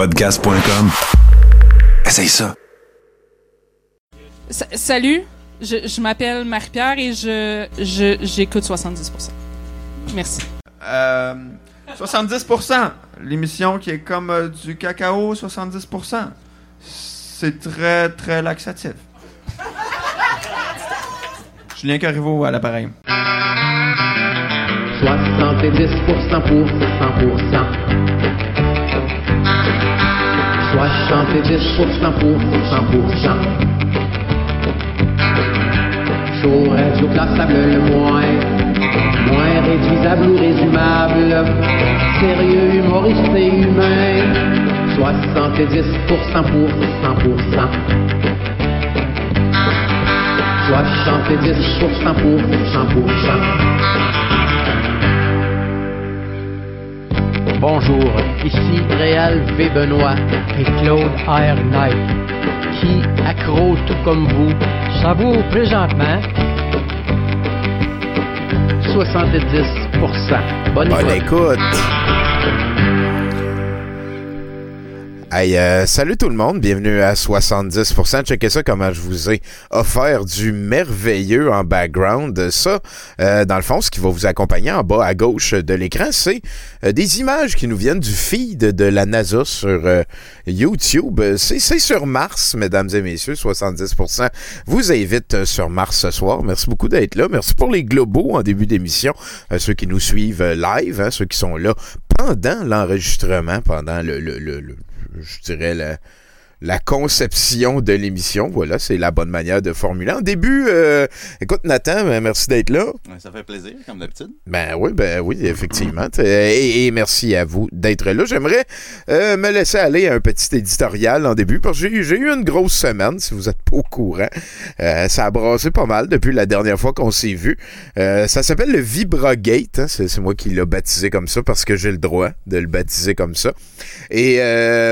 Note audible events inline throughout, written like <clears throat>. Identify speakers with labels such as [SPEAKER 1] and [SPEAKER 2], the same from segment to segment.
[SPEAKER 1] Podcast.com. Essaye ça.
[SPEAKER 2] salut, je, je m'appelle Marie-Pierre et je, je, j'écoute 70%. Merci.
[SPEAKER 3] Euh, 70%. L'émission qui est comme euh, du cacao, 70%. C'est très, très laxatif. <laughs> Julien Corriveau à l'appareil.
[SPEAKER 4] 70% pour 100%. 70% pour 100%. Chaud, radio classable le moins. Moins réduisable ou résumable. Sérieux, humoriste et humain. 70% pour 100%. 70% pour 100%.
[SPEAKER 5] Bonjour, ici Réal V. Benoît et Claude R. Knight, qui, accro tout comme vous, savoure présentement 70%. Bonne
[SPEAKER 6] écoute. Hey, euh, salut tout le monde, bienvenue à 70%. Checkez ça comment je vous ai offert du merveilleux en background. Ça, euh, dans le fond, ce qui va vous accompagner en bas à gauche de l'écran, c'est euh, des images qui nous viennent du feed de la NASA sur YouTube. C'est sur Mars, mesdames et messieurs, 70%. Vous invite sur Mars ce soir. Merci beaucoup d'être là. Merci pour les globaux en début d'émission. ceux qui nous suivent live, hein, ceux qui sont là pendant l'enregistrement, pendant le, le, le, le je dirais, la, conception de l'émission. Voilà, c'est la bonne manière de formuler. En début, euh, écoute Nathan, ben, merci d'être là.
[SPEAKER 7] Ça fait plaisir, comme d'habitude.
[SPEAKER 6] Ben oui, ben oui, effectivement. Et, merci à vous d'être là. J'aimerais euh, me laisser aller à un petit éditorial en début parce que j'ai eu une grosse semaine, si vous êtes pas au courant. Euh, ça a brassé pas mal depuis la dernière fois qu'on s'est vu. ça s'appelle le Vibragate. Hein. C'est moi qui l'ai baptisé comme ça parce que j'ai le droit de le baptiser comme ça. Et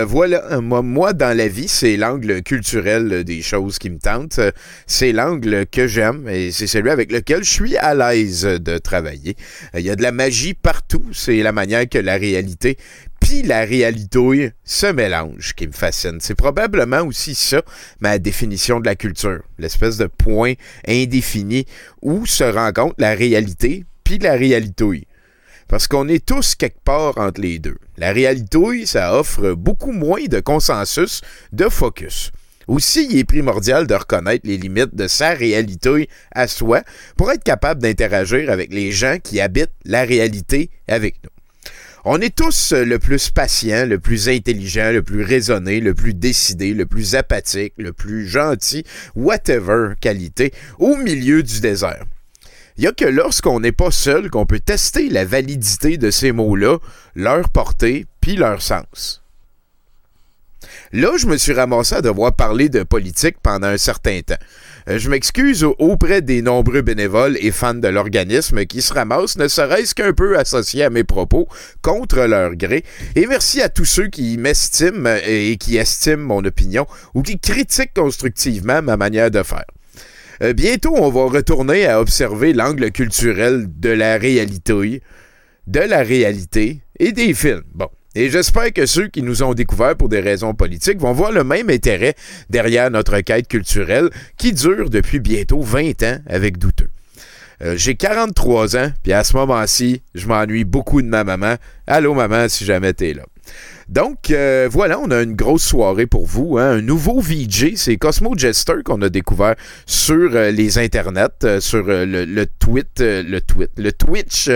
[SPEAKER 6] voilà, moi, moi dans la vie, c'est l'angle culturel des choses qui me tentent. C'est l'angle que j'aime et c'est celui avec lequel je suis à l'aise de travailler. Il y a de la magie partout. C'est la manière que la réalité puis la réalité se mélange qui me fascine. C'est probablement aussi ça ma définition de la culture, l'espèce de point indéfini où se rencontre la réalité puis la réalité. Parce qu'on est tous quelque part entre les deux. La réalité, ça offre beaucoup moins de consensus, de focus. Aussi, il est primordial de reconnaître les limites de sa réalité à soi pour être capable d'interagir avec les gens qui habitent la réalité avec nous. On est tous le plus patient, le plus intelligent, le plus raisonné, le plus décidé, le plus apathique, le plus gentil, whatever qualité, au milieu du désert. Il n'y a que lorsqu'on n'est pas seul qu'on peut tester la validité de ces mots-là, leur portée, puis leur sens. Là, je me suis ramassé à devoir parler de politique pendant un certain temps. Euh, je m'excuse auprès des nombreux bénévoles et fans de l'organisme qui se ramassent, ne serait-ce qu'un peu associés à mes propos, contre leur gré. Et merci à tous ceux qui m'estiment et qui estiment mon opinion ou qui critiquent constructivement ma manière de faire. Euh, bientôt, on va retourner à observer l'angle culturel de la réalité, de la réalité et des films. Bon. Et j'espère que ceux qui nous ont découverts pour des raisons politiques vont voir le même intérêt derrière notre quête culturelle qui dure depuis bientôt 20 ans avec douteux. Euh, j'ai 43 ans, puis à ce moment-ci, je m'ennuie beaucoup de ma maman. Allô maman, si jamais t'es là. Donc, euh, voilà, on a une grosse soirée pour vous. Hein. Un nouveau VJ, c'est Cosmo Jester qu'on a découvert sur euh, les internets, euh, sur le, le, tweet, le tweet, le Twitch,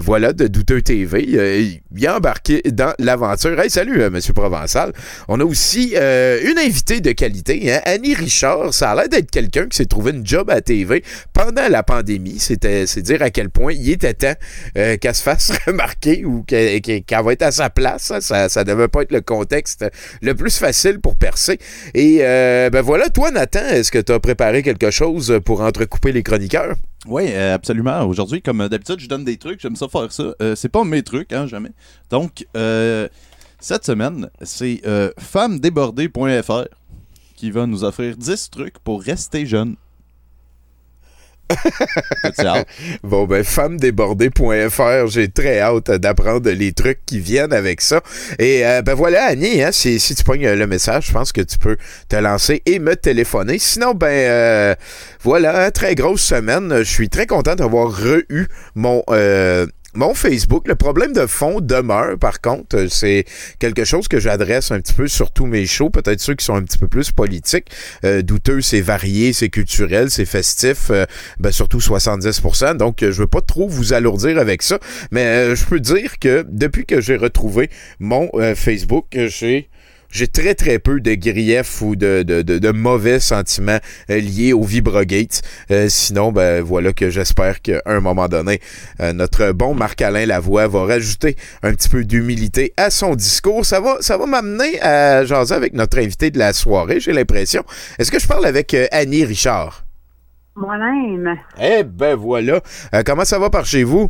[SPEAKER 6] voilà, de Douteux TV. il a embarqué dans l'aventure. Hey, salut, Monsieur Provençal. On a aussi une invitée de qualité, hein, Annie Richard. Ça a l'air d'être quelqu'un qui s'est trouvé une job à TV pendant la pandémie. C'était, c'est dire à quel point il était temps qu'elle se fasse <laughs> remarquer ou qu'elle, va être à sa place. Hein. Ça, devait pas être le contexte le plus facile pour percer. Et euh, ben voilà, toi, Nathan, est-ce que tu as préparé quelque chose pour entrecouper les chroniqueurs?
[SPEAKER 7] Oui, euh, absolument. Aujourd'hui, comme d'habitude, je donne des trucs. J'aime ça faire ça. Euh, c'est pas mes trucs, hein, jamais. Donc, cette semaine, c'est femmedébordée.fr qui va nous offrir 10 trucs pour rester jeune. <laughs>
[SPEAKER 6] Bon, ben, femmedébordée.fr, j'ai très hâte d'apprendre les trucs qui viennent avec ça. Et euh, ben voilà, Annie, hein, si, si tu pognes le message, je pense que tu peux te lancer et me téléphoner. Sinon, ben, euh, voilà, hein, très grosse semaine. Je suis très content d'avoir re-eu mon... euh, mon Facebook, le problème de fond demeure, par contre, Euh, c'est quelque chose que j'adresse un petit peu sur tous mes shows, peut-être ceux qui sont un petit peu plus politiques. Euh, douteux, c'est varié, c'est culturel, c'est festif, euh, ben surtout 70%. Donc, euh, je veux pas trop vous alourdir avec ça, mais je peux dire que depuis que j'ai retrouvé mon Facebook, j'ai j'ai très très peu de griefs ou de, de, de, de mauvais sentiments euh, liés au Vibrogate. Euh, sinon, ben voilà que j'espère qu'à un moment donné, euh, notre bon Marc-Alain Lavoie va rajouter un petit peu d'humilité à son discours. Ça va, ça va m'amener à jaser avec notre invité de la soirée, j'ai l'impression. Est-ce que je parle avec Annie Richard?
[SPEAKER 8] Moi-même.
[SPEAKER 6] Eh ben voilà. Euh, comment ça va par chez vous?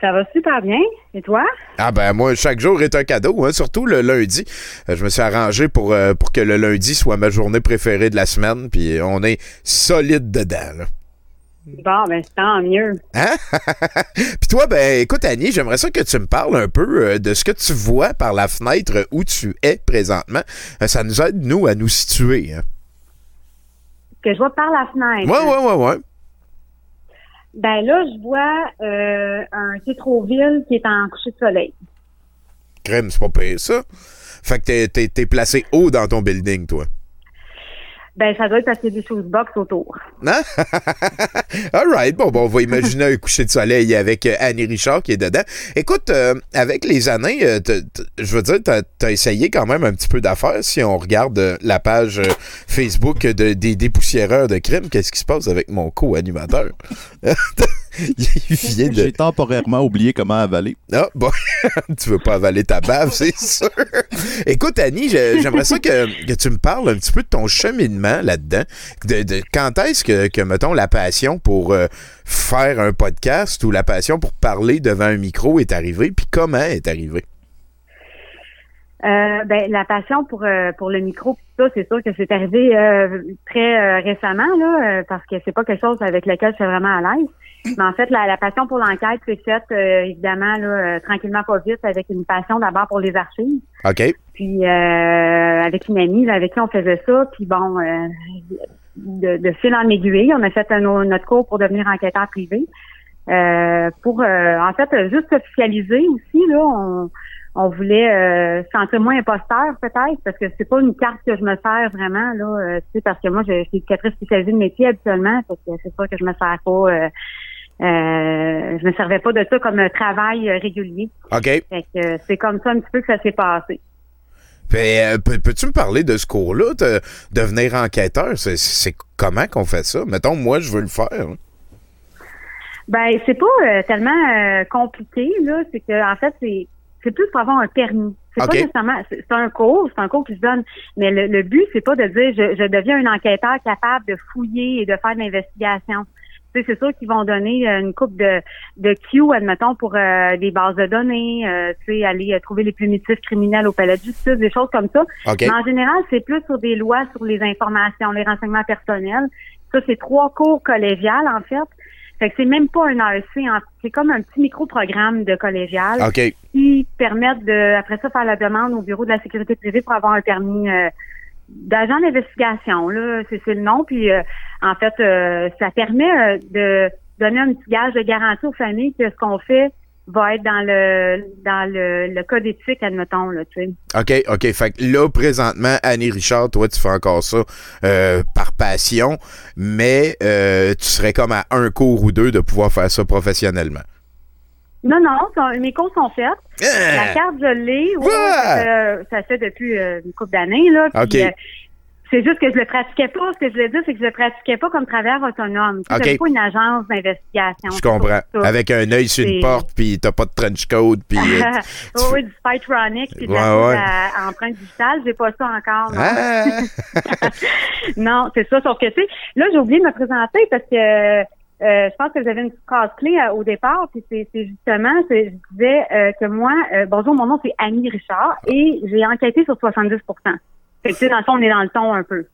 [SPEAKER 8] Ça va super bien. Et toi?
[SPEAKER 6] Ah ben moi, chaque jour est un cadeau, hein, surtout le lundi. Euh, je me suis arrangé pour, euh, pour que le lundi soit ma journée préférée de la semaine, puis on est solide dedans. Là.
[SPEAKER 8] Bon, ben, tant mieux.
[SPEAKER 6] Hein? <laughs> puis toi, ben écoute Annie, j'aimerais ça que tu me parles un peu euh, de ce que tu vois par la fenêtre où tu es présentement. Euh, ça nous aide, nous, à nous situer. Hein.
[SPEAKER 8] Que je vois par la fenêtre.
[SPEAKER 6] Ouais, ouais, ouais, ouais.
[SPEAKER 8] Ben là, je vois euh, un Tétroville qui est en coucher de soleil.
[SPEAKER 6] Crème, c'est pas pire ça. Fait que t'es placé haut dans ton building, toi.
[SPEAKER 8] Ben, ça doit être parce qu'il y a des choses box autour.
[SPEAKER 6] Hein? <laughs> All right. Bon, bon, on va imaginer un coucher de soleil avec euh, Annie Richard qui est dedans. Écoute, euh, avec les années, euh, je veux dire, t'as as essayé quand même un petit peu d'affaires. Si on regarde euh, la page Facebook de, des dépoussiéreurs de crime, qu'est-ce qui se passe avec mon co-animateur? <laughs> <laughs> Il <laughs> vient de...
[SPEAKER 7] J'ai temporairement oublié comment avaler.
[SPEAKER 6] Ah, bon, <laughs> tu veux pas avaler ta bave, c'est sûr. Écoute, Annie, j'aimerais ça que, que tu me parles un petit peu de ton cheminement là-dedans. De, de- quand est-ce que, que, mettons, la passion pour euh, faire un podcast ou la passion pour parler devant un micro est arrivée, puis comment est arrivée?
[SPEAKER 8] Euh, ben, la passion pour euh, pour le micro, pis ça, c'est sûr que c'est arrivé euh, très euh, récemment là, euh, parce que c'est pas quelque chose avec lequel je suis vraiment à l'aise. Mais en fait, la, la passion pour l'enquête c'est faite euh, évidemment là, euh, tranquillement pas vite avec une passion d'abord pour les archives.
[SPEAKER 6] OK?
[SPEAKER 8] Puis euh, avec une amie là, avec qui on faisait ça, puis bon, euh, de, de fil en aiguille, on a fait un- notre cours pour devenir enquêteur privé. Euh, pour euh, en fait juste officialiser aussi là, on, on voulait euh, se sentir moins imposteur peut-être parce que c'est pas une carte que je me sers vraiment là, euh, tu sais parce que moi je suis éducatrice spécialisée de métier habituellement, fait que c'est sûr que je me sers pas. Euh, euh, je me servais pas de ça comme un travail euh, régulier.
[SPEAKER 6] OK.
[SPEAKER 8] Fait que c'est comme ça un petit peu que ça s'est passé.
[SPEAKER 6] Peux-tu me parler de ce cours-là, de devenir enquêteur? C'est, c'est comment qu'on fait ça? Mettons, moi, je veux le faire. hein.
[SPEAKER 8] Ben, c'est pas euh, tellement euh, compliqué, là. C'est que en fait, c'est c'est plus pour avoir un permis. C'est pas nécessairement. C'est un cours, c'est un cours qui se donne. Mais le, le but, c'est pas de dire je, je deviens un enquêteur capable de fouiller et de faire de l'investigation. C'est sûr qu'ils vont donner euh, une coupe de, de Q, admettons, pour euh, des bases de données, euh, tu sais, aller euh, trouver les primitifs criminels au palais de justice, des choses comme ça.
[SPEAKER 6] OK.
[SPEAKER 8] Mais en général, c'est plus sur des lois sur les informations, les renseignements personnels. Ça, c'est trois cours collégiales, en fait. Fait que c'est même pas un AEC, c'est comme un petit micro-programme de collégial
[SPEAKER 6] OK.
[SPEAKER 8] qui permettent de, après ça, faire la demande au Bureau de la sécurité privée pour avoir un permis euh, d'agent d'investigation. Là, c'est c'est le nom. Puis, euh, en fait, euh, ça permet euh, de donner un petit gage de garantie aux familles que ce qu'on fait va être dans le dans le, le code éthique, admettons, là, tu sais.
[SPEAKER 6] OK, OK. Fait que là, présentement, Annie Richard, toi, tu fais encore ça euh, par passion, mais euh, tu serais comme à un cours ou deux de pouvoir faire ça professionnellement.
[SPEAKER 8] Non, non, mes cours sont faites. La
[SPEAKER 6] Ah!
[SPEAKER 8] carte, je l'ai.
[SPEAKER 6] Ouais.
[SPEAKER 8] ça, fait, euh, ça fait depuis euh, une couple d'années. Là, puis,
[SPEAKER 6] OK.
[SPEAKER 8] Euh, c'est juste que je le pratiquais pas. Ce que je voulais dire, c'est que je le pratiquais pas comme travailleur autonome. Tu sais,
[SPEAKER 6] OK.
[SPEAKER 8] j'avais pas une agence d'investigation.
[SPEAKER 6] Je comprends. Avec un œil sur une porte, puis t'as pas de trench coat, puis... euh, <laughs>
[SPEAKER 8] oui, oui, du Spytronic puis de
[SPEAKER 6] Ouais,
[SPEAKER 8] la
[SPEAKER 6] ouais.
[SPEAKER 8] à, empreinte digitale. J'ai pas ça encore. Non,
[SPEAKER 6] ah! <laughs>
[SPEAKER 8] non c'est ça. Sauf que, tu sais, là, j'ai oublié de me présenter parce que euh, je pense que vous avez une case clé euh, au départ. Puis c'est justement, je disais euh, que moi, euh, bonjour, mon nom c'est Annie Richard et j'ai enquêté sur 70 Fait que, tu sais, dans le fond, on est dans le ton un peu.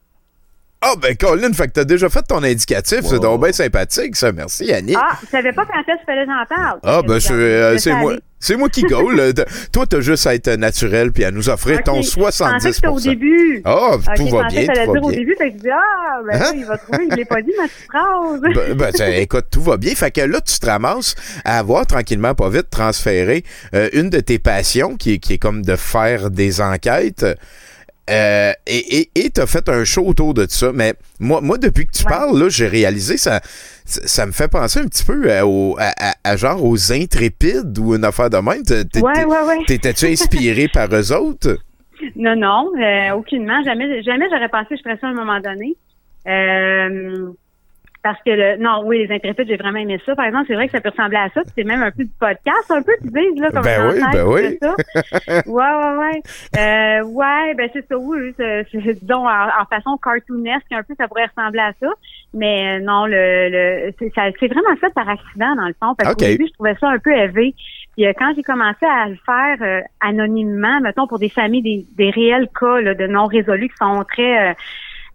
[SPEAKER 6] Ah, ben, Colin, fait que t'as déjà fait ton indicatif. C'est donc bien sympathique, ça. Merci, Annie.
[SPEAKER 8] Ah, je savais pas quand est-ce qu'il fallait que j'en parle.
[SPEAKER 6] Ah, ben, c'est euh, c'est moi. C'est moi qui gaule. <laughs> Toi, t'as juste à être naturel puis à nous offrir ton
[SPEAKER 8] Je pensais que
[SPEAKER 6] 70
[SPEAKER 8] c'était au début.
[SPEAKER 6] Ah,
[SPEAKER 8] Ok,
[SPEAKER 6] tout
[SPEAKER 8] je
[SPEAKER 6] va bien,
[SPEAKER 8] que
[SPEAKER 6] va
[SPEAKER 8] dire au
[SPEAKER 6] bien.
[SPEAKER 8] début, fait que je dis, ah, ben
[SPEAKER 6] Hein?
[SPEAKER 8] il va trouver, il l'est pas dit, ma petite phrase.
[SPEAKER 6] Ben, ben, ça, <laughs> écoute, tout va bien. Fait que là, tu te ramasses à avoir tranquillement, pas vite, transféré euh, une de tes passions, qui est, qui est comme de faire des enquêtes. Euh, et et et t'as fait un show autour de ça. Mais moi, moi depuis que tu
[SPEAKER 8] Ouais.
[SPEAKER 6] parles, là, j'ai réalisé ça, ça. ça me fait penser un petit peu à, au- à- à- à genre aux intrépides ou une affaire de même.
[SPEAKER 8] Ouais, ouais.
[SPEAKER 6] T'étais-tu inspiré par eux autres? <laughs>
[SPEAKER 8] Non, non, euh, aucunement. Jamais, jamais j'aurais pensé que je ferais ça à un moment donné. Euh, parce que le, non, oui, les intrépides, j'ai vraiment aimé ça. Par exemple, c'est vrai que ça peut ressembler à ça. C'est même un peu du podcast, un peu, tu dis, là, comme
[SPEAKER 6] Ben oui, ben oui.
[SPEAKER 8] ça. Ouais, ouais, ouais. Euh, ouais, ben c'est ça, oui. disons, en, en façon cartoonesque, un peu, ça pourrait ressembler à ça. Mais euh, non, le, le c'est vraiment fait par accident, dans le fond. Parce
[SPEAKER 6] Ok.
[SPEAKER 8] qu'au début, je trouvais ça un peu élevé. Puis euh, quand j'ai commencé à le faire euh, anonymement, mettons pour des familles, des, des réels cas là, de non résolus qui sont très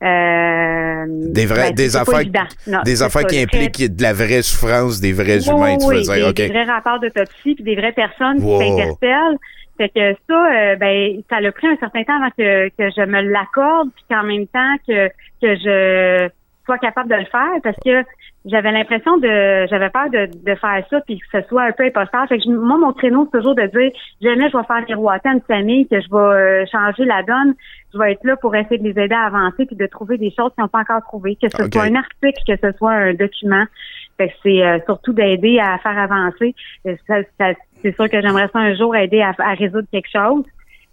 [SPEAKER 8] euh,
[SPEAKER 6] Des vrais-
[SPEAKER 8] ben,
[SPEAKER 6] des affaires-.
[SPEAKER 8] Non,
[SPEAKER 6] Des affaires qui
[SPEAKER 8] très-
[SPEAKER 6] impliquent de la vraie souffrance des vrais
[SPEAKER 8] oui,
[SPEAKER 6] humains, tu
[SPEAKER 8] oui,
[SPEAKER 6] veux dire.
[SPEAKER 8] des,
[SPEAKER 6] OK.
[SPEAKER 8] des vrais rapports d'autopsie puis des vraies personnes
[SPEAKER 6] Wow.
[SPEAKER 8] qui s'interpellent. Fait que ça, euh, ben, ça a pris un certain temps avant que, que je me l'accorde, puis qu'en même temps que, que je sois capable de le faire, parce que j'avais l'impression de, j'avais peur de, de faire ça, puis que ce soit un peu imposteur. Fait que je- moi, mon créneau, c'est toujours de dire, jamais je vais faire miroiter à une famille, que je vais euh, changer la donne. Je vais être là pour essayer de les aider à avancer, puis de trouver des choses qu'ils n'ont pas encore trouvées, que ce soit un article, que ce soit un document. Fait que c'est euh, surtout d'aider à faire avancer. Euh, ça- ça- c'est sûr que j'aimerais ça un jour aider à, à résoudre quelque chose.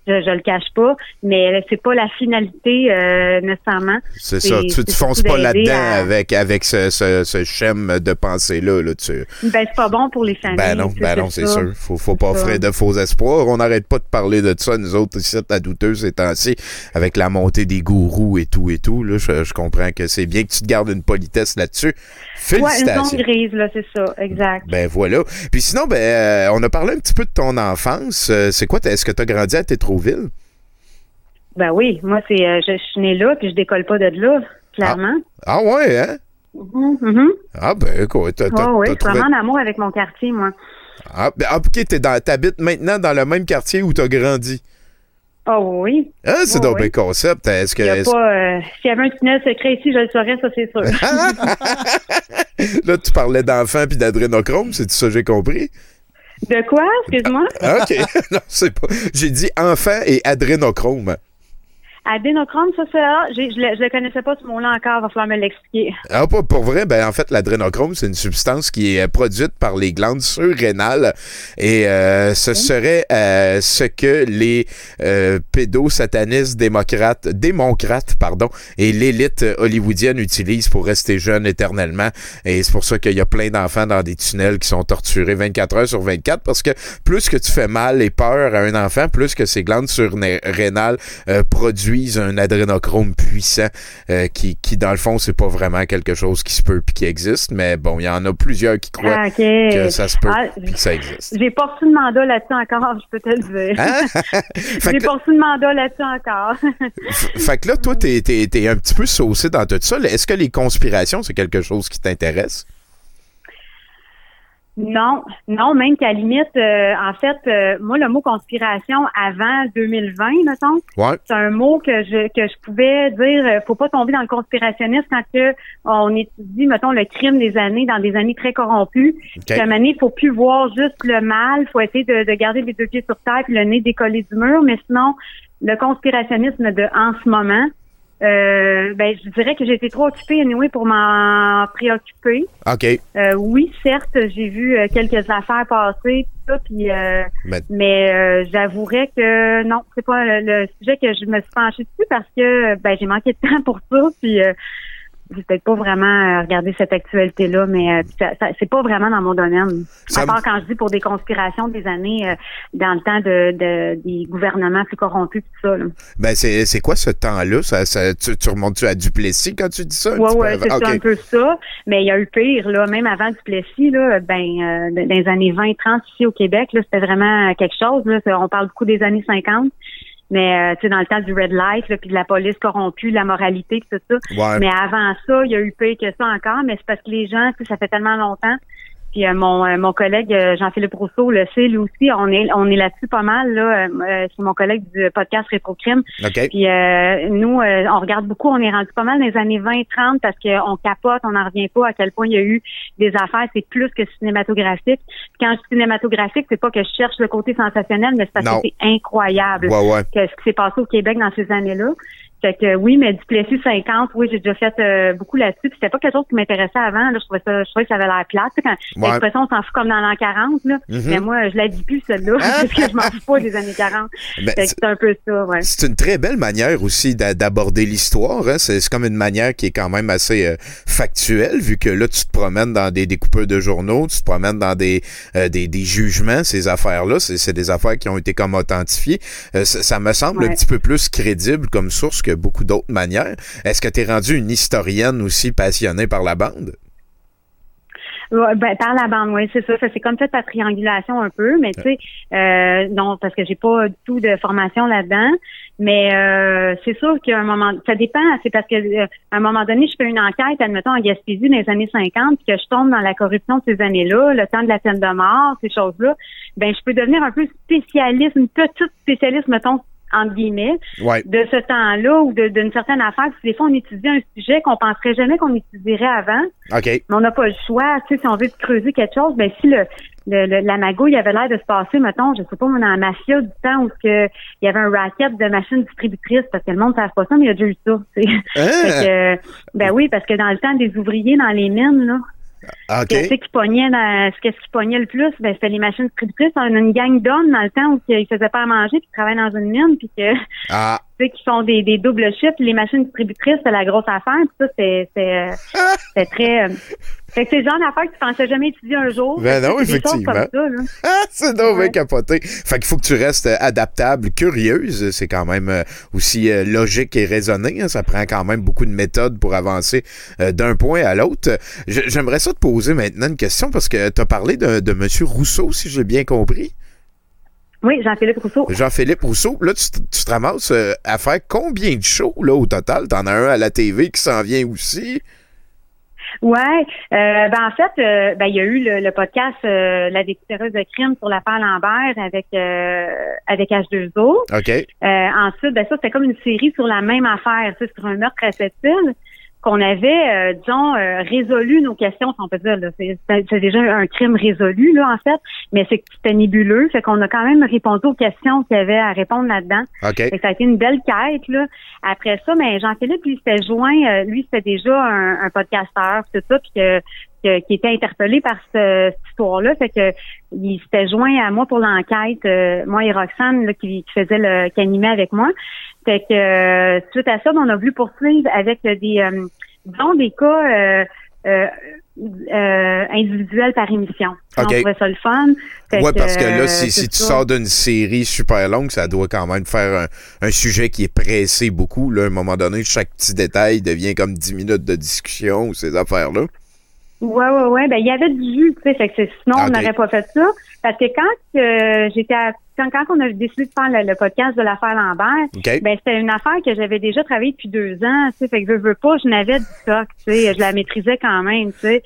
[SPEAKER 8] Je, je le cache pas, mais c'est pas la finalité euh, nécessairement.
[SPEAKER 6] C'est ça. Tu, tu fonces pas là-dedans
[SPEAKER 8] à-
[SPEAKER 6] avec, avec ce, ce, ce schème de pensée-là. Là, tu...
[SPEAKER 8] Ben c'est pas bon pour les familles.
[SPEAKER 6] Ben non, ben non, c'est sûr. Faut, faut pas offrir de faux espoirs. On n'arrête pas de parler de ça, nous autres, ici, à douteuse ces temps-ci, avec la montée des gourous et tout et tout. Là, je, je comprends que c'est bien que tu te gardes une politesse là-dessus.
[SPEAKER 8] Ouais, une
[SPEAKER 6] Félicitations.
[SPEAKER 8] zone grise là, c'est ça, exact.
[SPEAKER 6] Ben voilà. Puis sinon, ben, euh, on a parlé un petit peu de ton enfance. Euh, c'est quoi, est-ce que tu as grandi à Tétroville?
[SPEAKER 8] Ben oui, moi c'est, euh, je, je suis née là, puis je décolle pas de là, clairement.
[SPEAKER 6] Ah ouais, hein?
[SPEAKER 8] Mhm, mhm.
[SPEAKER 6] Ah ben écoute, t'as,
[SPEAKER 8] ouais,
[SPEAKER 6] t'as
[SPEAKER 8] je suis vraiment en amour avec mon quartier, moi.
[SPEAKER 6] Ah, ben, ah, ok, t'es dans, t'habites maintenant dans le même quartier où t'as grandi.
[SPEAKER 8] Oh oui.
[SPEAKER 6] Ah, c'est
[SPEAKER 8] Ouais,
[SPEAKER 6] donc concept. Est-ce que...
[SPEAKER 8] Y a
[SPEAKER 6] est-ce-
[SPEAKER 8] pas. euh, S'il y avait un tunnel secret ici, je le saurais, ça c'est sûr. <laughs>
[SPEAKER 6] Là, tu parlais d'enfants puis d'adrénochrome, c'est ça que j'ai compris?
[SPEAKER 8] De quoi, excuse-moi?
[SPEAKER 6] Ah, OK. <laughs> non, c'est pas... J'ai dit enfant et adrénochrome.
[SPEAKER 8] Adénochrome, ça, c'est j'ai- je le, je le connaissais pas ce mot-là encore, va falloir me l'expliquer.
[SPEAKER 6] Ah, pas pour vrai, ben en fait, l'adrénochrome, c'est une substance qui est euh, produite par les glandes surrénales et euh, ce serait euh, ce que les euh, pédosatanistes démocrates, démocrates, pardon, et l'élite hollywoodienne utilisent pour rester jeune éternellement. Et c'est pour ça qu'il y a plein d'enfants dans des tunnels qui sont torturés 24 heures sur 24 parce que plus que tu fais mal et peur à un enfant, plus que ces glandes surrénales euh, produisent un adrénochrome puissant euh, qui, qui, dans le fond, c'est pas vraiment quelque chose qui se peut puis qui existe, mais bon, il y en a plusieurs qui croient
[SPEAKER 8] Ah,
[SPEAKER 6] que ça se peut
[SPEAKER 8] Ah,
[SPEAKER 6] puis que ça existe.
[SPEAKER 8] J'ai pas reçu de mandat là-dessus encore, <laughs> je peux te le dire.
[SPEAKER 6] Hein? <laughs> <laughs>
[SPEAKER 8] J'ai pas reçu de mandat là-dessus encore.
[SPEAKER 6] fait que là, toi, t'es, t'es un petit peu saucé dans tout ça. Est-ce que les conspirations, c'est quelque chose qui t'intéresse?
[SPEAKER 8] Non, non, même qu'à limite, euh, en fait, euh, moi, le mot conspiration avant 2020, mettons,
[SPEAKER 6] Ouais.
[SPEAKER 8] c'est un mot que je que je pouvais dire euh, faut pas tomber dans le conspirationnisme quand que on étudie, mettons, le crime des années dans des années très corrompues.
[SPEAKER 6] OK.
[SPEAKER 8] Puis à un moment donné, il faut plus voir juste le mal, faut essayer de, de garder les deux pieds sur terre puis le nez décollé du mur, mais sinon, le conspirationnisme de en ce moment, euh, ben je dirais que été trop occupée anyway pour m'en préoccuper.
[SPEAKER 6] OK.
[SPEAKER 8] Euh, oui, certes, j'ai vu euh, quelques affaires passer, pis ça, puis euh,
[SPEAKER 6] Mais-
[SPEAKER 8] mais euh, j'avouerais que non, c'est pas le, le sujet que je me suis penchée dessus parce que ben j'ai manqué de temps pour ça, puis euh, j'ai peut-être pas vraiment euh, regardé cette actualité-là, mais euh, ça, ça- c'est pas vraiment dans mon domaine.
[SPEAKER 6] Ça
[SPEAKER 8] à part quand je dis pour des conspirations des années euh, dans le temps de, de des gouvernements plus corrompus, tout ça. Là.
[SPEAKER 6] Ben, c'est, c'est quoi ce temps-là? Ça, ça, tu, tu remontes-tu à Duplessis quand tu dis ça?
[SPEAKER 8] ouais,
[SPEAKER 6] avant?
[SPEAKER 8] c'est un peu ça. Mais il y a eu pire, là, même avant Duplessis, là, ben, euh, dans les années 20, 30 ici au Québec, là, c'était vraiment quelque chose, là. On parle beaucoup des années 50. Mais euh, tu sais, dans le temps du red light, puis de la police corrompue, de la moralité, tout ça.
[SPEAKER 6] Ouais.
[SPEAKER 8] Mais avant ça, il y a eu pire que ça encore, mais c'est parce que les gens, ça fait tellement longtemps. Puis euh, mon euh, mon collègue euh, Jean-Philippe Rousseau le sait lui aussi, on est on est là-dessus pas mal là. Euh, euh, c'est mon collègue du podcast Rétrocrime.
[SPEAKER 6] OK.
[SPEAKER 8] Puis euh, nous, euh, on regarde beaucoup, on est rendu pas mal dans les années 20-30 parce qu'on capote, on n'en revient pas à quel point il y a eu des affaires, c'est plus que cinématographique. Puis quand je dis cinématographique, c'est pas que je cherche le côté sensationnel, mais c'est parce
[SPEAKER 6] Non.
[SPEAKER 8] que c'est incroyable
[SPEAKER 6] Ouais, ouais.
[SPEAKER 8] que ce qui s'est passé au Québec dans ces années-là. Fait que oui, mais Duplessis 50, oui, j'ai déjà fait euh, beaucoup là-dessus. Puis c'était pas quelque chose qui m'intéressait avant. Là, je trouvais ça, je trouvais que ça avait l'air plate. Tu sais, Quand
[SPEAKER 6] Ouais.
[SPEAKER 8] l'expression on s'en fout comme dans l'an 40, là.
[SPEAKER 6] Mhm.
[SPEAKER 8] Mais moi, je la dis plus celle-là, <laughs> parce que je m'en fous pas des années 40.
[SPEAKER 6] Ben,
[SPEAKER 8] Fait que c'est un peu ça, ouais.
[SPEAKER 6] C'est une très belle manière aussi d'a- d'aborder l'histoire. Hein. C'est c'est comme une manière qui est quand même assez euh, factuelle, vu que là, tu te promènes dans des découpeurs de journaux, tu te promènes dans des, euh, des, des jugements, ces affaires-là. C'est c'est des affaires qui ont été comme authentifiées. Ça, ça me semble un petit peu plus crédible comme source que beaucoup d'autres manières. Est-ce que tu es rendu une historienne aussi passionnée par la bande?
[SPEAKER 8] Ben, par la bande, oui, c'est ça. Ça c'est comme fait ta triangulation un peu, mais tu sais, euh, non, parce que j'ai pas tout de formation là-dedans. Mais euh, c'est sûr qu'à un moment, ça dépend. C'est parce que euh, à un moment donné, je fais une enquête, admettons en Gaspésie dans les années 50, puis que je tombe dans la corruption de ces années-là, le temps de la peine de mort, ces choses-là. Ben, je peux devenir un peu spécialiste, une petite spécialiste, mettons entre guillemets,
[SPEAKER 6] Ouais.
[SPEAKER 8] de ce temps-là ou d'une certaine affaire. Puis des fois, on étudie un sujet qu'on penserait jamais qu'on étudierait avant mais on n'a pas le choix. Tu sais, si on veut creuser quelque chose, ben si le, le, le- la magouille avait l'air de se passer, mettons, je sais pas, dans la mafia du temps où que il y avait un racket de machines distributrices, parce que le monde ne savent pas ça, mais il y a déjà eu ça. Fait
[SPEAKER 6] Hein?
[SPEAKER 8] que, ben oui, parce que dans le temps des ouvriers dans les mines, là,
[SPEAKER 6] OK.
[SPEAKER 8] qu'est-ce qui pognait dans, qu'est-ce qui pognait le plus? Ben, c'était les machines distributrices. On a une gang d'hommes dans le temps où ils faisaient pas à manger, puis ils travaillaient dans une mine, puis que
[SPEAKER 6] Ah,
[SPEAKER 8] tu sais, qui font des, des doubles chiffres. Les machines distributrices, c'est la grosse affaire. Puis ça, c'est, c'est, euh, <laughs> c'est très... euh, fait que c'est le genre d'affaires que tu pensais jamais étudier un jour.
[SPEAKER 6] Ben non, effectivement.
[SPEAKER 8] comme ça, là. <laughs>
[SPEAKER 6] Ah, c'est donc bien capoté. Fait qu'il faut que tu restes euh, adaptable, curieuse. C'est quand même aussi logique et raisonné. hein. Ça prend quand même beaucoup de méthodes pour avancer d'un point à l'autre. J'aimerais ça te poser maintenant une question parce que tu as parlé de, de M. Rousseau, si j'ai bien compris.
[SPEAKER 8] Oui, Jean-Philippe Rousseau.
[SPEAKER 6] Jean-Philippe Rousseau. Là, tu, te- tu te ramasses euh, à faire combien de shows là, au total? T'en as un à la TV qui s'en vient aussi?
[SPEAKER 8] Ouais. Euh, ben en fait, euh, ben il y a eu le, le podcast euh, La découverte de crime sur l'affaire Lambert avec avec H2O.
[SPEAKER 6] OK.
[SPEAKER 8] Ensuite, ben ça, c'était comme une série sur la même affaire, sur un meurtre île qu'on avait, euh, disons, euh, résolu nos questions, si on peut dire. là. C'est déjà un crime résolu, là, en fait, mais c'était nébuleux. Fait qu'on a quand même répondu aux questions qu'il y avait à répondre là-dedans.
[SPEAKER 6] OK.
[SPEAKER 8] Fait que ça a été une belle quête, là. Après ça, mais Jean-Philippe, lui, s'était joint, euh, lui, c'était déjà un, un podcasteur, tout ça, puis que, que- qui était interpellé par ce- cette histoire-là. Fait que il s'était joint à moi pour l'enquête, euh, moi et Roxane, là, qui, qui faisait le, qui animait avec moi. Fait que euh, suite à ça, ben, on a voulu poursuivre avec des euh, disons des cas euh, euh, euh, individuels par émission.
[SPEAKER 6] OK.
[SPEAKER 8] On trouvait ça le fun. Fait
[SPEAKER 6] Ouais, parce que
[SPEAKER 8] euh,
[SPEAKER 6] là, si, si tu sors d'une série super longue, ça doit quand même faire un, un sujet qui est pressé beaucoup. Là, à un moment donné, chaque petit détail devient comme 10 minutes de discussion ou ces affaires-là.
[SPEAKER 8] Ouais, ouais, ouais. Ben, il y avait du jus, tu sais. Fait que sinon, on n'aurait pas fait ça. Parce que quand euh, j'étais à- quand, quand on a décidé de faire le, le podcast de l'affaire Lambert, ben c'était une affaire que j'avais déjà travaillé depuis deux ans, tu sais. Fait que je veux pas, je n'avais du stock, tu sais. Je la maîtrisais quand même, tu sais.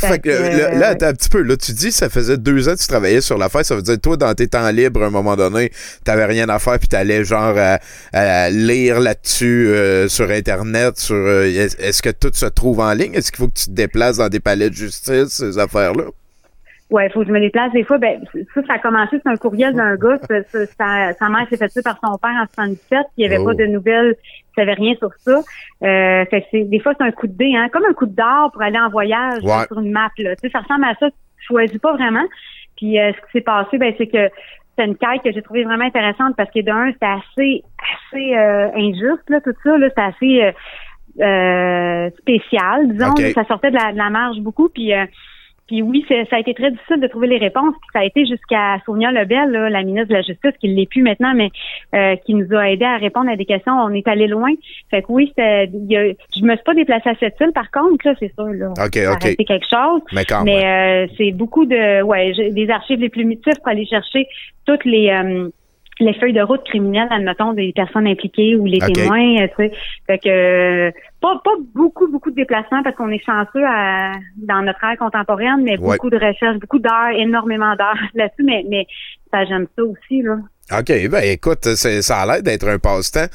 [SPEAKER 6] Fait que, euh, là, là, attends un petit peu. Là, tu dis ça faisait deux ans que tu travaillais sur l'affaire. Ça veut dire, toi, dans tes temps libres, à un moment donné, t'avais rien à faire puis t'allais genre à, à lire là-dessus euh, sur Internet. sur euh, est-ce que tout se trouve en ligne? Est-ce qu'il faut que tu te déplaces dans des palais de justice, ces affaires-là?
[SPEAKER 8] Ouais, il faut que je me déplace. Des fois, ben, ça, ça a commencé, c'est un courriel d'un gars. ça- ça- sa, sa mère s'est fait tuer par son père en 77, puis il n'y avait
[SPEAKER 6] Oh.
[SPEAKER 8] pas de nouvelles, il savait rien sur ça. Euh, fait que c'est, des fois, c'est un coup de dé, hein, comme un coup de d'or pour aller en voyage
[SPEAKER 6] Ouais.
[SPEAKER 8] sur une map. Là. Tu sais, ça ressemble à ça, tu choisis pas vraiment. Puis euh, ce qui s'est passé, ben, c'est que c'est une quête que j'ai trouvée vraiment intéressante parce que d'un, c'était assez, assez euh, injuste, là, tout ça. Là, c'était assez euh, euh, spécial, disons. Ça sortait de la, de la marge beaucoup. Puis euh, puis oui, c'est- ça a été très difficile de trouver les réponses. Puis ça a été jusqu'à Sonia Lebel, là, la ministre de la Justice, qui ne l'est plus maintenant, mais euh, qui nous a aidé à répondre à des questions. On est allé loin. Fait que oui, y a- je me suis pas déplacée à cette île, par contre, là, c'est sûr. Là,
[SPEAKER 6] OK, OK.
[SPEAKER 8] été quelque chose.
[SPEAKER 6] Mais quand
[SPEAKER 8] Mais euh, c'est beaucoup de ouais, j'ai des archives les plus primitifs pour aller chercher toutes les euh, les feuilles de route criminelles, admettons, des personnes impliquées ou les témoins, euh, tu sais. Fait que euh, pas, pas beaucoup, beaucoup de déplacements parce qu'on est chanceux à, dans notre ère contemporaine, mais
[SPEAKER 6] Ouais.
[SPEAKER 8] beaucoup de recherches, beaucoup d'heures, énormément d'heures <laughs> là-dessus, mais, mais ça, j'aime ça aussi, là.
[SPEAKER 6] OK, ben écoute, ça a l'air d'être un passe-temps.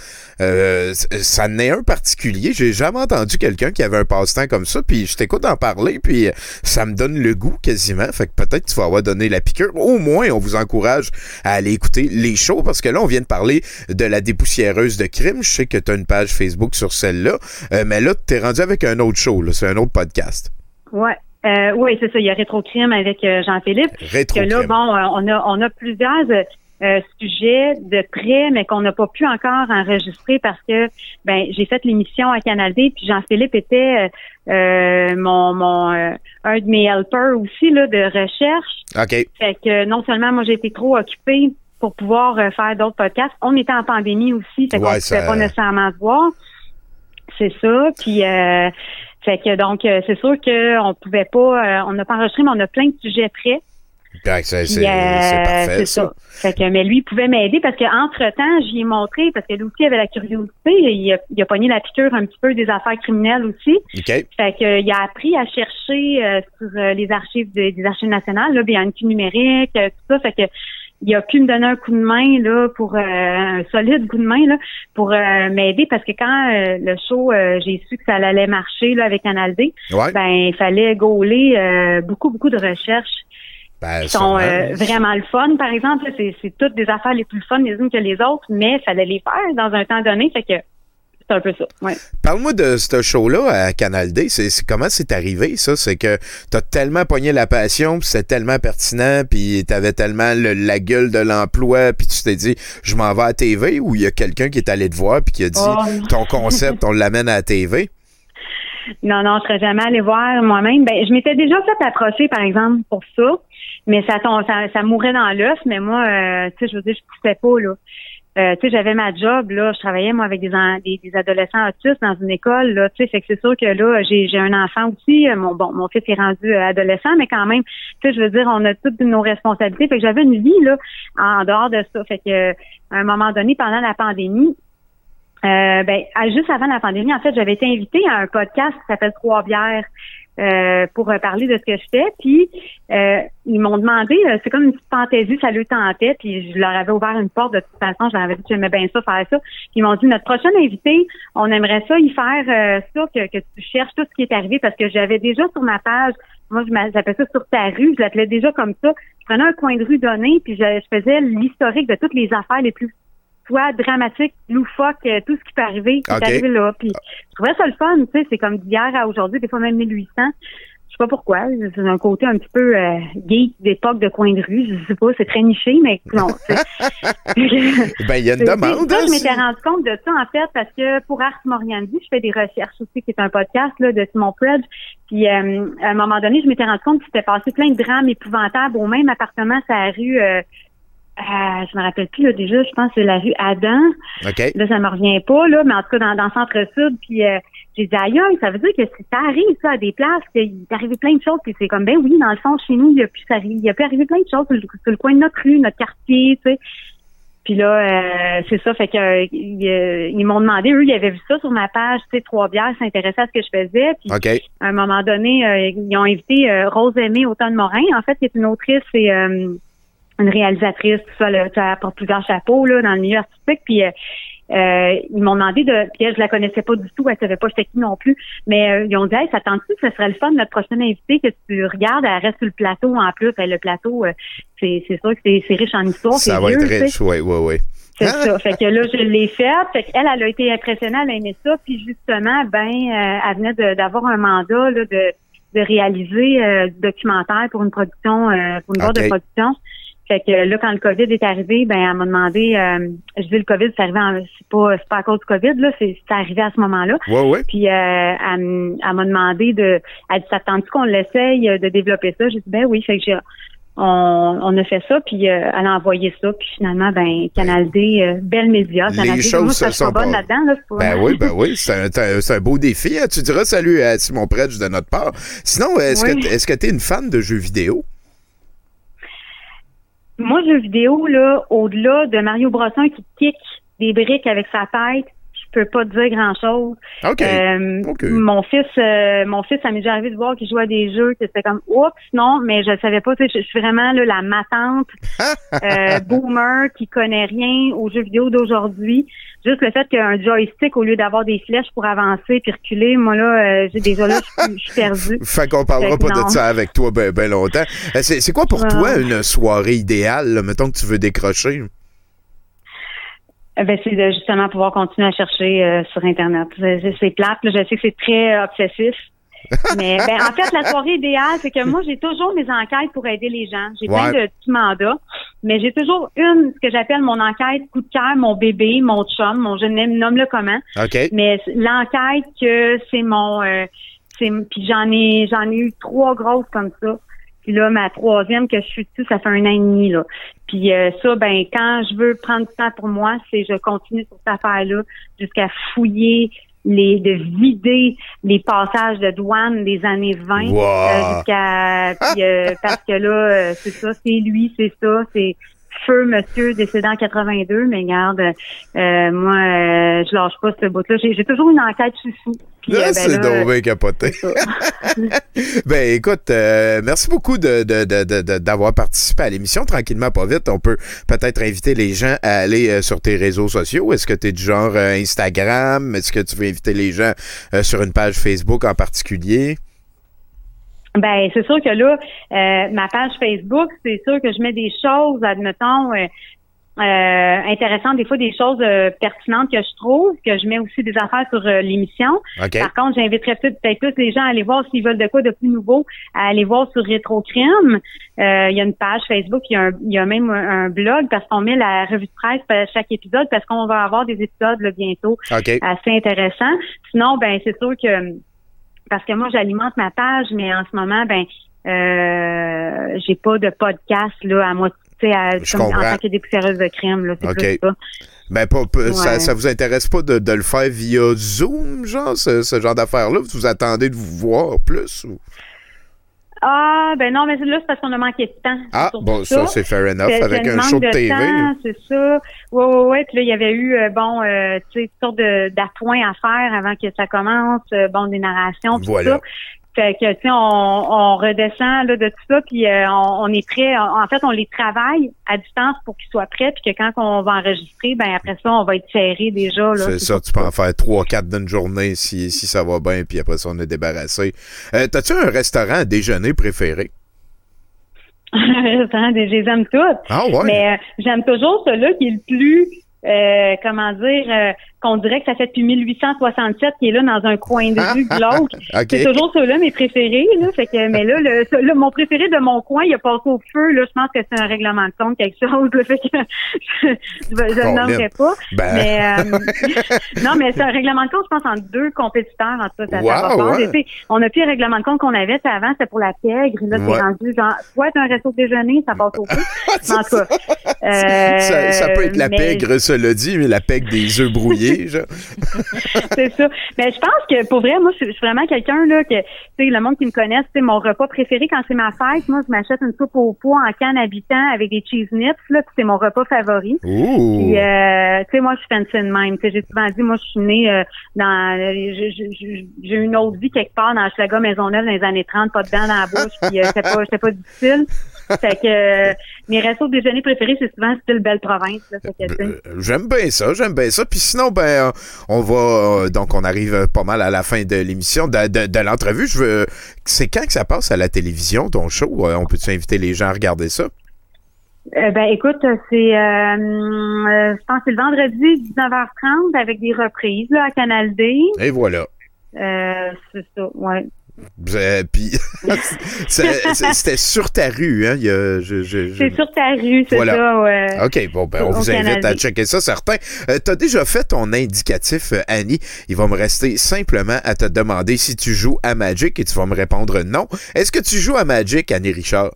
[SPEAKER 6] Euh, ça n'est un particulier. J'ai jamais entendu quelqu'un qui avait un passe-temps comme ça, puis je t'écoute en parler, puis euh, ça me donne le goût quasiment. Fait que peut-être tu vas avoir donné la piqûre. Au moins, on vous encourage à aller écouter les shows, parce que là, on vient de parler de la dépoussiéreuse de crime. Je sais que tu as une page Facebook sur celle-là, Euh, mais là, t'es rendu avec un autre show, là. c'est un autre podcast.
[SPEAKER 8] Ouais. Euh, oui, c'est ça. Il y a Rétrocrime avec euh, Jean-Philippe.
[SPEAKER 6] Rétro
[SPEAKER 8] que là, bon, euh, on a on a plusieurs euh, sujets de près, mais qu'on n'a pas pu encore enregistrer parce que ben j'ai fait l'émission à Canal D, puis Jean-Philippe était euh, euh, mon mon euh, un de mes helpers aussi là de recherche.
[SPEAKER 6] OK.
[SPEAKER 8] Fait que non seulement moi j'ai été trop occupée pour pouvoir euh, faire d'autres podcasts, on était en pandémie aussi, fait qu'on
[SPEAKER 6] Ouais,
[SPEAKER 8] ne
[SPEAKER 6] ça-
[SPEAKER 8] pouvait pas nécessairement se voir. C'est ça. Puis euh, fait que donc euh, c'est sûr qu'on pouvait pas, euh, on n'a pas enregistré, mais on a plein de sujets prêts.
[SPEAKER 6] C'est
[SPEAKER 8] euh,
[SPEAKER 6] c'est parfait,
[SPEAKER 8] c'est
[SPEAKER 6] ça.
[SPEAKER 8] Fait que, mais lui, il pouvait m'aider parce qu'entre temps, j'y ai montré, parce que lui aussi avait la curiosité, il a, il a pogné la piqûre un petit peu des affaires criminelles aussi.
[SPEAKER 6] OK.
[SPEAKER 8] Fait que, il a appris à chercher euh, sur euh, les archives de- des archives nationales, là, coup numérique, euh, tout ça. Fait que il a pu me donner un coup de main là pour euh, un solide coup de main là pour euh, m'aider parce que quand euh, le show euh, j'ai su que ça allait marcher là avec Canal D,
[SPEAKER 6] Ouais.
[SPEAKER 8] ben il fallait gauler euh, beaucoup beaucoup de recherches
[SPEAKER 6] Ben,
[SPEAKER 8] qui sont euh, vraiment le fun, par exemple. C'est, toutes des affaires les plus fun les unes que les autres, mais fallait les faire dans un temps donné. Fait que c'est un peu ça. Ouais.
[SPEAKER 6] Parle-moi de ce show-là à Canal D. C'est, c'est- comment c'est arrivé, ça? C'est que t'as tellement pogné la passion, puis c'est tellement pertinent, puis t'avais tellement le- la gueule de l'emploi, puis tu t'es dit, je m'en vais à TV, ou il y a quelqu'un qui est allé te voir, puis qui a dit,
[SPEAKER 8] Oh.
[SPEAKER 6] ton concept, on l'amène à la TV?
[SPEAKER 8] Non, non, je serais jamais allée voir moi-même. Ben, je m'étais déjà fait approcher, par exemple, pour ça, mais ça, ça, ça mourait dans l'œuf. Mais moi, euh, tu sais, je veux dire, je poussais pas là. Euh, tu sais, j'avais ma job là. Je travaillais moi avec des, des, des adolescents autistes dans une école là. Tu sais, fait que c'est sûr que là, j'ai un enfant aussi. Euh, Mon bon, mon fils est rendu euh, adolescent, mais quand même, tu sais, je veux dire, on a toutes nos responsabilités. Fait que j'avais une vie là en dehors de ça. Fait que euh, à un moment donné, pendant la pandémie, euh, ben, juste avant la pandémie, en fait, j'avais été invitée à un podcast qui s'appelle Trois bières euh, pour parler de ce que je fais. Puis euh, ils m'ont demandé, euh, c'est comme une petite fantaisie, ça lui tentait. Puis je leur avais ouvert une porte de toute façon. Je leur avais dit que j'aimais bien ça, faire ça. Puis ils m'ont dit notre prochaine invité, on aimerait ça y faire euh, ça que, que tu cherches tout ce qui est arrivé parce que j'avais déjà sur ma page. Moi, j'appelais ça sur ta rue. Je l'appelais déjà comme ça. Je prenais un coin de rue donné, puis je, je faisais l'historique de toutes les affaires les plus soit dramatique, loufoque, euh, tout ce qui peut arriver, qui
[SPEAKER 6] Ok.
[SPEAKER 8] est arrivé là. Puis je trouvais ça le fun, tu sais, c'est comme d'hier à aujourd'hui, des fois même 1800. Je sais pas pourquoi, c'est un côté un petit peu euh, geek d'époque de coin de rue, je sais pas, c'est très niché, mais non. <laughs>
[SPEAKER 6] Ben, il y a une <laughs> demande.
[SPEAKER 8] ça, je m'étais rendu compte de ça, en fait, parce que pour Ars Moriandi, je fais des recherches aussi, qui est un podcast là, de Simon Predge. Puis, euh, à un moment donné, je m'étais rendu compte qu'il s'était passé plein de drames épouvantables au même appartement, sur la rue... Euh, euh, je me rappelle plus là, déjà, je pense que c'est la rue Adam.
[SPEAKER 6] OK.
[SPEAKER 8] Là, ça me revient pas, là, mais en tout cas, dans, dans le centre-sud, puis euh, j'ai dit, aïe, ça veut dire que si ça arrive, ça, à des places, qu'il est arrivé plein de choses, puis c'est comme, ben oui, dans le fond, chez nous, il y a pu, ça, il a pu arriver plein de choses sur le, sur le coin de notre rue, notre quartier, tu sais. Puis là, euh, c'est ça, fait que euh, ils, euh, ils m'ont demandé, eux, ils avaient vu ça sur ma page, tu sais, trois bières, s'intéressaient à ce que je faisais, puis à un moment donné, euh, ils ont invité euh, Rose Aimée Automne Morin, en fait, qui est une autrice et euh, une réalisatrice, tout ça, là, ça porte plusieurs chapeaux là, dans le milieu artistique. Puis euh, euh, ils m'ont demandé de. Puis elle, je la connaissais pas du tout, elle savait pas j'étais qui non plus. Mais euh, ils ont dit Hey, ça tente-tu que ce serait le fun, notre prochaine invitée, que tu regardes, elle reste sur le plateau en plus. Le plateau, euh, c'est, c'est sûr que c'est, c'est riche en histoire.
[SPEAKER 6] Ça va
[SPEAKER 8] vieux,
[SPEAKER 6] être riche, oui, oui, oui.
[SPEAKER 8] C'est ça. Fait que là, je l'ai faite. Fait qu'elle, elle a été impressionnée, elle a aimé ça. Puis justement, ben, euh, elle venait d'avoir un mandat là, de, de réaliser euh, du documentaire pour une production, euh, pour une boîte de production. Fait que là, quand le COVID est arrivé, ben, elle m'a demandé, euh, je dis le COVID, c'est arrivé en, c'est pas, c'est pas à cause du COVID, là, c'est, c'est arrivé à ce moment-là.
[SPEAKER 6] Oui, oui.
[SPEAKER 8] Puis euh, elle, m'a demandé de, elle dit, ça te tente qu'on l'essaye euh, de développer ça? J'ai dit, ben oui. Fait que j'ai, on, on a fait ça, puis euh, elle a envoyé ça, puis finalement, ben, Canal D, belle média,
[SPEAKER 6] Les
[SPEAKER 8] Canal D,
[SPEAKER 6] choses
[SPEAKER 8] moi,
[SPEAKER 6] se
[SPEAKER 8] ça, suis
[SPEAKER 6] sont
[SPEAKER 8] bonne là-dedans, là,
[SPEAKER 6] Ben oui, ben oui, c'est un, c'est un- beau défi. hein. Tu diras salut à Simon Predge de notre part. Sinon, est-ce
[SPEAKER 8] Oui.
[SPEAKER 6] que est-ce que tu es une fan de jeux vidéo?
[SPEAKER 8] Moi, jeux vidéo, là, au-delà de Mario Brosson qui kick des briques avec sa tête, peux pas dire grand-chose. Euh. Mon fils, euh, mon fils, ça m'est déjà arrivé de voir qu'il jouait à des jeux que c'était comme oups, non, mais je le savais pas. Je, je suis vraiment là, la matante <laughs> euh, boomer qui connaît rien aux jeux vidéo d'aujourd'hui. Juste le fait qu'un joystick, au lieu d'avoir des flèches pour avancer puis reculer, moi là, j'ai déjà là, je suis- je perdue. <laughs>
[SPEAKER 6] Fait qu'on parlera pas
[SPEAKER 8] non.
[SPEAKER 6] de ça avec toi ben, ben longtemps. C'est quoi pour toi une soirée idéale, là, mettons que tu veux décrocher?
[SPEAKER 8] Euh, Ben, c'est de justement pouvoir continuer à chercher euh, sur Internet. C'est- plate. là. Je sais que c'est très euh, obsessif. <laughs> Mais ben, en fait, la soirée idéale, c'est que moi, j'ai toujours mes enquêtes pour aider les gens. J'ai plein de petits mandats, mais j'ai toujours une, ce que j'appelle mon enquête coup de cœur, mon bébé, mon chum, mon je n'aime, nomme-le comment.
[SPEAKER 6] OK.
[SPEAKER 8] Mais l'enquête que c'est mon, euh, c'est, puis j'en ai, j'en ai eu trois grosses comme ça. Puis là, ma troisième que je suis dessus, ça fait un an et demi là. Puis euh, ça, ben quand je veux prendre du temps pour moi, c'est je continue sur cette affaire-là jusqu'à fouiller les, de vider les passages de douane des années 20
[SPEAKER 6] Wow.
[SPEAKER 8] euh, jusqu'à <laughs> euh, parce que là, euh, c'est ça, c'est lui, c'est ça, c'est feu monsieur décédé en 82, mais regarde, euh, moi, euh, je lâche pas ce bout-là. J'ai, j'ai toujours une enquête chouchou.
[SPEAKER 6] Là,
[SPEAKER 8] euh, ben
[SPEAKER 6] c'est donc capoté. <laughs> Ben écoute, euh, merci beaucoup de, de- de- de- d'avoir participé à l'émission. Tranquillement, pas vite. On peut peut-être inviter les gens à aller euh, sur tes réseaux sociaux. Est-ce que tu es du genre euh, Instagram? Est-ce que tu veux inviter les gens euh, sur une page Facebook en particulier?
[SPEAKER 8] Ben, c'est sûr que là, euh, ma page Facebook, c'est sûr que je mets des choses, admettons, euh, euh, intéressantes, des fois des choses euh, pertinentes que je trouve, que je mets aussi des affaires sur euh, l'émission.
[SPEAKER 6] OK.
[SPEAKER 8] Par contre, j'inviterais peut-être plus les gens à aller voir s'ils veulent de quoi de plus nouveau, à aller voir sur Rétrocrime. Euh, il y a une page Facebook, il y a, un, il y a même un, un blog parce qu'on met la revue de presse à chaque épisode parce qu'on va avoir des épisodes là, bientôt
[SPEAKER 6] OK.
[SPEAKER 8] assez intéressants. Sinon, ben c'est sûr que parce que moi j'alimente ma page, mais en ce moment, ben euh, j'ai pas de podcast là à moi tu sais, à-
[SPEAKER 6] Je
[SPEAKER 8] comme en tant que dépoussiéreuse de crème là, c'est plus ça.
[SPEAKER 6] Ben, pas, pas- ça, vous intéresse pas de, de le faire via Zoom, genre, ce, ce genre d'affaires-là? Vous attendez de vous voir plus? Ou?
[SPEAKER 8] Ah ben non, mais là c'est parce qu'on a manqué de temps.
[SPEAKER 6] Ah, bon, ça, c'est fair enough. Avec un show de,
[SPEAKER 8] de
[SPEAKER 6] TV.
[SPEAKER 8] C'est ça. Ouais, ouais, ouais. Puis là, il y avait eu, euh, bon, euh, tu sais, toutes sortes de- d'appoints à faire avant que ça commence. euh, bon, des narrations, puis
[SPEAKER 6] Voilà.
[SPEAKER 8] ça. Fait que, tu sais, on, on redescend là, de tout ça, puis euh, on, on est prêt. En fait, on les travaille à distance pour qu'ils soient prêts, puis que quand on va enregistrer, ben après ça, on va être serré déjà. Là,
[SPEAKER 6] C'est ça, tu peux en faire 3-4 d'une journée si, si ça va bien, puis après ça, on est débarrassé. Euh, T'as-tu un restaurant à déjeuner préféré? <laughs>
[SPEAKER 8] Restaurant, je les aime toutes.
[SPEAKER 6] Ah ouais?
[SPEAKER 8] Mais euh, j'aime toujours celui qui est le plus, euh, comment dire, euh, qu'on dirait que ça fait depuis 1867 qui est là dans un coin de rue <laughs> glauque.
[SPEAKER 6] OK.
[SPEAKER 8] C'est toujours ceux-là mes préférés. Là, fait que, mais là, le, mon préféré de mon coin, il a passé au feu. Là, je pense que c'est un règlement de compte, quelque chose. Là, <laughs> fait que je ne le nommerai pas.
[SPEAKER 6] Ben.
[SPEAKER 8] Mais <laughs> euh, non, mais c'est un règlement de compte, je pense, entre deux compétiteurs. En tout cas, ça,
[SPEAKER 6] Wow, ouais.
[SPEAKER 8] On a plus le règlement de compte qu'on avait. sais, Avant, c'était pour la pègre. Là,
[SPEAKER 6] Ouais.
[SPEAKER 8] c'est rendu genre, soit un resto de déjeuner, ça passe au feu. Mais en tout cas, euh,
[SPEAKER 6] ça, ça peut être la
[SPEAKER 8] mais-
[SPEAKER 6] pègre, cela dit, mais la pègre des œufs brouillés, <laughs>
[SPEAKER 8] c'est ça. Mais je pense que pour vrai, moi, je suis vraiment quelqu'un là que, tu sais, le monde qui me connaît, c'est mon repas préféré quand c'est ma fête. Moi, je m'achète une soupe au pois en canne habitant avec des cheese nips là, c'est mon repas favori.
[SPEAKER 6] Ouh!
[SPEAKER 8] Puis, euh, tu sais, moi, je suis fancy de même. Tu sais, j'ai souvent dit, moi, je suis née euh, dans, j'ai- eu une autre vie quelque part dans Schlaga Maisonneuve dans les années 30, pas de dents dans la bouche, puis euh, c'était pas, pas difficile. Fait que euh, mes restos de déjeuner préférés, c'est souvent style belle province.
[SPEAKER 6] Euh, J'aime bien ça, j'aime bien ça. Puis sinon, ben, euh, on va, donc on arrive pas mal à la fin de l'émission, de, de, de l'entrevue. Je veux, c'est quand que ça passe à la télévision, ton show? On peut-tu inviter les gens à regarder ça?
[SPEAKER 8] Euh, ben écoute, c'est euh, euh, je pense que c'est le vendredi 19h30 avec des reprises là, à Canal D.
[SPEAKER 6] Et voilà.
[SPEAKER 8] C'est ça, ouais.
[SPEAKER 6] Euh, Puis, <laughs> c'était sur ta rue, hein? je-
[SPEAKER 8] C'est sur ta rue, c'est
[SPEAKER 6] Voilà.
[SPEAKER 8] ça, ouais.
[SPEAKER 6] OK, bon, ben, on vous invite
[SPEAKER 8] Canada.
[SPEAKER 6] à checker ça, certain. Euh, T'as déjà fait ton indicatif, euh, Annie. Il va me rester simplement à te demander si tu joues à Magic et tu vas me répondre non. Est-ce que tu joues à Magic, Annie Richard?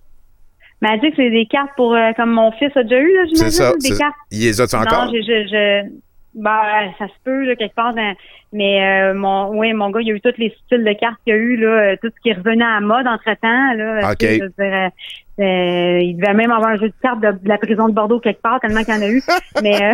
[SPEAKER 8] Magic, c'est des cartes pour euh, comme mon fils a déjà eu, là, j'imagine,
[SPEAKER 6] C'est ça.
[SPEAKER 8] des cartes.
[SPEAKER 6] Il les a-tu encore?
[SPEAKER 8] Non, je, je, je ben, ça se peut là, quelque part dans- mais euh, mon oui, mon gars, il a eu tous les styles de cartes qu'il y a eu là, euh, tout ce qui revenu à mode entre temps là, je veux dire, euh, Euh, il devait même avoir un jeu de cartes de, de la prison de Bordeaux quelque part, tellement qu'il y en a eu. mais, euh,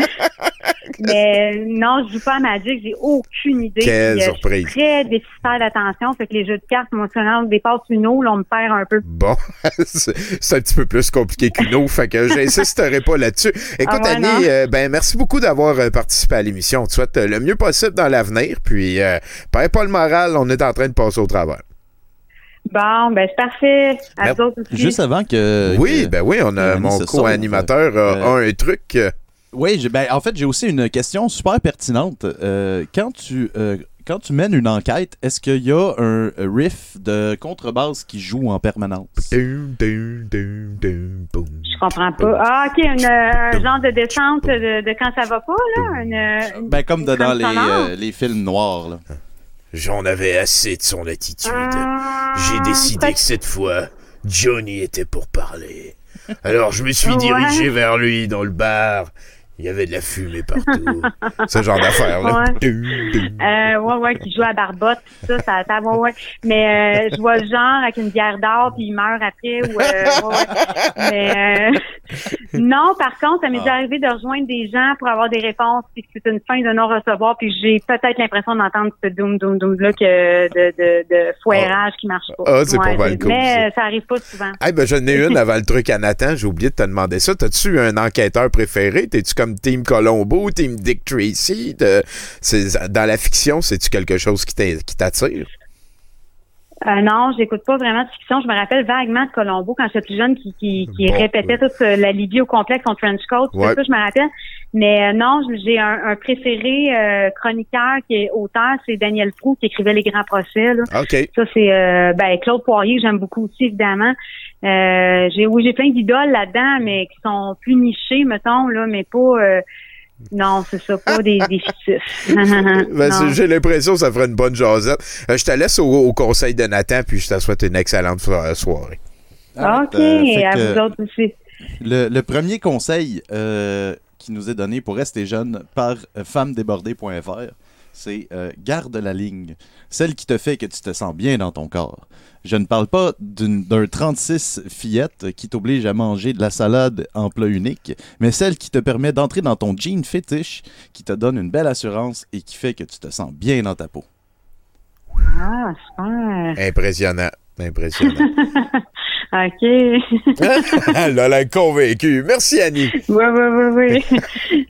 [SPEAKER 8] <laughs> mais non, je joue pas à Magic, j'ai aucune idée.
[SPEAKER 6] Quelle
[SPEAKER 8] Puis, euh,
[SPEAKER 6] surprise.
[SPEAKER 8] Je suis très déficitaire d'attention, fait que les jeux de cartes, moi, si on dépasse une eau, là, on me perd un peu.
[SPEAKER 6] Bon, <laughs> c'est un petit peu plus compliqué qu'une eau, fait que j'insisterai pas là-dessus. Écoute,
[SPEAKER 8] Ah
[SPEAKER 6] Annie, euh, ben merci beaucoup d'avoir euh, participé à l'émission. On te souhaite euh, le mieux possible dans l'avenir, puis euh, perds pas le moral, on est en train de passer au travers.
[SPEAKER 8] Bon, ben c'est parfait. À autres aussi.
[SPEAKER 7] Juste avant que.
[SPEAKER 6] Oui,
[SPEAKER 7] que-
[SPEAKER 6] ben oui, on a mon co-animateur a,
[SPEAKER 7] euh,
[SPEAKER 6] un truc. euh,
[SPEAKER 7] Oui, ben, en fait, j'ai aussi une question super pertinente. Euh, quand, tu, euh, quand tu mènes une enquête, est-ce qu'il y a un riff de contrebasse qui joue en permanence?
[SPEAKER 8] Je comprends pas. Ah, OK, une, euh, un genre de descente de, de quand ça va pas, là? Une, euh, une-
[SPEAKER 7] Ben, comme dans les, euh, les films noirs. Là.
[SPEAKER 6] J'en avais assez de son attitude. J'ai décidé que cette fois, Johnny était pour parler. Alors je me suis dirigé vers lui dans le bar. Il y avait de la fumée partout. <laughs> Ce genre d'affaire, là.
[SPEAKER 8] Ouais. Euh, ouais, ouais, qui joue à Barbotte, pis ça, ça, ça va, ouais. Mais euh, je vois le genre avec une bière d'or, puis il meurt après, ou, euh, ouais, ouais. Mais euh, <laughs> non, par contre, ça m'est déjà arrivé de rejoindre des gens pour avoir des réponses, puis c'est une fin de non-recevoir, puis j'ai peut-être l'impression d'entendre ce doom, doom, doom là que de, de, de foirage qui marche pas.
[SPEAKER 6] Ah, c'est pas mal
[SPEAKER 8] mais-
[SPEAKER 6] cool,
[SPEAKER 8] Mais
[SPEAKER 6] ça.
[SPEAKER 8] euh, ça arrive pas souvent.
[SPEAKER 6] Eh ben, j'en ai une avant le truc à Nathan. J'ai oublié de te demander ça. T'as-tu un enquêteur préféré? T'es-tu comme Team Colombo, Team Dick Tracy? De- Dans la fiction, c'est-tu quelque chose qui t'attire?
[SPEAKER 8] Euh, non, j'écoute pas vraiment de fiction. Je me rappelle vaguement de Colombo quand j'étais plus jeune qui, qui, qui
[SPEAKER 6] Bon,
[SPEAKER 8] répétait toute la Libye au complexe, son trench coat.
[SPEAKER 6] Ouais.
[SPEAKER 8] Ça, je me rappelle. Mais euh, non, j'ai un, un préféré euh, chroniqueur qui est auteur, c'est Daniel Prou qui écrivait Les Grands Procès. Là.
[SPEAKER 6] OK.
[SPEAKER 8] Ça, c'est euh, ben, Claude Poirier, que j'aime beaucoup aussi, évidemment. Euh, j'ai oui, j'ai plein d'idoles là-dedans, mais qui sont plus nichées, mettons, là, mais pas euh, non, c'est ça, pas des, des fictifs. <laughs>
[SPEAKER 6] Ben, J'ai l'impression que ça ferait une bonne jasette. Euh, je te laisse au, au conseil de Nathan, puis je te souhaite une excellente so- soirée.
[SPEAKER 8] OK,
[SPEAKER 7] Euh, fait
[SPEAKER 8] à vous autres aussi.
[SPEAKER 7] le, le premier conseil euh, qui nous est donné pour rester jeune par femmedébordée.fr, c'est euh, garde la ligne. Celle qui te fait que tu te sens bien dans ton corps. Je ne parle pas d'une- d'un 36 fillette qui t'oblige à manger de la salade en plat unique, mais celle qui te permet d'entrer dans ton jean fétiche, qui te donne une belle assurance et qui fait que tu te sens bien dans ta peau.
[SPEAKER 8] Ah, super.
[SPEAKER 6] Impressionnant. Impressionnant. <laughs>
[SPEAKER 8] OK. <laughs>
[SPEAKER 6] Elle a l'air convaincue. Merci, Annie.
[SPEAKER 8] Oui, oui, oui, oui.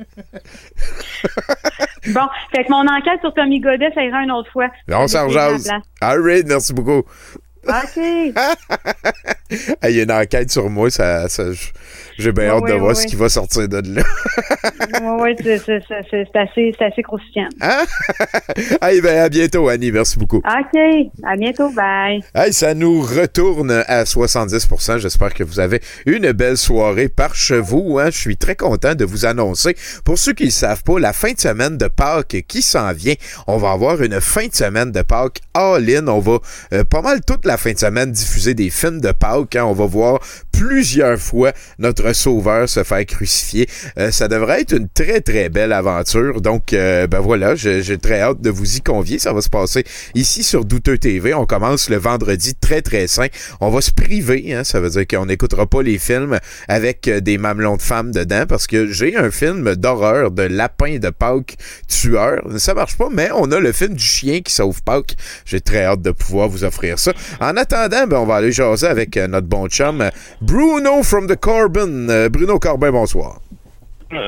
[SPEAKER 8] <laughs> bon, fait que mon enquête sur Tommy Godet, ça ira une autre fois.
[SPEAKER 6] On s'en
[SPEAKER 8] place.
[SPEAKER 6] All right, merci beaucoup.
[SPEAKER 8] OK. <laughs> <laughs>
[SPEAKER 6] Il y a une enquête sur moi, ça, ça- j'ai bien
[SPEAKER 8] Ouais,
[SPEAKER 6] hâte de
[SPEAKER 8] ouais,
[SPEAKER 6] voir
[SPEAKER 8] ouais,
[SPEAKER 6] ce qui va sortir de là.
[SPEAKER 8] Oui, c'est assez, assez croustillant.
[SPEAKER 6] Hein? <laughs> Ben, à bientôt, Annie. Merci beaucoup.
[SPEAKER 8] OK. À bientôt. Bye.
[SPEAKER 6] Hey, ça nous retourne à 70%. J'espère que vous avez une belle soirée par chez vous. Hein? Je suis très content de vous annoncer. Pour ceux qui ne savent pas, la fin de semaine de Pâques qui s'en vient, on va avoir une fin de semaine de Pâques all-in. On va euh, pas mal toute la fin de semaine diffuser des films de Pâques. Hein. On va voir plusieurs fois notre sauveur se faire crucifier. Euh, ça devrait être une très, très belle aventure. Donc, euh, ben voilà, j'ai très hâte de vous y convier. Ça va se passer ici sur Douteux TV. On commence le vendredi très, très sain. On va se priver, hein, ça veut dire qu'on n'écoutera pas les films avec euh, des mamelons de femmes dedans parce que j'ai un film d'horreur de lapin de Pâques tueur. Ça marche pas, mais on a le film du chien qui sauve Pâques. J'ai très hâte de pouvoir vous offrir ça. En attendant, ben, on va aller jaser avec euh, notre bon chum euh, Bruno from the Corbin. Euh, Bruno Corbin, bonsoir. <laughs>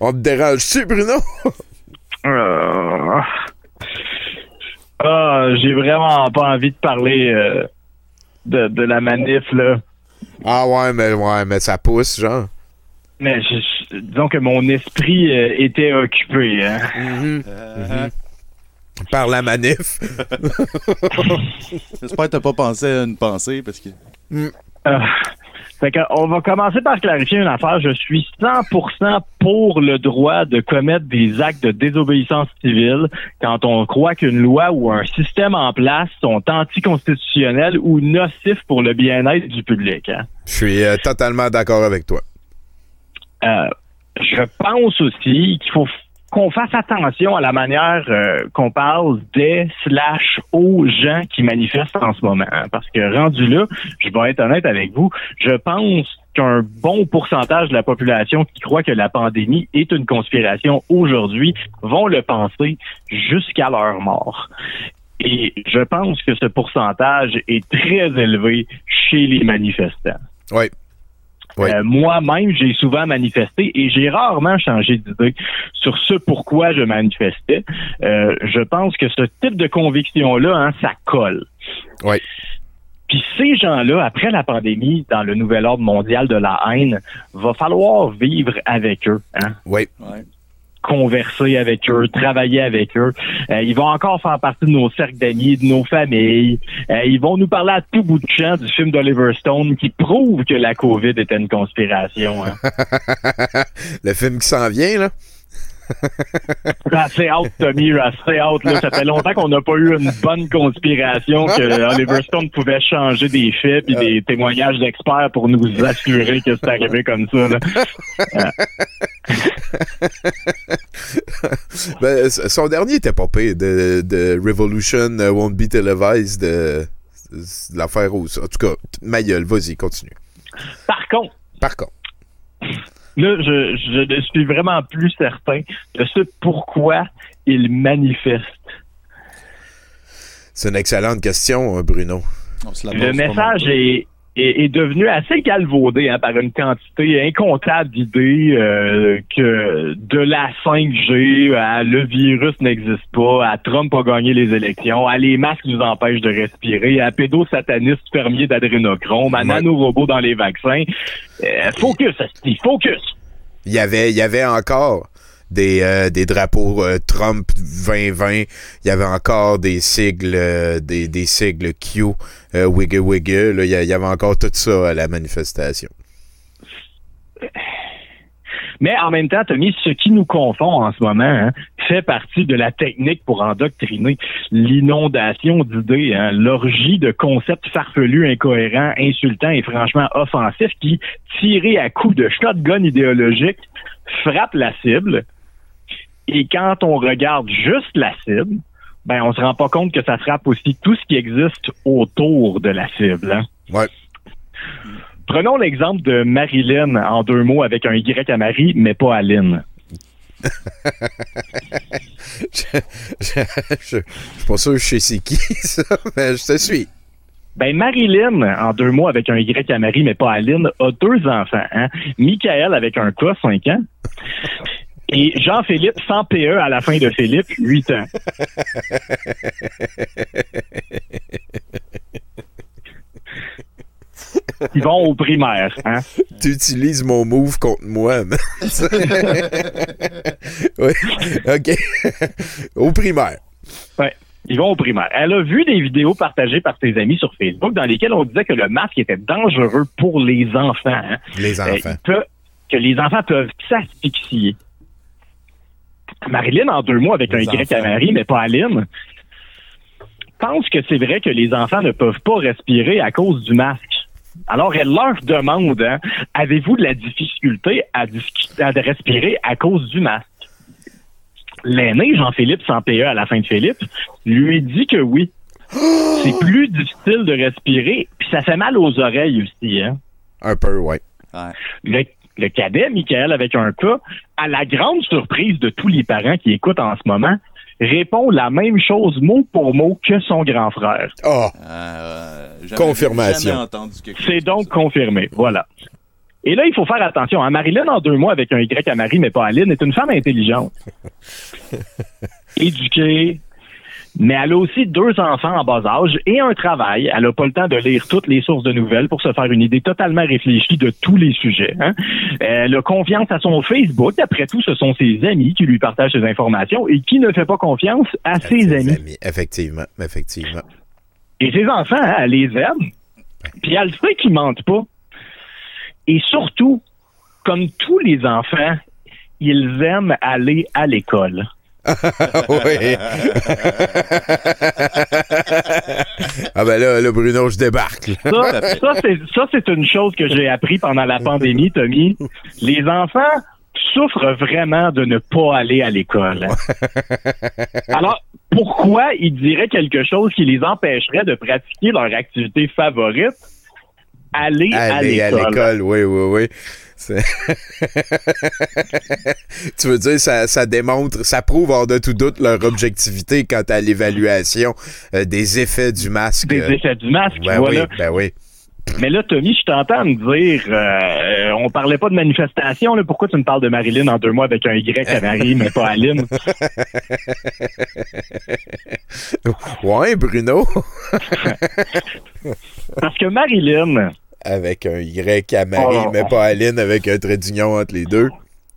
[SPEAKER 6] on te dérange-tu, Bruno?
[SPEAKER 9] Euh, Ah, j'ai vraiment pas envie de parler euh, de, de la manif, là.
[SPEAKER 6] Ah ouais, mais ouais, mais ça pousse, genre.
[SPEAKER 9] Mais je- disons que mon esprit euh, était occupé. Hein.
[SPEAKER 6] Mhm. Par la manif. <laughs>
[SPEAKER 7] J'espère que t'as pas pensé à une pensée parce que.
[SPEAKER 9] Euh, fait que, on va commencer par clarifier une affaire. Je suis 100% pour le droit de commettre des actes de désobéissance civile quand on croit qu'une loi ou un système en place sont anticonstitutionnels ou nocifs pour le bien-être du public. Hein.
[SPEAKER 6] Je suis euh, totalement d'accord avec toi.
[SPEAKER 9] Euh, je pense aussi qu'il faut qu'on fasse attention à la manière euh, qu'on parle des slash aux gens qui manifestent en ce moment. hein, parce que rendu là, je vais être honnête avec vous, je pense qu'un bon pourcentage de la population qui croit que la pandémie est une conspiration aujourd'hui vont le penser jusqu'à leur mort. Et je pense que ce pourcentage est très élevé chez les manifestants.
[SPEAKER 6] Oui. Oui.
[SPEAKER 9] Euh, Moi-même, j'ai souvent manifesté et j'ai rarement changé d'idée sur ce pourquoi je manifestais. Euh, je pense que ce type de conviction-là, hein, ça colle.
[SPEAKER 6] Oui.
[SPEAKER 9] Puis ces gens-là, après la pandémie, dans le nouvel ordre mondial de la haine, va falloir vivre avec eux. Hein?
[SPEAKER 6] Oui.
[SPEAKER 9] Converser avec eux, travailler avec eux. Euh, ils vont encore faire partie de nos cercles d'amis, de nos familles. Euh, ils vont nous parler à tout bout de champ du film d'Oliver Stone qui prouve que la COVID était une conspiration. Hein. <laughs>
[SPEAKER 6] Le film qui s'en vient, là. <laughs>
[SPEAKER 9] Assez hâte, Tommy, assez. Là. Ça fait longtemps qu'on n'a pas eu une bonne conspiration que Oliver Stone pouvait changer des faits et des témoignages d'experts pour nous assurer que c'est arrivé comme ça. Là. <laughs> <laughs>
[SPEAKER 6] Ben, son dernier était pas pire, de, de Revolution uh, Won't Be Televised, de, de l'affaire aux... En tout cas, ma gueule, vas-y, continue.
[SPEAKER 9] Par contre,
[SPEAKER 6] Par contre,
[SPEAKER 9] Là, je, je ne suis vraiment plus certain de ce pourquoi il manifeste.
[SPEAKER 6] c'est une excellente question, hein, Bruno.
[SPEAKER 9] Le message est, est, est devenu assez galvaudé hein, par une quantité incontable d'idées euh, que de la 5G à le virus n'existe pas, à Trump a gagné les élections, à les masques nous empêchent de respirer, à pédosatanistes fermiers d'adrénochrome, à
[SPEAKER 6] Ouais.
[SPEAKER 9] nanorobots dans les vaccins. Euh, focus, asti, focus!
[SPEAKER 6] Il y avait, il y avait encore des, euh, des drapeaux euh, Trump 2020. Il y avait encore des sigles, euh, des, des sigles Q, Wiggle Wiggle. là. Il y a- il y avait encore tout ça à la manifestation.
[SPEAKER 9] Mais en même temps, Tommy, ce qui nous confond en ce moment hein, fait partie de la technique pour endoctriner l'inondation d'idées, hein, l'orgie de concepts farfelus, incohérents, insultants et franchement offensifs qui, tirés à coups de shotgun idéologique, frappent la cible. Et quand on regarde juste la cible, ben on se rend pas compte que ça frappe aussi tout ce qui existe autour de la cible. Hein.
[SPEAKER 6] Ouais.
[SPEAKER 9] Prenons l'exemple de Marilyn en deux mots avec un Y à Marie, mais pas à Lynn. <laughs>
[SPEAKER 6] je, je, je- je suis pas sûr que je sais c'est qui, <laughs> ça, mais je te suis.
[SPEAKER 9] Ben, Marilyn, en deux mots avec un Y à Marie, mais pas à Lynn, a deux enfants. Hein? Michael avec un K, 5 ans. Et Jean-Philippe, sans PE à la fin de Philippe, 8 ans. Ils vont au primaire. Hein?
[SPEAKER 6] Tu utilises mon move contre moi. man. <laughs> oui, OK. Au primaire.
[SPEAKER 9] Ouais. Ils vont au primaire. Elle a vu des vidéos partagées par ses amis sur Facebook dans lesquelles on disait que le masque était dangereux pour les enfants. hein.
[SPEAKER 6] Les enfants.
[SPEAKER 9] peut- que les enfants peuvent s'asphyxier. Marilyn, en deux mots, avec
[SPEAKER 7] Les
[SPEAKER 9] un Y à. Marie, mais pas à Lynn, pense que c'est vrai que les enfants ne peuvent pas respirer à cause du masque. Alors, elle leur demande, hein, avez-vous de la difficulté à, respirer à cause du masque? L'aîné, Jean-Philippe, sans PE à la fin de Philippe, lui dit que oui. C'est plus difficile de respirer, puis ça fait mal aux oreilles aussi. Hein?
[SPEAKER 6] Un peu, ouais.
[SPEAKER 7] Ouais.
[SPEAKER 9] Le, le cadet, Michael, avec un cas, à la grande surprise de tous les parents qui écoutent en ce moment, répond la même chose mot pour mot que son grand frère.
[SPEAKER 6] Ah,
[SPEAKER 7] Euh, jamais-
[SPEAKER 6] Confirmation.
[SPEAKER 9] C'est donc confirmé. Voilà. Et là, il faut faire attention. Hein. Marilyn, en deux mois, avec un Y à Marie, mais pas à Lynn, est une femme intelligente. <laughs> Éduquée. Mais elle a aussi deux enfants en bas âge et un travail. Elle n'a pas le temps de lire toutes les sources de nouvelles pour se faire une idée totalement réfléchie de tous les sujets. hein. Elle a confiance à son Facebook. Après tout, ce sont ses amis qui lui partagent ces informations et qui ne fait pas confiance à ses amis.
[SPEAKER 6] Effectivement, effectivement.
[SPEAKER 9] Et ses enfants, hein, elle les aime. Puis elle sait qu'ils mentent pas. Et surtout, comme tous les enfants, ils aiment aller à l'école. <laughs>
[SPEAKER 6] oui. <laughs> ah ben là, là, Bruno, je débarque. là.
[SPEAKER 9] Ça, ça, c'est, une chose que j'ai appris pendant la pandémie, Tommy. Les enfants souffre vraiment de ne pas aller à l'école. Alors, pourquoi ils diraient quelque chose qui les empêcherait de pratiquer leur activité favorite? Aller, à
[SPEAKER 6] Aller à
[SPEAKER 9] l'école.
[SPEAKER 6] l'école, oui, oui, oui. <laughs> Tu veux dire, ça, ça démontre, ça prouve hors de tout doute leur objectivité quant à l'évaluation euh, des effets du masque.
[SPEAKER 9] Des effets du masque,
[SPEAKER 6] ben
[SPEAKER 9] voilà.
[SPEAKER 6] oui, ben oui.
[SPEAKER 9] Mais là, Tommy, je t'entends me dire, euh, euh, on parlait pas de manifestation, là, pourquoi tu me parles de Marilyn en deux mois avec un Y à Marie, mais pas Lynn? <laughs>
[SPEAKER 6] Ouais, Bruno. <laughs>
[SPEAKER 9] Parce que Marilyn,
[SPEAKER 6] avec un Y à Marie,
[SPEAKER 9] Oh.
[SPEAKER 6] mais pas Aline avec un trait d'union entre les deux.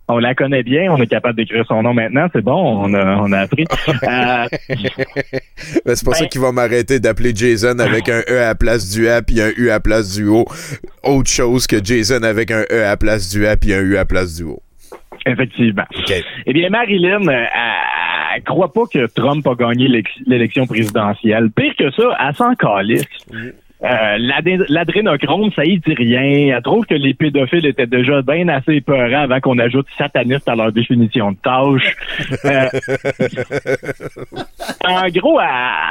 [SPEAKER 9] on la connaît bien, on est capable d'écrire son nom maintenant, c'est bon, on a, on a appris. <laughs> Euh,
[SPEAKER 6] Ben, c'est pour ça
[SPEAKER 9] Ben-
[SPEAKER 6] qu'il va m'arrêter d'appeler Jason avec un E à la place du A puis un U à la place du O. Autre chose que Jason avec un E à la place du A puis un U à la place du O.
[SPEAKER 9] effectivement. Eh bien, Marilyn, euh, elle, croit pas que Trump a gagné l'élection présidentielle. Pire que ça, elle s'en calisse. Euh, L'adrénochrome, ça y dit rien. Elle trouve que les pédophiles étaient déjà bien assez peurants avant qu'on ajoute sataniste à leur définition de tâche. Euh, <laughs> en gros, elle,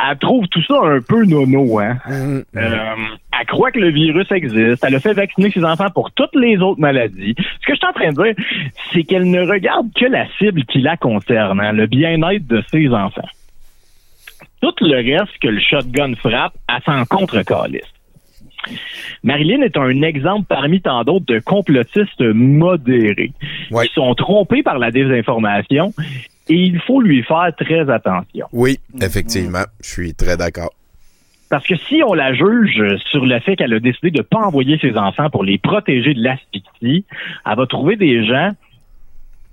[SPEAKER 9] elle trouve tout ça un peu nono. Hein? Euh, elle croit que le virus existe. Elle a fait vacciner ses enfants pour toutes les autres maladies. Ce que je suis en train de dire, c'est qu'elle ne regarde que la cible qui la concerne, hein, le bien-être de ses enfants. Tout le reste que le shotgun frappe, elle s'en contre calisse. Marilyn est un exemple parmi tant d'autres de complotistes modérés
[SPEAKER 6] Ouais.
[SPEAKER 9] qui sont trompés par la désinformation et il faut lui faire très attention.
[SPEAKER 6] Oui, effectivement, je suis très d'accord.
[SPEAKER 9] Parce que si on la juge sur le fait qu'elle a décidé de ne pas envoyer ses enfants pour les protéger de l'asphyxie, elle va trouver des gens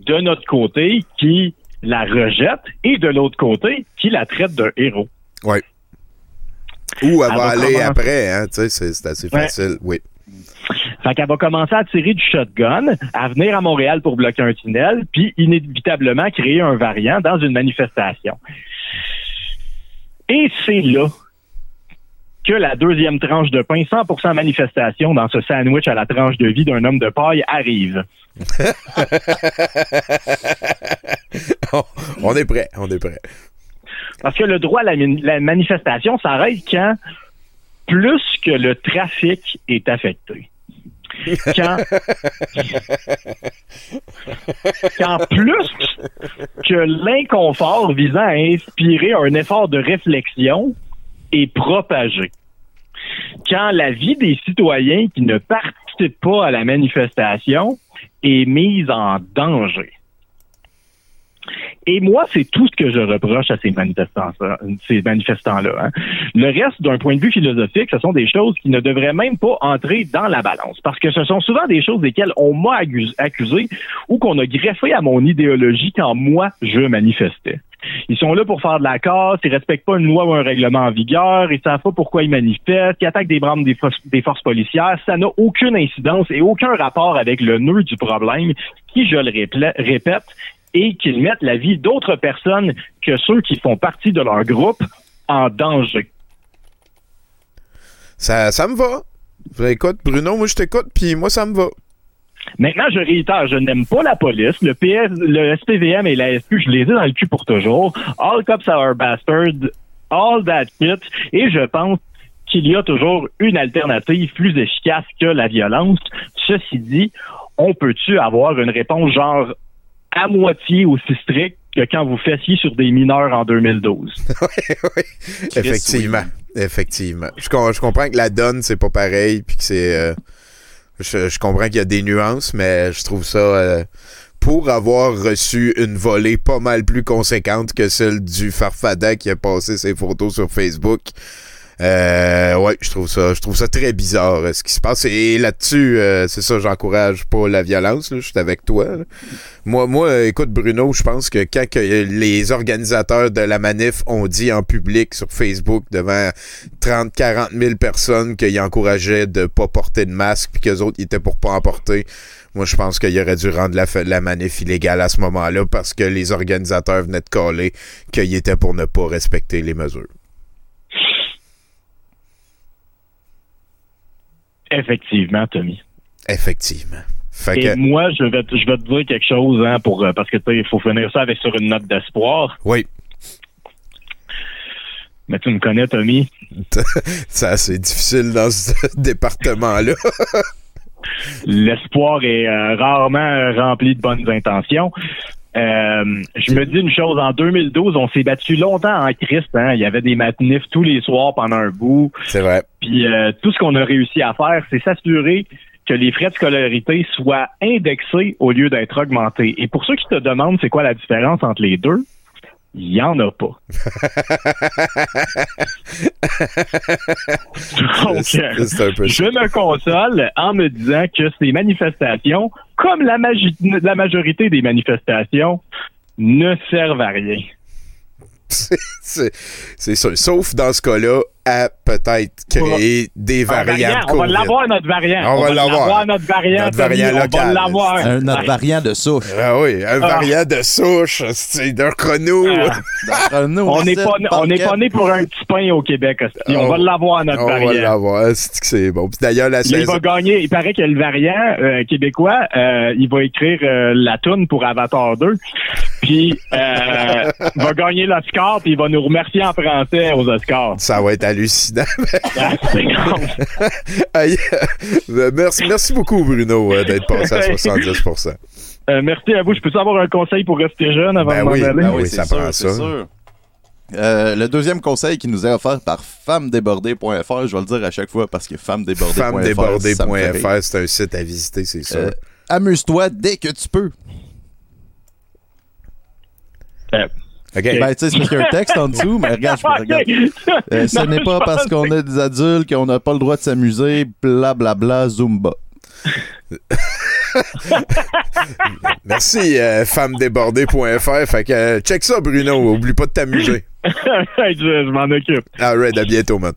[SPEAKER 9] de notre côté qui la rejettent et de l'autre côté qui la traitent d'un héros.
[SPEAKER 6] Oui. Ou elle va aller
[SPEAKER 9] commencer-
[SPEAKER 6] après, hein, tu sais, c'est assez
[SPEAKER 9] Ouais.
[SPEAKER 6] facile, oui.
[SPEAKER 9] Fait qu'elle va commencer à tirer du shotgun, à venir à Montréal pour bloquer un tunnel, puis inévitablement créer un variant dans une manifestation. Et c'est là que la deuxième tranche de pain, 100% manifestation dans ce sandwich à la tranche de vie d'un homme de paille arrive. <laughs>
[SPEAKER 6] on est prêt, on est prêt.
[SPEAKER 9] Parce que le droit à la, mani- la manifestation s'arrête quand plus que le trafic est affecté. Quand, <laughs> quand plus que l'inconfort visant à inspirer un effort de réflexion est propagé. Quand la vie des citoyens qui ne participent pas à la manifestation est mise en danger. Et moi, c'est tout ce que je reproche à ces manifestants, ces manifestants-là. hein. Le reste, d'un point de vue philosophique, ce sont des choses qui ne devraient même pas entrer dans la balance, parce que ce sont souvent des choses desquelles on m'a accus- accusé ou qu'on a greffé à mon idéologie quand moi je manifestais. Ils sont là pour faire de la casse, ils respectent pas une loi ou un règlement en vigueur, ils savent pas pourquoi ils manifestent, ils attaquent des membres des, forces- policières. Ça n'a aucune incidence et aucun rapport avec le nœud du problème, qui, je le répète, et qu'ils mettent la vie d'autres personnes que ceux qui font partie de leur groupe en danger.
[SPEAKER 6] Ça, ça me va. Écoute, Bruno, moi je t'écoute, puis moi ça me va.
[SPEAKER 9] Maintenant, je réitère, je n'aime pas la police. Le PS, le SPVM et la SQ, je les ai dans le cul pour toujours. All cops are bastards, all that shit. Et je pense qu'il y a toujours une alternative plus efficace que la violence. Ceci dit, on peut-tu avoir une réponse genre à moitié aussi stricte que quand vous faissiez sur des mineurs en 2012? <laughs>
[SPEAKER 6] Effectivement. Effectivement. Je, com- je comprends que la donne, c'est pas pareil, puis que c'est. euh, je, je comprends qu'il y a des nuances, mais je trouve ça. euh, pour avoir reçu une volée pas mal plus conséquente que celle du Farfada qui a passé ses photos sur Facebook. Euh, ouais, je trouve ça, je trouve ça très bizarre euh, ce qui se passe. Et là-dessus, euh, c'est ça, j'encourage pas la violence. je suis avec toi. Moi, moi, euh, écoute, Bruno, je pense que quand les organisateurs de la manif ont dit en public sur Facebook devant 30, 40 000 personnes qu'ils encourageaient de pas porter de masque puis qu'eux autres ils étaient pour pas en porter, moi, je pense qu'il aurait dû rendre la, la manif illégale à ce moment-là parce que les organisateurs venaient de caler qu'ils étaient pour ne pas respecter les mesures.
[SPEAKER 9] Effectivement, Tommy.
[SPEAKER 6] Effectivement. Fait
[SPEAKER 9] Et
[SPEAKER 6] que,
[SPEAKER 9] moi, je vais, te- je vais te dire quelque chose, hein, pour, euh, parce que il faut finir ça avec sur une note d'espoir.
[SPEAKER 6] oui,
[SPEAKER 9] Mais tu me connais, Tommy. <laughs>
[SPEAKER 6] ça c'est difficile dans ce <laughs> département-là. <laughs>
[SPEAKER 9] L'espoir est euh, rarement euh, rempli de bonnes intentions. Euh, je me dis une chose, en 2012, on s'est battu longtemps en Christ. Hein? Il y avait des matinifs tous les soirs pendant un bout.
[SPEAKER 6] C'est vrai.
[SPEAKER 9] Puis euh, tout ce qu'on a réussi à faire, c'est s'assurer que les frais de scolarité soient indexés au lieu d'être augmentés. Et pour ceux qui te demandent c'est quoi la différence entre les deux, il n'y en a pas. <laughs> Donc, euh, je me console en me disant que ces manifestations, comme la, majorité des manifestations, ne servent à rien. <laughs>
[SPEAKER 6] C'est sûr. Sauf dans ce cas-là, à peut-être créer des variantes.
[SPEAKER 9] variant, on va l'avoir notre variant.
[SPEAKER 6] On va l'avoir.
[SPEAKER 9] notre variant.
[SPEAKER 6] Notre variant
[SPEAKER 9] on va
[SPEAKER 6] local.
[SPEAKER 9] l'avoir.
[SPEAKER 7] Un notre variant de souche.
[SPEAKER 6] Ah oui, un variant de souche, c'est d'un chrono?
[SPEAKER 9] Ah.
[SPEAKER 7] D'entre nous,
[SPEAKER 9] On n'est pas, on pas né pour un petit pain au Québec. On
[SPEAKER 6] Oh.
[SPEAKER 9] va l'avoir notre
[SPEAKER 6] On va
[SPEAKER 9] variant.
[SPEAKER 6] l'avoir, c'est que c'est bon? Puis d'ailleurs, la
[SPEAKER 9] Il
[SPEAKER 6] saison...
[SPEAKER 9] va gagner. Il paraît que le variant euh, québécois, euh, il va écrire euh, la toune pour Avatar 2. Puis euh, <laughs> va gagner l'Oscar, puis il va nous remercier en français aux Oscars.
[SPEAKER 6] Ça va être hallucinant. <laughs>
[SPEAKER 9] Ah. <laughs>
[SPEAKER 6] Euh, merci, merci beaucoup, Bruno, euh, d'être passé à <laughs> 70%
[SPEAKER 9] Euh, merci à vous. Je peux avoir un conseil pour rester jeune avant
[SPEAKER 6] Ben
[SPEAKER 9] de m'en
[SPEAKER 6] oui,
[SPEAKER 9] aller?
[SPEAKER 6] ben
[SPEAKER 7] oui,
[SPEAKER 6] ça
[SPEAKER 7] sûr,
[SPEAKER 6] prend ça.
[SPEAKER 7] sûr. Euh, le deuxième conseil qui nous est offert par femmedébordée.fr, je vais le dire à chaque fois parce que femmedébordée.fr,
[SPEAKER 6] c'est un site à visiter, c'est sûr.
[SPEAKER 7] Euh, Amuse-toi dès que tu peux.
[SPEAKER 9] Euh,
[SPEAKER 6] OK.
[SPEAKER 7] Ben, tu sais, c'est parce qu'il y a un texte en dessous, mais regarde, je <laughs> regarde. Euh, ce n'est pas parce qu'on est des adultes qu'on n'a pas le droit de s'amuser, blablabla, Zumba. <laughs>
[SPEAKER 6] Merci, euh, femmedébordée.fr. Fait que, euh, check ça, Bruno. Oublie pas de t'amuser.
[SPEAKER 9] je <laughs> je m'en occupe.
[SPEAKER 6] All right, à bientôt, man.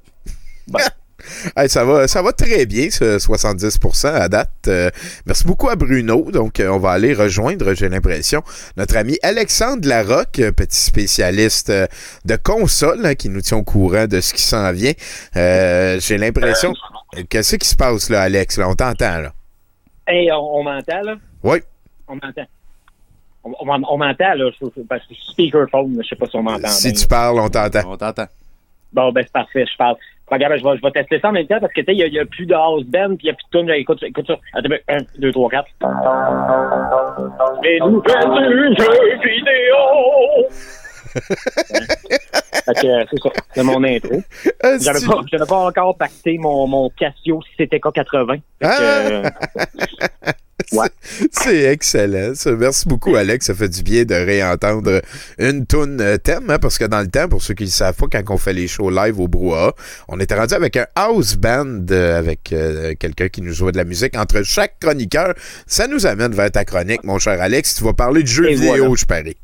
[SPEAKER 6] <laughs> Hey, ça, va, ça va très bien, ce 70% à date. Euh, merci beaucoup à Bruno. Donc, euh, on va aller rejoindre, j'ai l'impression, notre ami Alexandre Larocque, euh, petit spécialiste euh, de console, hein, qui nous tient au courant de ce qui s'en vient. Euh, j'ai l'impression... Qu'est-ce qui se passe, là, Alex? Là, on t'entend, là.
[SPEAKER 10] Hey, on, on m'entend, là?
[SPEAKER 6] Oui.
[SPEAKER 10] On m'entend. On, on- on m'entend, là, parce que speakerphone, je sais pas si on m'entend.
[SPEAKER 6] Si
[SPEAKER 10] bien.
[SPEAKER 6] tu parles, on t'entend.
[SPEAKER 7] On t'entend.
[SPEAKER 10] Bon, ben, c'est parfait, je parle. Regarde, je vais, je vais tester ça en même temps parce que, tu sais, il y a- il y, a plus de house band, puis il y a plus de tunes. Écoute, ça, écoute ça. Attends, ben, un, deux, trois, quatre. Les nouvelles du jeu vidéo! <laughs> Fait que, euh, c'est ça. C'est mon intro. J'avais pas, j'avais pas encore pacté mon, mon Casio CTK 80. Fait que,
[SPEAKER 6] Ah!
[SPEAKER 10] euh, <laughs> Ouais. <laughs>
[SPEAKER 6] C'est excellent. ça. Merci beaucoup, Alex. Ça fait du bien de réentendre une toune euh, thème, hein, parce que dans le temps, pour ceux qui ne savent pas, quand on fait les shows live au Brouhaha, on était rendu avec un house band, euh, avec euh, quelqu'un qui nous jouait de la musique entre chaque chroniqueur. Ça nous amène vers ta chronique, mon cher Alex. Tu vas parler de jeux
[SPEAKER 10] Et
[SPEAKER 6] vidéo,
[SPEAKER 10] voilà.
[SPEAKER 6] je parie.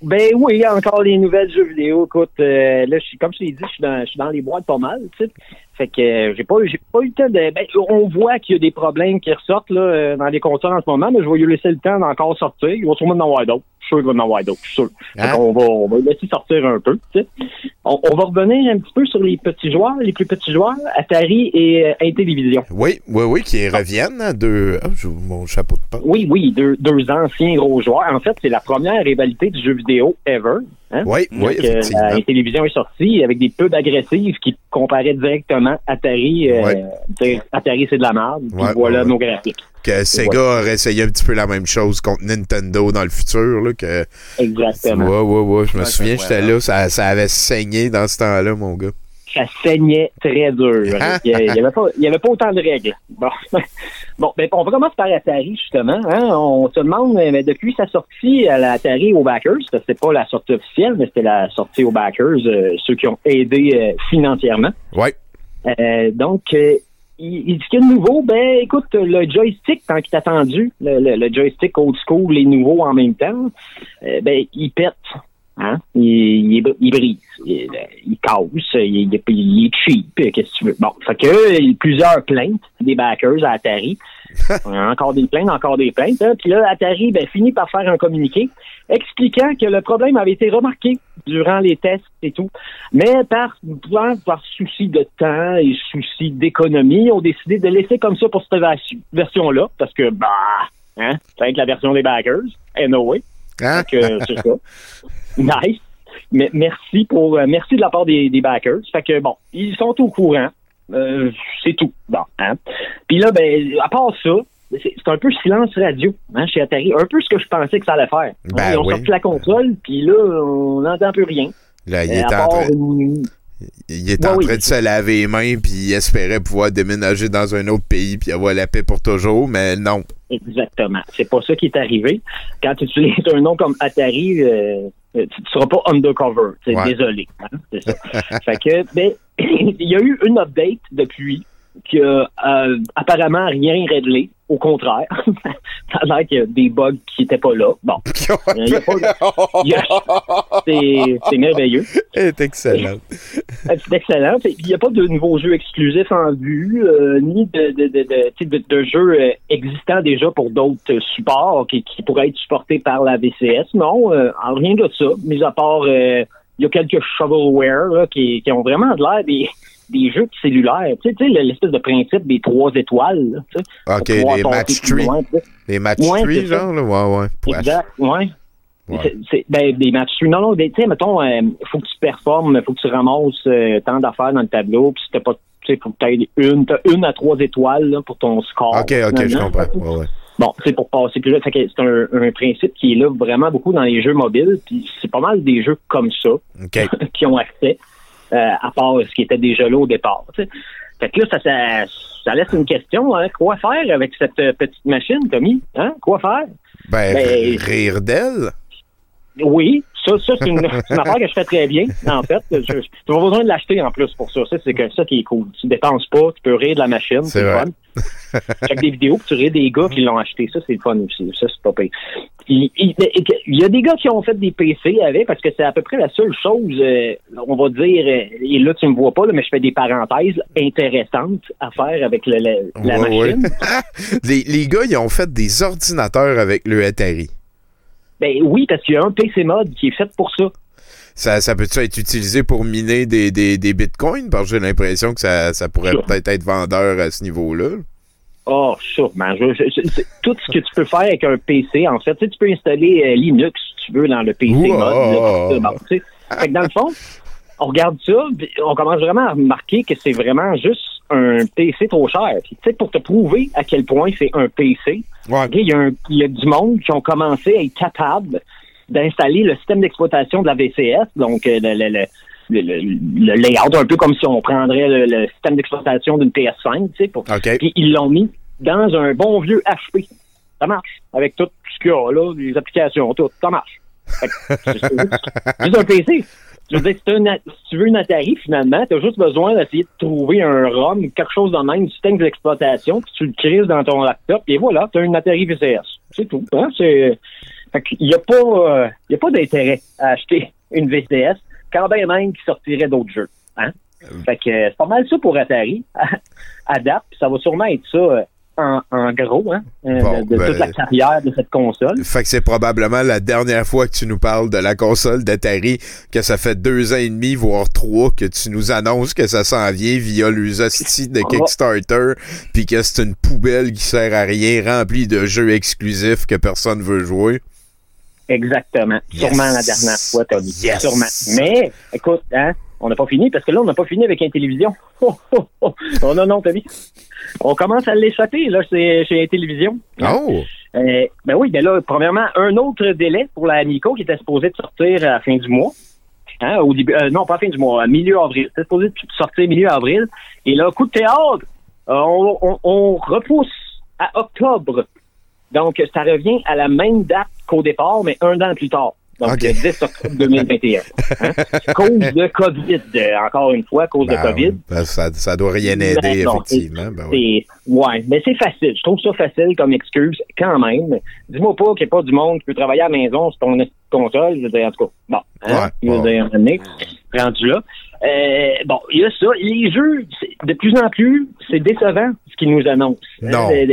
[SPEAKER 10] Ben oui, encore les nouvelles jeux vidéo. Écoute, euh, là, je suis, comme je l'ai dit, je suis dans, je suis dans les boîtes pas mal, tu sais. Fait que euh, j'ai pas, j'ai pas eu le temps de. Ben, on voit qu'il y a des problèmes qui ressortent là euh, dans les consoles en ce moment, mais je vais lui laisser le temps d'encore sortir. Il va sûrement en avoir d'autres. Je suis sûr qu'il va en avoir d'autres. Je suis sûr.
[SPEAKER 6] Hein?
[SPEAKER 10] qu'on va, on va le laisser sortir un peu. On, on va revenir un petit peu sur les petits joueurs, les plus petits joueurs, Atari et euh, Intellivision.
[SPEAKER 6] Oui, oui, oui, qui reviennent. hein, de... Ah, j'ai mon chapeau de pain.
[SPEAKER 10] Oui, oui, deux, deux anciens gros joueurs. En fait, c'est la première rivalité du jeu vidéo ever. Hein?
[SPEAKER 6] Oui, oui,
[SPEAKER 10] euh,
[SPEAKER 6] effectivement.
[SPEAKER 10] la télévision est sortie avec des pubs agressives qui comparaient directement Atari. euh,
[SPEAKER 6] Ouais.
[SPEAKER 10] Atari, c'est de la merde. Puis
[SPEAKER 6] Ouais,
[SPEAKER 10] voilà
[SPEAKER 6] ouais,
[SPEAKER 10] nos graphiques.
[SPEAKER 6] Que Sega aurait essayé un petit peu la même chose contre Nintendo dans le futur. Là, que...
[SPEAKER 10] Exactement.
[SPEAKER 6] Ouais, ouais, ouais. Je me souviens, j'étais là, ça, ça avait saigné dans ce temps-là, mon gars.
[SPEAKER 10] Ça saignait très dur.
[SPEAKER 6] Ah.
[SPEAKER 10] Il n'y avait, pas- il y avait pas autant de règles. Bon, <laughs> bon ben, on va commencer par Atari, justement. Hein? On se demande, mais depuis sa sortie à l'Atari aux backers, c'était pas la sortie officielle, mais c'était la sortie aux backers, euh, ceux qui ont aidé euh, financièrement.
[SPEAKER 6] Ouais.
[SPEAKER 10] Euh, donc, il, il dit qu'il y a de nouveau, ben écoute, le joystick, tant qu'il est attendu, le, le- le joystick old school et nouveau en même temps, ben il pète. Hein? Il, il, brise, il, il casse, il, il, il est cheap, qu'est-ce que tu veux? Bon, fait que il y a plusieurs plaintes des backers à Atari. <laughs> encore des plaintes, encore des plaintes. hein. Puis là, Atari ben, finit par faire un communiqué expliquant que le problème avait été remarqué durant les tests et tout. Mais par, par, par souci de temps et souci d'économie, ils ont décidé de laisser comme ça pour cette version- version-là, parce que, bah, hein, ça va être la version des backers, anyway.
[SPEAKER 6] Hein?
[SPEAKER 10] Que c'est ça. <laughs> Nice. Mais merci pour euh, merci de la part des, des backers. Fait que bon, ils sont au courant. Euh, c'est tout. Bon, hein. Puis là, ben, à part ça, c'est c'est un peu silence radio hein, chez Atari. Un peu ce que je pensais que ça allait faire. Hein,
[SPEAKER 6] Ben
[SPEAKER 10] ils ont
[SPEAKER 6] oui.
[SPEAKER 10] sorti la console, puis là, on n'entend plus rien.
[SPEAKER 6] Là, il
[SPEAKER 10] Euh,
[SPEAKER 6] est en train,
[SPEAKER 10] une-
[SPEAKER 6] il est
[SPEAKER 10] Ouais,
[SPEAKER 6] en
[SPEAKER 10] oui.
[SPEAKER 6] train de se laver les mains, puis il espérait pouvoir déménager dans un autre pays, puis avoir la paix pour toujours, mais non.
[SPEAKER 10] Exactement. C'est pas ça qui est arrivé. Quand tu utilises un nom comme Atari, euh, tu ne seras pas undercover.
[SPEAKER 6] Ouais.
[SPEAKER 10] désolé. hein, c'est ça. <laughs> fait que, ben, <clears throat> il y a eu une update depuis qui a euh, apparemment rien réglé. Au contraire, <laughs> ça a l'air qu'il y a des bugs qui n'étaient pas là. Bon, <laughs> il y a pas de- il y a- c'est c'est merveilleux.
[SPEAKER 6] Elle est excellente. <laughs>
[SPEAKER 10] Euh, C'est excellent. Il n'y a pas de nouveaux jeux exclusifs en vue, euh, ni de, de, de, jeux euh, existants déjà pour d'autres euh, supports qui, qui pourraient être supportés par la VCS. Non, euh, rien de ça. Mis à part, euh, il y a quelques shovelware là, qui, qui ont vraiment de l'air des, des jeux cellulaires. Tu sais, tu sais, l'espèce de principe des trois étoiles. là, tu sais,
[SPEAKER 6] Ok,
[SPEAKER 10] pour passer
[SPEAKER 6] match
[SPEAKER 10] plus
[SPEAKER 6] tree.
[SPEAKER 10] loin, tu sais.
[SPEAKER 6] Les match
[SPEAKER 10] Ouais,
[SPEAKER 6] genre, là? Ouais, ouais.
[SPEAKER 10] Exact, ouais. Ben, des matchs. Non, non, des- tu sais, mettons, il faut que tu performes, faut que tu ramasses euh, tant d'affaires dans le tableau, puis si t'as pas, tu sais, faut que t'aies une, t'as une à trois étoiles là, pour ton score.
[SPEAKER 6] Ok, ok, je comprends. Ouais, ouais.
[SPEAKER 10] Bon, c'est pour passer plus que C'est un, un principe qui est là vraiment beaucoup dans les jeux mobiles, puis c'est pas mal des jeux comme ça <laughs> qui ont accès, euh, à part ce qui était déjà là au départ. tu sais. Fait que là, ça, ça, ça laisse une question. Hein? Quoi faire avec cette euh, petite machine, Tommy? Hein? Quoi faire?
[SPEAKER 6] Ben,
[SPEAKER 10] Ben,
[SPEAKER 6] rire d'elle.
[SPEAKER 10] Oui, ça, ça <laughs> c'est une, affaire que je fais très bien, en fait. Je, je, tu pas besoin de l'acheter en plus pour ça. Ça, c'est que ça qui est cool. Tu dépenses pas, tu peux rire de la machine,
[SPEAKER 6] C'est
[SPEAKER 10] le fun. Check des vidéos, puis tu ris des gars qui l'ont acheté. Ça, c'est le fun aussi. Ça, c'est pas pire. Il, il- il y a des gars qui ont fait des PC avec, parce que c'est à peu près la seule chose, euh, on va dire, euh, et là, tu me vois pas, là, mais je fais des parenthèses intéressantes à faire avec le- le- la
[SPEAKER 6] Ouais, ouais.
[SPEAKER 10] machine. <laughs>
[SPEAKER 6] les, les gars, ils ont fait des ordinateurs avec le Atari.
[SPEAKER 10] Ben oui, parce qu'il y a un PC mode qui est fait pour ça.
[SPEAKER 6] Ça, ça peut-tu être utilisé pour miner des, des, des bitcoins? Parce que j'ai l'impression que ça, ça pourrait
[SPEAKER 10] Sure.
[SPEAKER 6] peut-être être vendeur à ce niveau-là.
[SPEAKER 10] Oh, sûrement. Je- je- je- c'est tout ce que tu peux faire avec un PC, en fait, tu, sais, tu peux installer euh, Linux, si tu veux, dans le PC mode. là, tu sais. Fait que dans le fond, on regarde ça, on commence vraiment à remarquer que c'est vraiment juste un PC trop cher. Puis, tu sais, pour te prouver à quel point c'est un PC,
[SPEAKER 6] Ouais.
[SPEAKER 10] il y, a y du monde qui ont commencé à être capables d'installer le système d'exploitation de la VCS, donc euh, le, le, le, le, le- le layout, un peu comme si on prendrait le, système d'exploitation d'une PS5, tu sais, pour
[SPEAKER 6] OK.
[SPEAKER 10] puis ils l'ont mis dans un bon vieux HP. Ça marche. Avec tout ce qu'il y a là, les applications, tout. Ça marche. C'est juste un PC. <laughs> Je veux dire, si, si tu veux une Atari, finalement, tu as juste besoin d'essayer de trouver un ROM, quelque chose de même, du système d'exploitation, puis tu le crises dans ton laptop, et voilà, tu as une Atari VCS. C'est tout. Hein? C'est... Fait qu'il y a pas, euh, il y a pas d'intérêt à acheter une VCS, quand bien même qu'il sortirait d'autres jeux. Hein? Fait que euh, c'est pas mal ça pour Atari. Adapte, ça va sûrement être ça euh, en, en gros, hein, euh,
[SPEAKER 6] Bon,
[SPEAKER 10] de, de
[SPEAKER 6] ben-
[SPEAKER 10] toute la carrière de cette console.
[SPEAKER 6] Fait que c'est probablement la dernière fois que tu nous parles de la console d'Atari, que ça fait deux ans et demi, voire trois, que tu nous annonces que ça s'en vient via l'usostie de Kickstarter, puis que c'est une poubelle qui sert à rien, remplie de jeux exclusifs que personne veut jouer.
[SPEAKER 10] Exactement.
[SPEAKER 6] Yes.
[SPEAKER 10] Sûrement la dernière fois, Tommy.
[SPEAKER 6] Yes.
[SPEAKER 10] Sûrement. Mais, écoute, hein, on n'a pas fini, parce que là, on n'a pas fini avec Intellivision. <laughs> Oh, oh, oh. Oh, non, non, Tommy. On commence à l'échapper, là, chez, chez Intellivision.
[SPEAKER 6] Oh!
[SPEAKER 10] Euh, ben oui, ben là, premièrement, un autre délai pour la Amico qui était supposé de sortir à la fin du mois. Hein, au début, euh, non, pas à la fin du mois, à milieu avril. C'était supposé de sortir milieu avril. Et là, coup de théâtre, euh, on, on- on repousse à octobre. Donc, ça revient à la même date qu'au départ, mais un an plus tard. Donc, le 10 octobre 2021. Hein? <laughs> Cause de COVID, encore une fois, cause
[SPEAKER 6] Ben,
[SPEAKER 10] de COVID.
[SPEAKER 6] ben, ça, ça doit rien aider,
[SPEAKER 10] Ben, non,
[SPEAKER 6] effectivement. Ben oui.
[SPEAKER 10] Ouais, mais c'est facile. Je trouve ça facile comme excuse quand même. Dis-moi pas qu'il n'y a pas du monde qui peut travailler à la maison sur ton console. Je veux dire, en tout cas, bon. Hein?
[SPEAKER 6] Ouais,
[SPEAKER 10] je veux dire, rendu là. Euh, bon, il y a ça. Les jeux, de plus en plus, c'est décevant ce qu'ils nous annoncent.
[SPEAKER 6] Non.
[SPEAKER 10] Euh,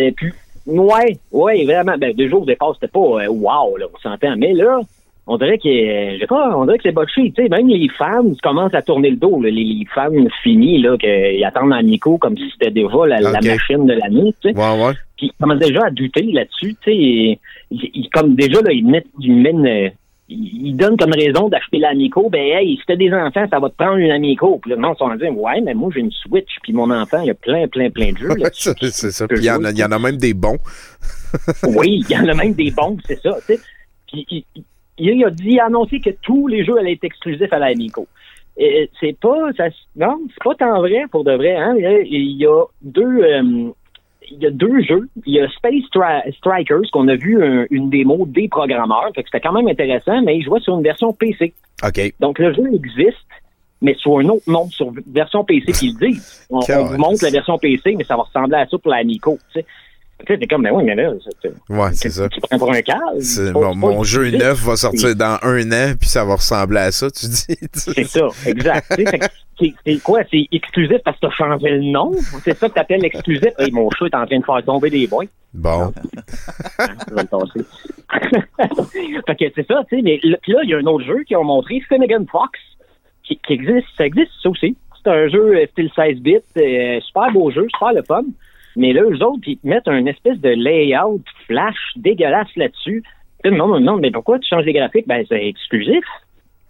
[SPEAKER 10] ouais, ouais, vraiment. Ben, deux jours au départ, c'était pas euh, wow, là, on s'entend. Mais là, on dirait que euh, je sais pas, on dirait que c'est botché. Tu sais, même les fans commencent à tourner le dos. là. Les, les fans finis là, qu'ils attendent à Nico comme si c'était déjà la, la machine de l'année. Tu sais.
[SPEAKER 6] Ouais, ouais.
[SPEAKER 10] Puis ils commencent déjà à douter là-dessus. Tu sais, comme déjà là, ils mettent, ils mènent, ils donnent comme raison d'acheter l'Amico. Ben hey, si t'as des enfants, ça va te prendre une Amico. Puis là, non, ils sont dire, ouais, mais moi j'ai une Switch. Puis mon enfant, il y a plein, plein, plein de jeux.
[SPEAKER 6] Ouais, c'est ça. Puis il y, en a- il y en a même des bons.
[SPEAKER 10] Oui, il y en a même des bons, c'est ça. tu sais. Puis il, il- il a dit, il a annoncé que tous les jeux allaient être exclusifs à la Amico. Et c'est pas, ça, non, c'est pas tant vrai pour de vrai. Hein. Il y a deux, euh, il y a deux jeux. Il y a Space Stri- Strikers qu'on a vu un- une démo des programmeurs, fait que c'était quand même intéressant, mais il jouait sur une version PC.
[SPEAKER 6] OK.
[SPEAKER 10] Donc le jeu existe, mais sur un autre nom, sur version PC <laughs> qu'ils disent. On, vous montre la version PC, mais ça va ressembler à ça pour la Amico. Tu sais, Tu sais, t'es comme, mais oui, mais là,
[SPEAKER 6] Ouais, c'est ça.
[SPEAKER 10] tu prends pour un
[SPEAKER 6] c'est
[SPEAKER 10] pas-
[SPEAKER 6] Mon, jeu neuf va sortir dans un an, puis ça va ressembler à ça, tu dis. <laughs>
[SPEAKER 10] C'est ça, exact. C'est quoi? C'est exclusif parce que t'as changé le nom? C'est ça que t'appelles exclusif? Hey, mon chat est en train de faire tomber des boîtes.
[SPEAKER 6] Bon.
[SPEAKER 10] Je vais le tasser. <laughs> fait que c'est ça, tu sais. Mais là, puis là, il y a un autre jeu qui ont montré, Finnegan Fox, qui, qui existe. Ça existe, ça aussi. C'est un jeu euh, style 16 bits, euh, super beau jeu, super le fun. Mais là, eux autres, ils mettent un espèce de layout flash dégueulasse là-dessus. Puis là, Non, non, mais pourquoi tu changes les graphiques? Ben, c'est exclusif.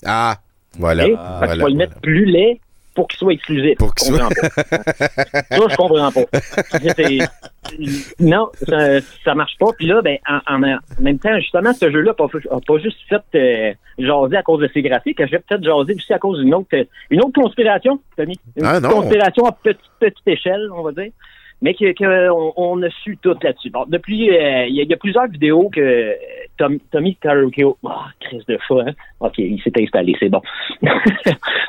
[SPEAKER 6] Ah, voilà. Ah,
[SPEAKER 10] tu vas le mettre plus laid pour qu'il soit exclusif.
[SPEAKER 6] Pour
[SPEAKER 10] Je
[SPEAKER 6] qu'il soit-
[SPEAKER 10] comprends pas. ça, je comprends pas. Non, ça, ça marche pas. Puis là, ben, en, même temps, justement, ce jeu-là n'a pas, juste fait euh, jaser à cause de ses graphiques, j'ai peut-être jasé aussi à cause d'une autre, une autre conspiration, Tommy. Une
[SPEAKER 6] Ah, non.
[SPEAKER 10] conspiration à petite, petite échelle, on va dire. Mais que, que on, a su tout là-dessus. Bon, depuis, euh, il y, a- il y a plusieurs vidéos que euh, Tom- Tommy Tarukio, oh, crise de chat, hein? Ok, il s'est installé, c'est bon. <laughs>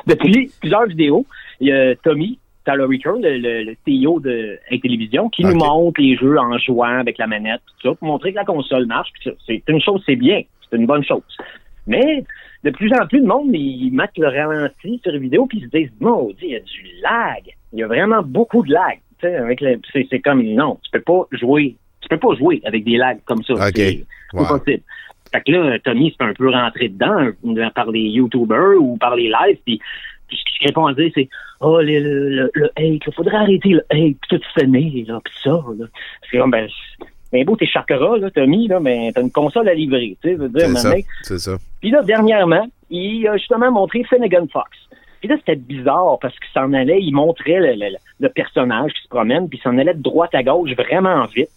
[SPEAKER 10] depuis plusieurs vidéos, il y a Tommy Taloriker, le, le, le CEO de Intellivision, qui nous montre les jeux en jouant avec la manette, tout ça, pour montrer que la console marche. C'est une chose, c'est bien, c'est une bonne chose. Mais de plus en plus de monde, ils mettent le ralenti sur les vidéos puis ils se disent, maudit, il y a du lag. Il y a vraiment beaucoup de lag. Avec le- c'est, c'est comme, non, tu peux pas jouer, tu peux pas jouer avec des lags comme ça. C'est
[SPEAKER 6] Ouais.
[SPEAKER 10] impossible. Fait que là, Tommy c'est un peu rentré dedans euh, par les YouTubers ou par les lives, puis puis ce qu'il répond à dire, c'est Oh, le, le, le, le hate, il faudrait arrêter le hate, puis tout finir, là, puis ça, là. C'est comme, ben, ben beau tes chakras, là, Tommy, là, mais t'as une console à livrer, tu sais, veux dire,
[SPEAKER 6] C'est ça. C'est ça.
[SPEAKER 10] puis là, dernièrement, il a justement montré Finnegan Fox. Puis là, c'était bizarre parce qu'il s'en allait, il montrait le, le- le personnage qui se promène, puis il s'en allait de droite à gauche vraiment vite.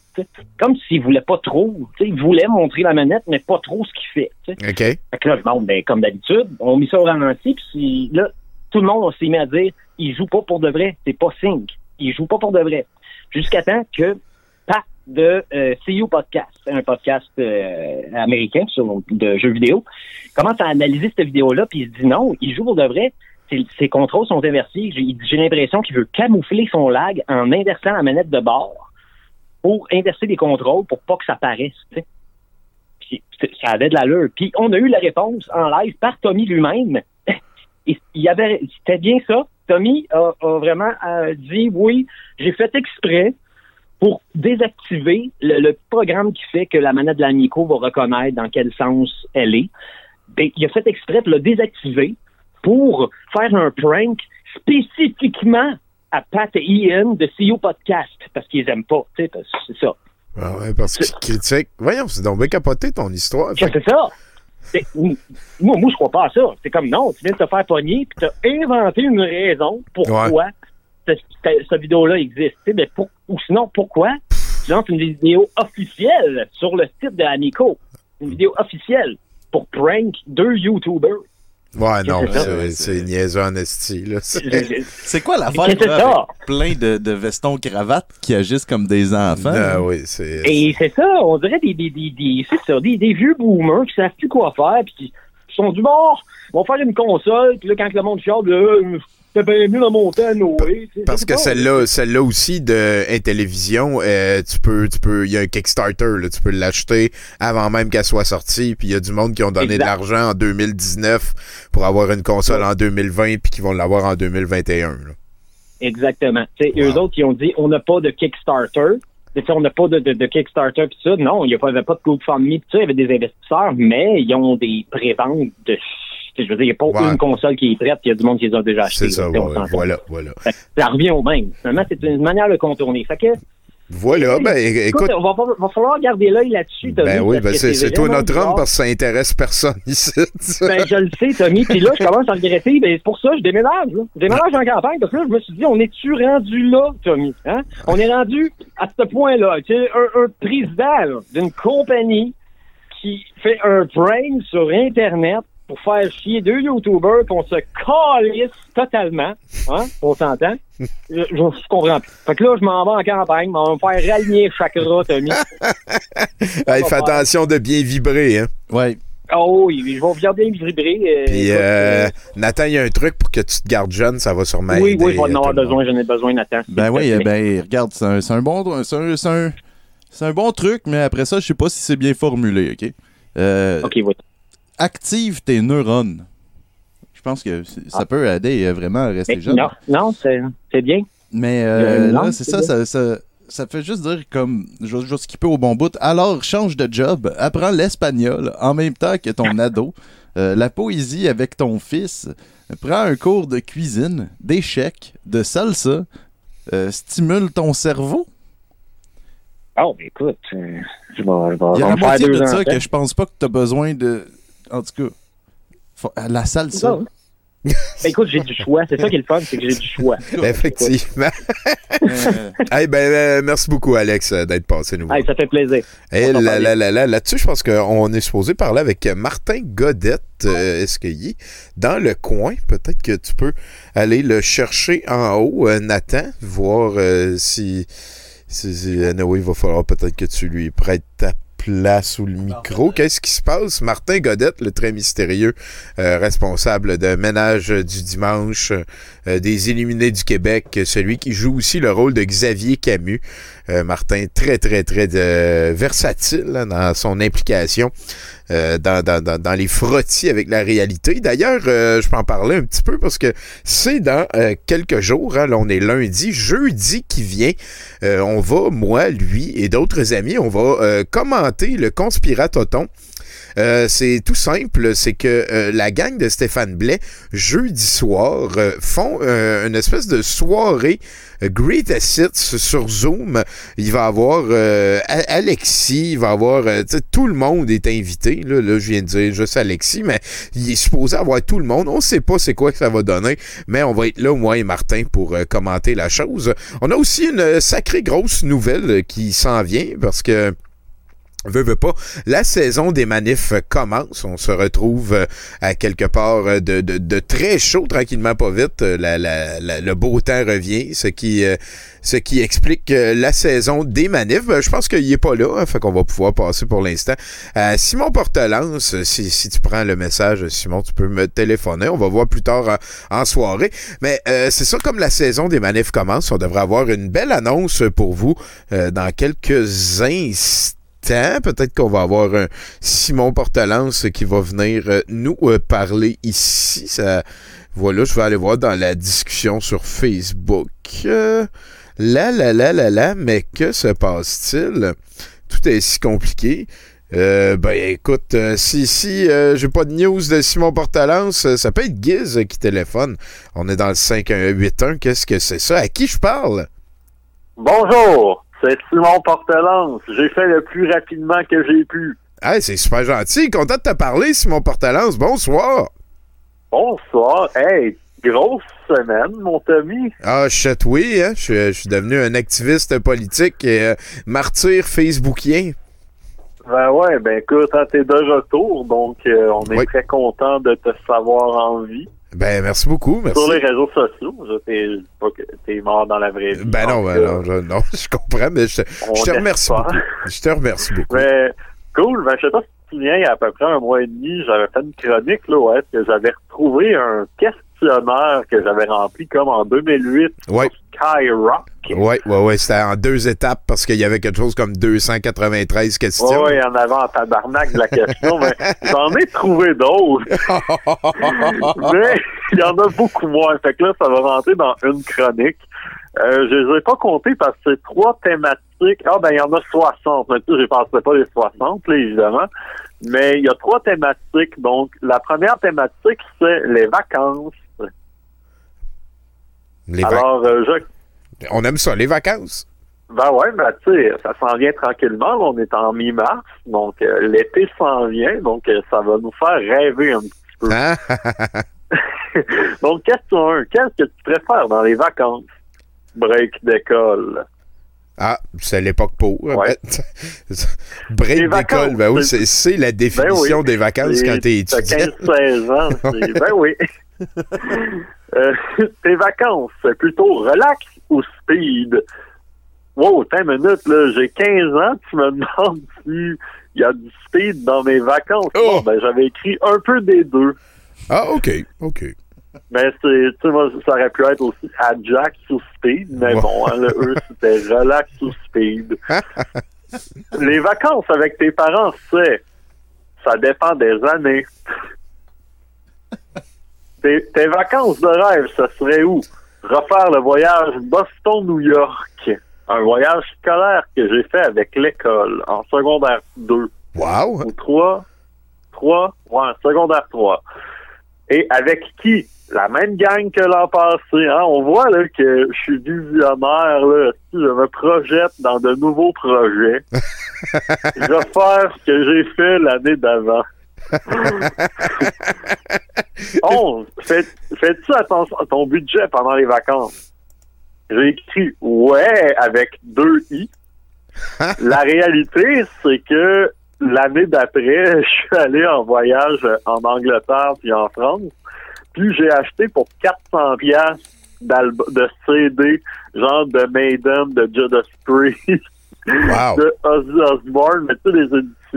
[SPEAKER 10] Comme s'il voulait pas trop. tu sais, Il voulait montrer la manette, mais pas trop ce qu'il fait.
[SPEAKER 6] OK.
[SPEAKER 10] Fait que là, bon, ben, comme d'habitude, on mit ça au ralenti, puis là, tout le monde s'est mis à dire il joue pas pour de vrai, c'est pas Sync. Il joue pas pour de vrai. Jusqu'à temps que Pat de euh, CU Podcast, un podcast euh, américain sur, de jeux vidéo, commence à analyser cette vidéo-là, puis il se dit non, il joue pour de vrai. Ses, contrôles sont inversés. J'ai l'impression qu'il veut camoufler son lag en inversant la manette de bord pour inverser les contrôles pour pas que ça paraisse. ça avait de l'allure. Puis on a eu la réponse en live par Tommy lui-même. <laughs> Il avait, c'était bien ça. Tommy a, vraiment euh, dit oui, j'ai fait exprès pour désactiver le, le programme qui fait que la manette de l'Amico va reconnaître dans quel sens elle est. Ben, il a fait exprès de le désactiver pour faire un prank spécifiquement à Pat et Ian de CEO Podcast parce qu'ils aiment pas, tu sais, c'est ça.
[SPEAKER 6] Ah ouais, parce qu'il critique. Voyons, c'est donc bien capoté ton histoire.
[SPEAKER 10] C'est ça. Moi, moi, je crois pas à ça. C'est comme non, tu viens de te faire pogner, puis tu as inventé une raison pourquoi cette, vidéo-là existe. Mais pour- ou sinon, pourquoi? Tu lances une vidéo officielle sur le site de Amico? Une vidéo officielle pour prank deux YouTubers.
[SPEAKER 6] Ouais, non,
[SPEAKER 10] C'est
[SPEAKER 6] niaiseux en esti, là. <laughs> C'est-
[SPEAKER 7] quoi l'affaire avec plein de, de vestons cravates qui agissent comme des enfants?
[SPEAKER 6] Ah oui, c'est.
[SPEAKER 10] Et c'est ça, on dirait des, des, des, des, c'est ça, des, des vieux boomers qui savent plus quoi faire, puis qui, sont du bord, on va faire une console, puis là, quand le monde chiale, euh, c'est bien mieux dans mon temps, Noé.
[SPEAKER 6] Parce que celle-là, celle-là aussi de Intellivision, euh, tu peux, tu peux, il y a un Kickstarter, là, tu peux l'acheter avant même qu'elle soit sortie, puis il y a du monde qui ont donné
[SPEAKER 10] Exact.
[SPEAKER 6] de l'argent en 2019 pour avoir une console en 2020, puis qui vont l'avoir en 2021. là.
[SPEAKER 10] Exactement.
[SPEAKER 6] Wow.
[SPEAKER 10] Eux autres, ils ont dit, on n'a pas de Kickstarter. Tu sais, on n'a pas de, de, de Kickstarter pis ça. Non, il n'y avait pas de GoFundMe pis ça. Il y avait des investisseurs, mais ils ont des préventes de... Je veux dire, il n'y a pas
[SPEAKER 6] Ouais.
[SPEAKER 10] une console qui est prête, il y a du monde qui les a déjà achetées.
[SPEAKER 6] C'est ça, ouais, voilà, voilà.
[SPEAKER 10] Fait ça revient au même. Finalement, c'est une manière de contourner. Fait que,
[SPEAKER 6] Voilà, ben
[SPEAKER 10] écoute, on va, falloir garder l'œil là-dessus, Tommy.
[SPEAKER 6] ben oui, ben c'est toi notre homme parce que ça intéresse personne <laughs> ici.
[SPEAKER 10] Ben, je le sais, Tommy. Puis là, je commence à regretter. Ben, c'est pour ça que je déménage. Là. Je déménage en campagne parce que là, je me suis dit, on est-tu rendu là, Tommy? Hein? On est rendu à ce point-là. Tu sais, un, un président d'une compagnie qui fait un brain sur Internet pour faire chier deux YouTubers qu'on se calisse totalement. Hein? On s'entend? <laughs> Je, je, je comprends plus. Fait que là, je m'en vais en campagne, on va me faire rallier chakra, Tommy. <laughs>
[SPEAKER 6] Hey, fais attention de bien vibrer, hein.
[SPEAKER 7] Ouais.
[SPEAKER 10] Oh oui, je vais regarder vibrer. euh,
[SPEAKER 6] Puis, euh,
[SPEAKER 10] euh,
[SPEAKER 6] Nathan, il y a un truc pour que tu te gardes jeune, ça va sûrement
[SPEAKER 10] oui,
[SPEAKER 6] aider,
[SPEAKER 10] oui, je vais en avoir besoin, j'en ai besoin, Nathan.
[SPEAKER 7] Ben oui, eh ben regarde, c'est un, c'est un bon c'est un, c'est un- c'est un bon truc, mais après ça, je sais pas si c'est bien formulé, ok? Euh,
[SPEAKER 10] Ok, oui.
[SPEAKER 7] Active tes neurones. Je pense que ça peut aider euh, vraiment à rester
[SPEAKER 10] Mais
[SPEAKER 7] jeune.
[SPEAKER 10] non, non, c'est bien.
[SPEAKER 7] Mais
[SPEAKER 10] Euh, non,
[SPEAKER 7] là, c'est ça, ça, ça, ça fait juste dire comme, je vais skipper au bon bout. Alors, change de job, apprends l'espagnol en même temps que ton <laughs> ado, euh, la poésie avec ton fils, prends un cours de cuisine, d'échecs, de salsa, euh, stimule ton cerveau.
[SPEAKER 10] Oh, ben écoute, je vais, je vais,
[SPEAKER 7] Il y a la moitié de ça que je pense pas que tu as besoin de. En tout cas, faut- la salsa.
[SPEAKER 10] Non. Ben écoute, j'ai du choix. C'est ça qui est le fun, c'est que j'ai du choix. <laughs>
[SPEAKER 6] Effectivement.
[SPEAKER 7] Euh,
[SPEAKER 6] hey, ben, euh, merci beaucoup, Alex, euh, d'être passé nous.
[SPEAKER 10] Hey, ça fait plaisir. On s'en
[SPEAKER 6] là,
[SPEAKER 10] parle.
[SPEAKER 6] là, là, là, là-dessus, je pense qu'on est supposé parler avec Martin Godette. Euh, Est-ce qu'il est dans le coin? Peut-être que tu peux aller le chercher en haut, euh, Nathan, voir euh, si. si, si anyway, il va falloir peut-être que tu lui prêtes ta place ou le micro. Qu'est-ce qui se passe? Martin Godette, le très mystérieux euh, responsable de ménage du dimanche euh, des Illuminés du Québec, celui qui joue aussi le rôle de Xavier Camus. Euh, Martin, très, très, très euh, versatile dans son implication euh, dans, dans, dans, les frottis avec la réalité. D'ailleurs, je peux en parler un petit peu parce que c'est dans quelques jours, hein, là on est lundi, jeudi qui vient, on va, moi, lui et d'autres amis, on va commenter le Conspiratoton. Euh, c'est tout simple, c'est que euh, la gang de Stéphane Blais, jeudi soir, euh, font euh, une espèce de soirée euh, Greatest Hits sur Zoom. Il va avoir Alexis, il va avoir... tout le monde est invité. Là, là, je viens de dire juste Alexis, mais il est supposé avoir tout le monde. On sait pas c'est quoi que ça va donner, mais on va être là, moi et Martin, pour commenter la chose. On a aussi une sacrée grosse nouvelle qui s'en vient, parce que... Veux, veux pas. La saison des manifs commence. On se retrouve euh, à quelque part euh, de, de, de très chaud, tranquillement, pas vite. Euh, La, la, la- le beau temps revient, ce qui, ce qui explique la saison des manifs. Je pense qu'il est pas là, hein, fait qu'on va pouvoir passer pour l'instant. Simon Portelance, si, si tu prends le message, Simon, tu peux me téléphoner. On va voir plus tard en, en soirée. Mais euh, c'est ça, comme la saison des manifs commence, on devrait avoir une belle annonce pour vous euh, dans quelques instants temps. Peut-être qu'on va avoir un Simon Portalance qui va venir euh, nous euh, parler ici. Voilà, je vais aller voir dans la discussion sur Facebook. Euh, là, là, là, là, là, mais que se passe-t-il? Tout est si compliqué. Euh, ben écoute, si, si euh, j'ai pas de news de Simon Portalance, ça peut être euh, qui téléphone. On est dans le 5181. Qu'est-ce que c'est ça? À qui je parle?
[SPEAKER 11] Bonjour, c'est Simon Portelance. J'ai fait le plus rapidement que j'ai pu.
[SPEAKER 6] Hey, c'est super gentil. Content de te parler, Simon Portalance. Bonsoir.
[SPEAKER 11] Bonsoir. Hey, grosse semaine, mon Tommy.
[SPEAKER 6] Ah, sais, oui, hein? je, suis- je suis devenu un activiste politique et euh, martyr facebookien.
[SPEAKER 11] Ben ouais, ben écoute, hein, t'es de retour, donc euh, on est
[SPEAKER 6] Oui.
[SPEAKER 11] très content de te savoir en vie.
[SPEAKER 6] Ben, merci beaucoup, merci.
[SPEAKER 11] Sur les réseaux sociaux, t'es mort dans la vraie vie.
[SPEAKER 6] Ben non, ben
[SPEAKER 11] euh,
[SPEAKER 6] non, je, non, <laughs> je comprends, mais je, te-
[SPEAKER 11] on
[SPEAKER 6] je te remercie beaucoup. Je te remercie beaucoup.
[SPEAKER 11] Mais cool, ben je sais pas si souviens, il y a à peu près un mois et demi, j'avais fait une chronique là, est-ce que j'avais retrouvé un questionnaire que j'avais rempli comme en 2008
[SPEAKER 6] Ouais.
[SPEAKER 11] Skyrock.
[SPEAKER 6] Oui, oui, oui. C'était en deux étapes parce qu'il y avait quelque chose comme 293 questions.
[SPEAKER 11] Ouais, ouais, il y en avait en tabarnak de la question, mais j'en ai trouvé d'autres. <laughs> mais il y en a beaucoup moins. Fait que là, ça va rentrer dans une chronique. Euh, je les ai pas comptés parce que c'est trois thématiques. Ah, ben, il y en a 60. Mais tu sais, je pensais pas les 60, là, évidemment. Mais il y a trois thématiques. Donc, la première thématique, c'est les vacances.
[SPEAKER 6] Les
[SPEAKER 11] Alors, euh,
[SPEAKER 6] On aime ça, les vacances.
[SPEAKER 11] Ben ouais, ben tu sais, ça s'en vient tranquillement. là, on est en mi-mars, donc euh, l'été s'en vient, donc euh, ça va nous faire rêver un petit peu.
[SPEAKER 6] Hein? <laughs>
[SPEAKER 11] donc, question 1, qu'est-ce que tu préfères dans les vacances? Break d'école.
[SPEAKER 6] Ah, c'est l'époque pour.
[SPEAKER 11] Ouais. <laughs>
[SPEAKER 6] Break
[SPEAKER 11] Les vacances,
[SPEAKER 6] d'école, ben oui,
[SPEAKER 11] c'est-
[SPEAKER 6] la définition
[SPEAKER 11] Ben oui.
[SPEAKER 6] des vacances quand t'es étudiant.
[SPEAKER 11] 15-16 ans, <laughs> ben oui. Euh, <laughs> tes vacances, c'est plutôt relax ou speed? Wow, t'as une minute, là, j'ai 15 ans, tu me <laughs> demandes s'il y a du speed dans mes vacances.
[SPEAKER 6] Oh!
[SPEAKER 11] Bon, ben, j'avais écrit un peu des deux.
[SPEAKER 6] Ah, OK, OK.
[SPEAKER 11] Mais c'est, tu moi, ça aurait pu être aussi Ajax ou Speed, mais bon, hein, là, eux, <laughs> c'était relax ou Speed. Les vacances avec tes parents, c'est, ça dépend des années. Tes, tes vacances de rêve, ça serait où? Refaire le voyage Boston-New York. Un voyage scolaire que j'ai fait avec l'école en secondaire 2
[SPEAKER 6] Wow!
[SPEAKER 11] ou 3. 3? Ouais, secondaire 3. Et avec qui? La même gang que l'an passé. Hein? On voit là, que je suis visionnaire. Là. Je me projette dans de nouveaux projets. <laughs> je vais faire ce que j'ai fait l'année d'avant. <laughs> 11. Fais- Fais-tu attention à ton budget pendant les vacances? J'ai écrit ouais avec deux i. <laughs> La réalité, c'est que l'année d'après, <laughs> je suis allé en voyage en Angleterre puis en France. Puis j'ai acheté pour 400 pièces de CD, genre de Maiden, de Judas Priest,
[SPEAKER 6] Wow.
[SPEAKER 11] de Ozzy Osbourne, mais tu sais, les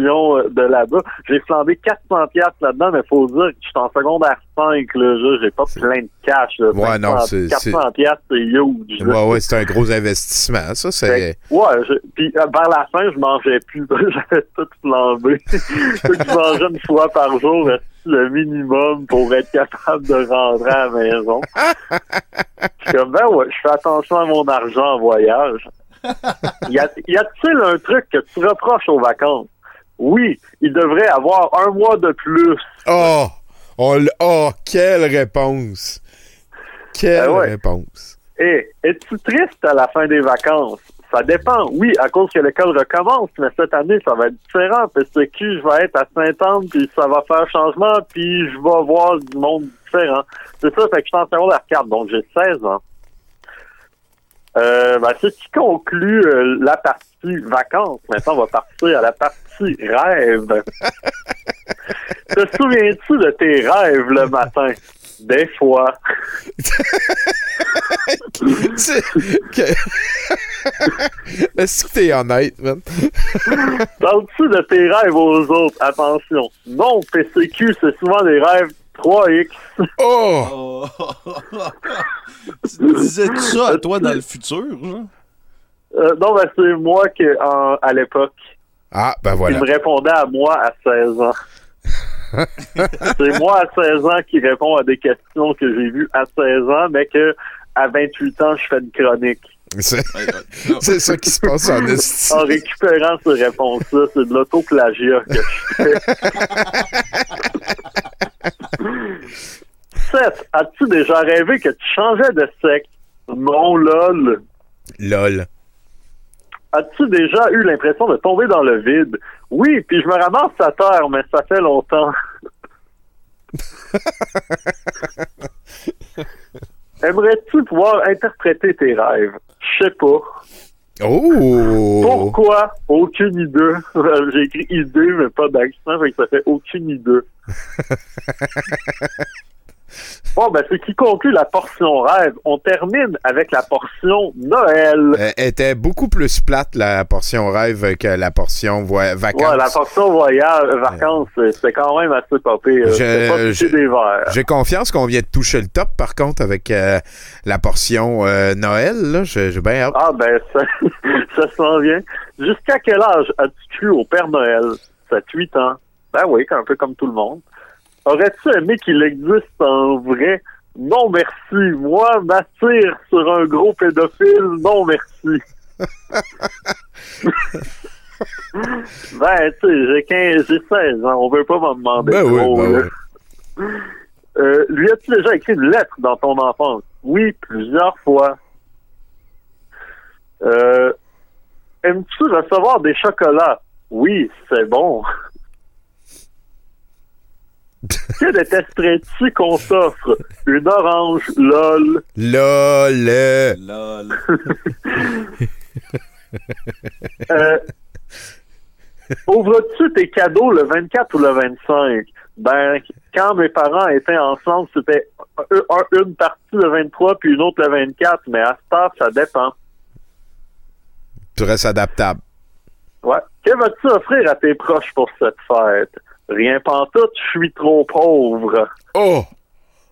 [SPEAKER 11] euh, de là-bas. J'ai flambé 400 pièces là-dedans, mais faut dire que je suis en secondaire 5, là, j'ai pas plein de cash, là.
[SPEAKER 6] Ouais, non, c'est-
[SPEAKER 11] 400 pièces, c'est huge. là.
[SPEAKER 6] Ouais, ouais, c'est un gros investissement. Ça, c'est.
[SPEAKER 11] Ouais, je- puis euh, vers la fin, je mangeais plus. <laughs> J'avais tout flambé. <laughs> Je mangeais une fois par jour, le minimum pour être capable de rentrer à la maison. <laughs> Je suis comme, ben ouais, je fais attention à mon argent en voyage. Y a- y a-t-il un truc que tu reproches aux vacances? Oui, il devrait avoir un mois de plus.
[SPEAKER 6] Oh! L- oh, quelle réponse! Quelle
[SPEAKER 11] ouais.
[SPEAKER 6] réponse!
[SPEAKER 11] Et es-tu triste à la fin des vacances? Ça dépend. Oui, à cause que l'école recommence, mais cette année, ça va être différent. Parce que je vais être à Saint-Anne, puis ça va faire changement, puis je vais voir du monde différent. C'est ça, fait que je suis en secondaire 4, donc j'ai 16 ans. Euh, ben, c'est ce qui conclut euh, la partie vacances. Maintenant, on va partir à la partie rêve. <laughs> Te souviens-tu de tes rêves le matin? Des fois. <laughs>
[SPEAKER 6] Est-ce que t'es honnête, man? <laughs>
[SPEAKER 11] Parles-tu de tes rêves aux autres? Attention. Non, PCQ, c'est souvent des rêves 3X.
[SPEAKER 6] Oh!
[SPEAKER 7] tu disais-tu ça à toi dans le futur, genre?
[SPEAKER 11] Euh, non, ben c'est moi qui, en- à l'époque,
[SPEAKER 6] Ah, ben
[SPEAKER 11] qui
[SPEAKER 6] voilà.
[SPEAKER 11] me répondait à moi à 16 ans. <laughs> c'est moi à 16 ans qui répond à des questions que j'ai vues à 16 ans, mais que à 28 ans, je fais une chronique. <laughs>
[SPEAKER 6] C'est ça qui se passe en esti.
[SPEAKER 11] En récupérant ces réponses-là, c'est de l'autoplagiat que je fais. <laughs> 7. As-tu déjà rêvé que tu changeais de sexe? Non, lol.
[SPEAKER 6] Lol.
[SPEAKER 11] As-tu déjà eu l'impression de tomber dans le vide? Oui, puis je me ramasse à terre, mais ça fait longtemps. <laughs> Aimerais-tu pouvoir interpréter tes rêves? Je sais pas.
[SPEAKER 6] Oh!
[SPEAKER 11] Pourquoi? Aucune idée? <laughs> J'ai écrit idée, mais pas d'accent, fait que ça fait aucune idée. <laughs> Bon, ben, ce qui conclut la portion rêve. On termine avec la portion Noël.
[SPEAKER 6] Euh, était beaucoup plus plate la portion rêve que la portion vacances.
[SPEAKER 11] Ouais, la portion voyage, vacances, euh, c'était quand même assez popé.
[SPEAKER 6] J'ai confiance qu'on vient de toucher le top, par contre, avec euh, la portion euh, Noël. Là, j'ai bien hâte.
[SPEAKER 11] Ah, ben, ça, <laughs> ça s'en vient. Jusqu'à quel âge as-tu cru au Père Noël? 7-8 ans. Ben oui, un peu comme tout le monde. Aurais-tu aimé qu'il existe en vrai? Non, merci? Moi, m'attire sur un gros pédophile. Non, merci. <laughs> ben, tu sais, j'ai 15, j'ai 16 ans. On veut pas m'en demander
[SPEAKER 6] Ben oui, ben oui.
[SPEAKER 11] Euh, lui as-tu déjà écrit une lettre dans ton enfance? Oui, plusieurs fois. Euh, Aimes-tu recevoir des chocolats? Oui, c'est bon. Que détesterais-tu qu'on t'offre? Une orange, lol.
[SPEAKER 6] Lol.
[SPEAKER 7] Lol.
[SPEAKER 11] Euh, Ouvres-tu tes cadeaux le 24 ou le 25? Ben, quand mes parents étaient ensemble, c'était un- un- une partie le 23 puis une autre le 24, mais à ce temps, ça dépend.
[SPEAKER 6] Tu restes adaptable.
[SPEAKER 11] Ouais. Que vas-tu offrir à tes proches pour cette fête? Rien pantoute, je suis trop pauvre.
[SPEAKER 6] Oh!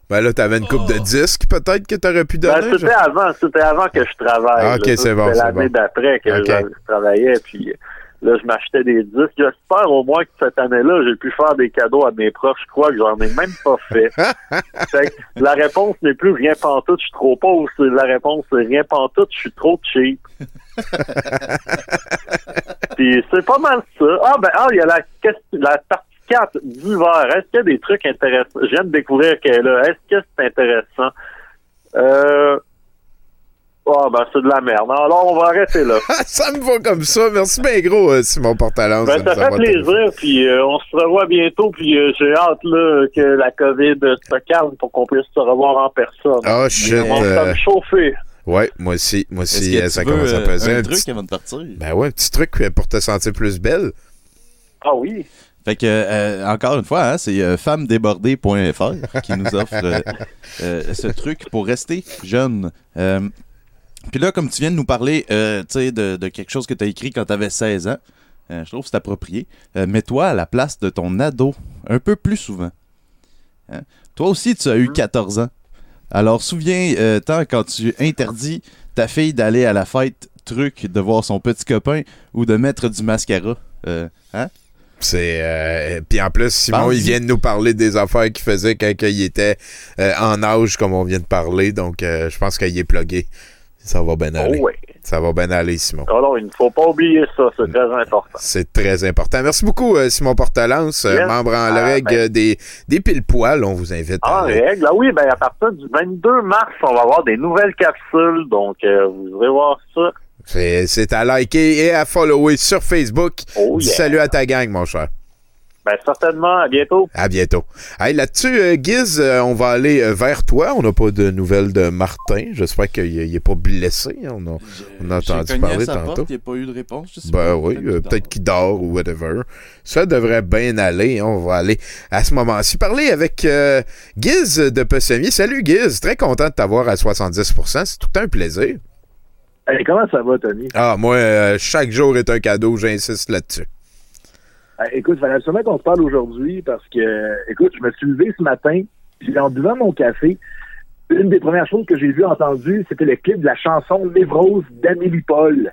[SPEAKER 6] Ben là, t'avais une coupe de disques, peut-être, que t'aurais pu
[SPEAKER 11] Ben,
[SPEAKER 6] donner.
[SPEAKER 11] c'était avant, c'était avant que je travaille.
[SPEAKER 6] Ah, ok, c'est bon,
[SPEAKER 11] C'était l'année
[SPEAKER 6] bon.
[SPEAKER 11] d'après que je, travaillais, puis là, je m'achetais des disques. J'espère au moins que cette année-là, j'ai pu faire des cadeaux à mes proches. Je crois que j'en ai même pas fait. <laughs> Fait que la réponse n'est plus rien pantoute, je suis trop pauvre. La réponse, c'est rien pantoute, je suis trop cheap. <laughs> Puis c'est pas mal ça. Ah, ben, ah, il y a la, question- la partie 4 d'hiver. Est-ce qu'il y a des trucs intéressants? Je viens de découvrir qu'elle est là. Est-ce que c'est intéressant? Euh. Ah, ben, c'est de la merde. Alors, on va arrêter là. <laughs>
[SPEAKER 6] ça me va comme ça. Merci bien gros, euh, Simon Portalance.
[SPEAKER 11] Ben, ça fait plaisir, puis euh, on se revoit bientôt, puis euh, j'ai hâte là, que la COVID se calme pour qu'on puisse se revoir en personne.
[SPEAKER 6] Ah, shit,
[SPEAKER 11] On commence à
[SPEAKER 6] euh,
[SPEAKER 11] me chauffer.
[SPEAKER 6] Ouais, moi aussi. Moi
[SPEAKER 7] Est-ce
[SPEAKER 6] aussi,
[SPEAKER 7] que tu
[SPEAKER 6] ça
[SPEAKER 7] veux,
[SPEAKER 6] commence à peser.
[SPEAKER 7] un
[SPEAKER 6] petit-
[SPEAKER 7] truc avant de partir?
[SPEAKER 6] Ben ouais, un petit truc pour te sentir plus belle.
[SPEAKER 11] Ah oui.
[SPEAKER 7] Fait que, euh, encore une fois, hein, c'est euh, femmedébordée.fr qui nous offre euh, <laughs> euh, ce truc pour rester jeune. Puis là, comme tu viens de nous parler de, de quelque chose que tu as écrit quand tu avais 16 ans, je trouve que c'est approprié. Mets-toi à la place de ton ado un peu plus souvent. Hein? Toi aussi, tu as eu 14 ans. Alors, souviens-toi quand tu interdis ta fille d'aller à la fête truc, de voir son petit copain ou de mettre du mascara. Euh, hein?
[SPEAKER 6] C'est euh, puis en plus Simon
[SPEAKER 7] Pense-y.
[SPEAKER 6] il vient de nous parler des affaires qu'il faisait quand il était euh, en âge comme on vient de parler donc euh, je pense qu'il est plugué. Ça va bien aller.
[SPEAKER 11] Oh ouais.
[SPEAKER 6] Ça va bien aller Simon.
[SPEAKER 11] Alors, il ne faut pas oublier ça, c'est très important.
[SPEAKER 6] C'est très important. Merci beaucoup Simon Portalance,
[SPEAKER 11] Yes.
[SPEAKER 6] membre en
[SPEAKER 11] Ah,
[SPEAKER 6] règle
[SPEAKER 11] ben.
[SPEAKER 6] des des pile poil, on vous invite à
[SPEAKER 11] En
[SPEAKER 6] aller.
[SPEAKER 11] règle, ah oui, ben à partir du 22 mars, on va avoir des nouvelles capsules, donc euh, vous irez voir ça.
[SPEAKER 6] C'est c'est à liker et à follower sur Facebook.
[SPEAKER 11] Oh yeah.
[SPEAKER 6] Salut à ta gang mon cher.
[SPEAKER 11] Ben certainement, à bientôt.
[SPEAKER 6] À bientôt. Hey, là-dessus, euh, Giz, euh, on va aller euh, vers toi. On n'a pas de nouvelles de Martin. J'espère qu'il n'est pas blessé. On a, on a
[SPEAKER 7] J'ai
[SPEAKER 6] entendu parler
[SPEAKER 7] à sa
[SPEAKER 6] tantôt.
[SPEAKER 7] porte, il n'y a pas eu de réponse. Je sais
[SPEAKER 6] Ben
[SPEAKER 7] pas.
[SPEAKER 6] oui,
[SPEAKER 7] Peut-être
[SPEAKER 6] euh,
[SPEAKER 7] qu'il
[SPEAKER 6] peut-être qu'il dort ou whatever. Ça devrait bien aller. On va aller à ce moment-ci parler avec euh, Giz de Pessemier. Salut Giz, très content de t'avoir à 70%. C'est tout un plaisir.
[SPEAKER 12] Hey, comment ça va, Tony?
[SPEAKER 6] Ah, moi, euh, chaque jour est un cadeau, j'insiste là-dessus.
[SPEAKER 12] Euh, écoute, il fallait absolument qu'on se parle aujourd'hui parce que, écoute, je me suis levé ce matin, puis en buvant mon café, une des premières choses que j'ai vues, entendues, c'était le clip de la chanson Névrose d'Amélie Paul.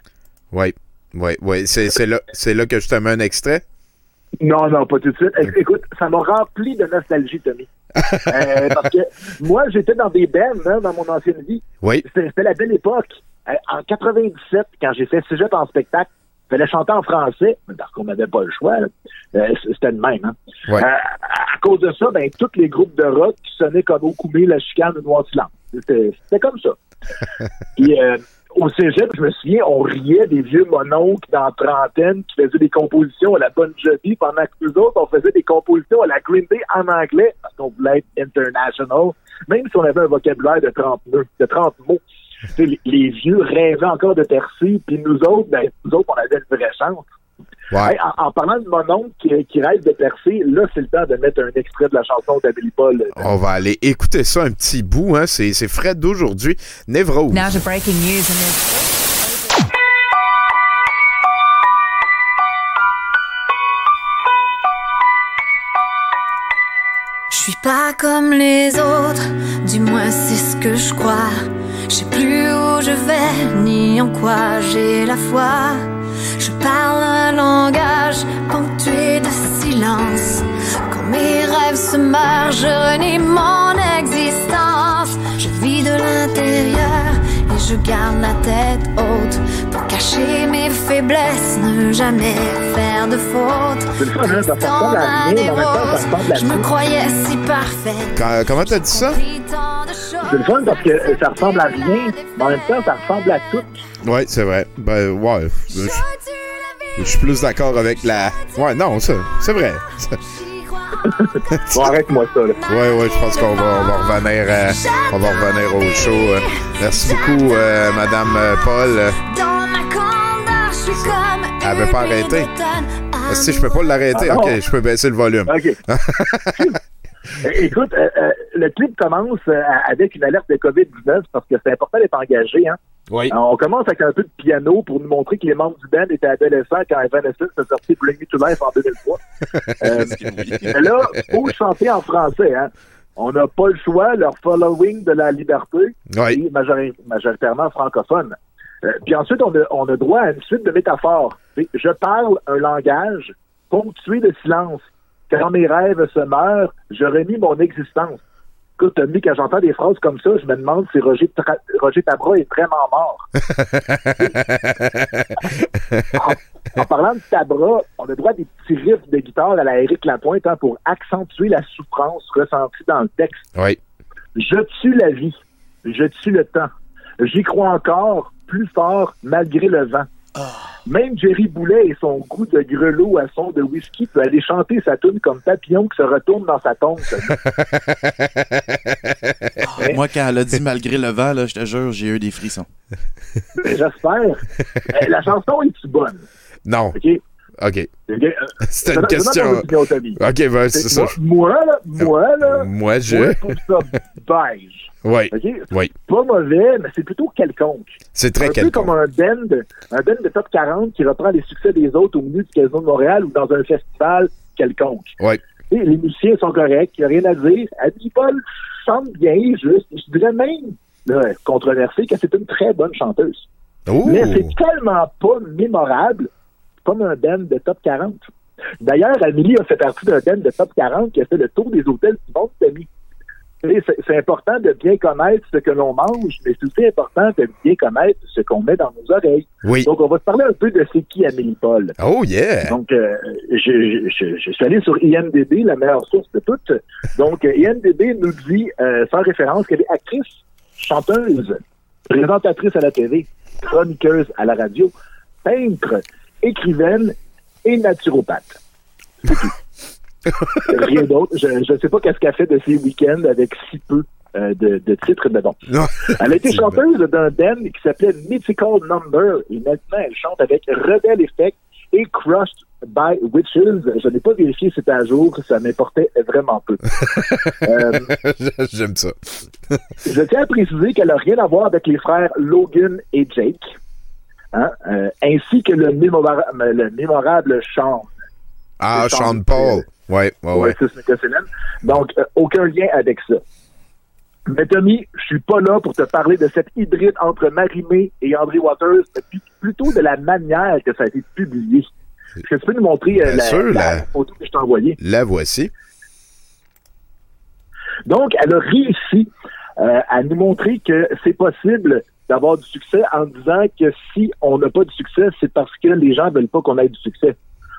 [SPEAKER 6] Oui, oui, oui. C'est là, là que je te mets un extrait?
[SPEAKER 12] Non, non, pas tout de suite. Écoute, ça m'a rempli de nostalgie, Tommy. Euh, parce que moi, j'étais dans des bands hein, dans mon ancienne vie.
[SPEAKER 6] Oui.
[SPEAKER 12] C'était la belle époque. Euh, en 97, quand j'ai fait Cégep en spectacle, il fallait chanter en français, parce qu'on n'avait pas le choix. Euh, C'était le même. Hein?
[SPEAKER 6] Ouais.
[SPEAKER 12] Euh, à cause de ça, ben, tous les groupes de rock qui sonnaient comme Okoumé, La Chicane ou Noir-Silence. C'était comme ça. <laughs> Puis, euh, au cégep, je me souviens, on riait des vieux mononcles dans la trentaine qui faisaient des compositions à la Bonne Jovi pendant que nous autres, on faisait des compositions à la Green Day en anglais parce qu'on voulait être international, même si on avait un vocabulaire de 30 mots. De 30 mots. Les, les vieux rêvaient encore de percer, puis nous autres, ben, nous autres, on avait une vraie chance.
[SPEAKER 6] Ouais.
[SPEAKER 12] Hey, en, en parlant de mon oncle qui, qui rêve de percer, là, c'est le temps de mettre un extrait de la chanson d'Amélie Paul.
[SPEAKER 6] On va aller écouter ça un petit bout. Hein. C'est, c'est Fred d'aujourd'hui. Névrose.
[SPEAKER 13] Now to breaking news and it's
[SPEAKER 14] Je suis pas comme les autres, du moins c'est ce que je crois. Je sais plus où je vais, ni en quoi j'ai la foi. Je parle un langage ponctué de silence. Quand mes rêves se meurent, je renie mon existence. Je vis de l'intérieur je garde la tête haute pour cacher mes faiblesses, ne jamais faire de faute.
[SPEAKER 12] C'est le fun, hein,
[SPEAKER 14] Je me croyais si parfaite.
[SPEAKER 6] Quand- comment t'as dit ça?
[SPEAKER 12] C'est le fun parce que euh, ça ressemble à rien, mais en même temps, ça ressemble à tout.
[SPEAKER 6] Ouais, c'est vrai. Ben, ouais. Je, je suis plus d'accord avec la. Ouais, non, ça, c'est vrai. <laughs>
[SPEAKER 12] bon, arrête-moi ça, là.
[SPEAKER 6] Ouais, ouais, je pense qu'on va, on va revenir, euh, on va revenir au show. euh. Merci beaucoup, euh, Madame Paul. Elle veut pas arrêter. Si je peux pas l'arrêter,
[SPEAKER 12] Ah,
[SPEAKER 6] ok, je peux baisser le volume.
[SPEAKER 12] OK. É- <laughs> Écoute, le clip commence avec une alerte de COVID-19 parce que c'est important d'être engagé. Hein?
[SPEAKER 6] Oui.
[SPEAKER 12] Alors, on commence avec un peu de piano pour nous montrer que les membres du band étaient adolescents quand Evanescence a sorti Bring Me to Life en 2003. <laughs> Euh, mais là, faut chanter en français. Hein? On n'a pas le choix, leur following de la liberté
[SPEAKER 6] Oui.
[SPEAKER 12] est majori- majoritairement francophone. Euh, puis ensuite, on a, on a droit à une suite de métaphores. Je parle un langage ponctué de silence. Quand mes rêves se meurent, je renie mon existence. Écoute, Tommy, quand j'entends des phrases comme ça, je me demande si Roger, Tra- Roger Tabra est vraiment mort. <laughs> En parlant de Tabra, on a droit à des petits riffs de guitare à la Eric Lapointe hein, pour accentuer la souffrance ressentie dans le texte.
[SPEAKER 6] Oui.
[SPEAKER 12] Je tue la vie. Je tue le temps. J'y crois encore, plus fort, malgré le vent. Même Jerry Boulet et son goût de grelot à son de whisky peut aller chanter sa tune comme papillon qui se retourne dans sa tombe. <laughs>
[SPEAKER 7] Moi, quand elle a dit malgré le vent, là, je te jure, j'ai eu des frissons.
[SPEAKER 12] J'espère. Euh, la chanson est-tu bonne?
[SPEAKER 6] Non.
[SPEAKER 12] OK?
[SPEAKER 6] OK.
[SPEAKER 12] Euh,
[SPEAKER 6] une question. OK, ben, c'est ça.
[SPEAKER 12] Moi, moi, là, moi, là,
[SPEAKER 6] Moi, je.
[SPEAKER 12] moi, je trouve ça beige.
[SPEAKER 6] Oui.
[SPEAKER 12] Pas mauvais, mais c'est plutôt quelconque.
[SPEAKER 6] C'est très
[SPEAKER 12] un peu comme un band, un band de top 40 qui reprend les succès des autres au milieu du Casino de Montréal ou dans un festival quelconque.
[SPEAKER 6] Oui.
[SPEAKER 12] Et les musiciens sont corrects, il n'y a rien à dire. Abby Paul chante bien, juste. Je dirais même, là, controversé, que c'est une très bonne chanteuse. Mais c'est tellement pas mémorable comme un band de top 40. D'ailleurs, Amélie a fait partie d'un band de top 40 qui a fait le tour des hôtels du monde, Tommy. C'est important de bien connaître ce que l'on mange, mais c'est aussi important de bien connaître ce qu'on met dans nos oreilles.
[SPEAKER 6] Oui.
[SPEAKER 12] Donc, on va se parler un peu de c'est qui Amélie Paul.
[SPEAKER 6] Oh, yeah!
[SPEAKER 12] Donc, euh, je, je, je suis allé sur IMDB, la meilleure source de toutes. Donc, euh, IMDB nous dit, euh, sans référence, qu'elle est actrice, chanteuse, présentatrice à la télé, chroniqueuse à la radio, peintre, écrivaine et naturopathe. C'est tout. <laughs> <laughs> Rien d'autre. Je ne sais pas qu'est-ce qu'elle fait de ses week-ends avec si peu euh, de, de titres, mais bon. <laughs> Elle a été chanteuse d'un band qui s'appelait Mythical Number et maintenant elle chante avec Rebel Effect et Crushed by Witches. Je n'ai pas vérifié si c'était à jour, ça m'importait vraiment peu. <laughs> Euh,
[SPEAKER 6] J'aime ça.
[SPEAKER 12] je tiens à préciser qu'elle n'a rien à voir avec les frères Logan et Jake, hein, euh, ainsi que le, mémora- le mémorable Sean.
[SPEAKER 6] Ah, Sean Paul. Ouais, ouais, ouais.
[SPEAKER 12] Donc, euh, aucun lien avec ça. Mais Tommy, je suis pas là pour te parler de cette hybride entre Marimé et André Waters, mais plutôt de la manière que ça a été publié. Est-ce que tu peux nous montrer euh,
[SPEAKER 6] Bien
[SPEAKER 12] la,
[SPEAKER 6] sûr,
[SPEAKER 12] la
[SPEAKER 6] la-
[SPEAKER 12] photo que je t'ai envoyée?
[SPEAKER 6] La voici.
[SPEAKER 12] Donc, elle a réussi euh, à nous montrer que c'est possible d'avoir du succès en disant que si on n'a pas de succès, c'est parce que les gens veulent pas qu'on ait du succès.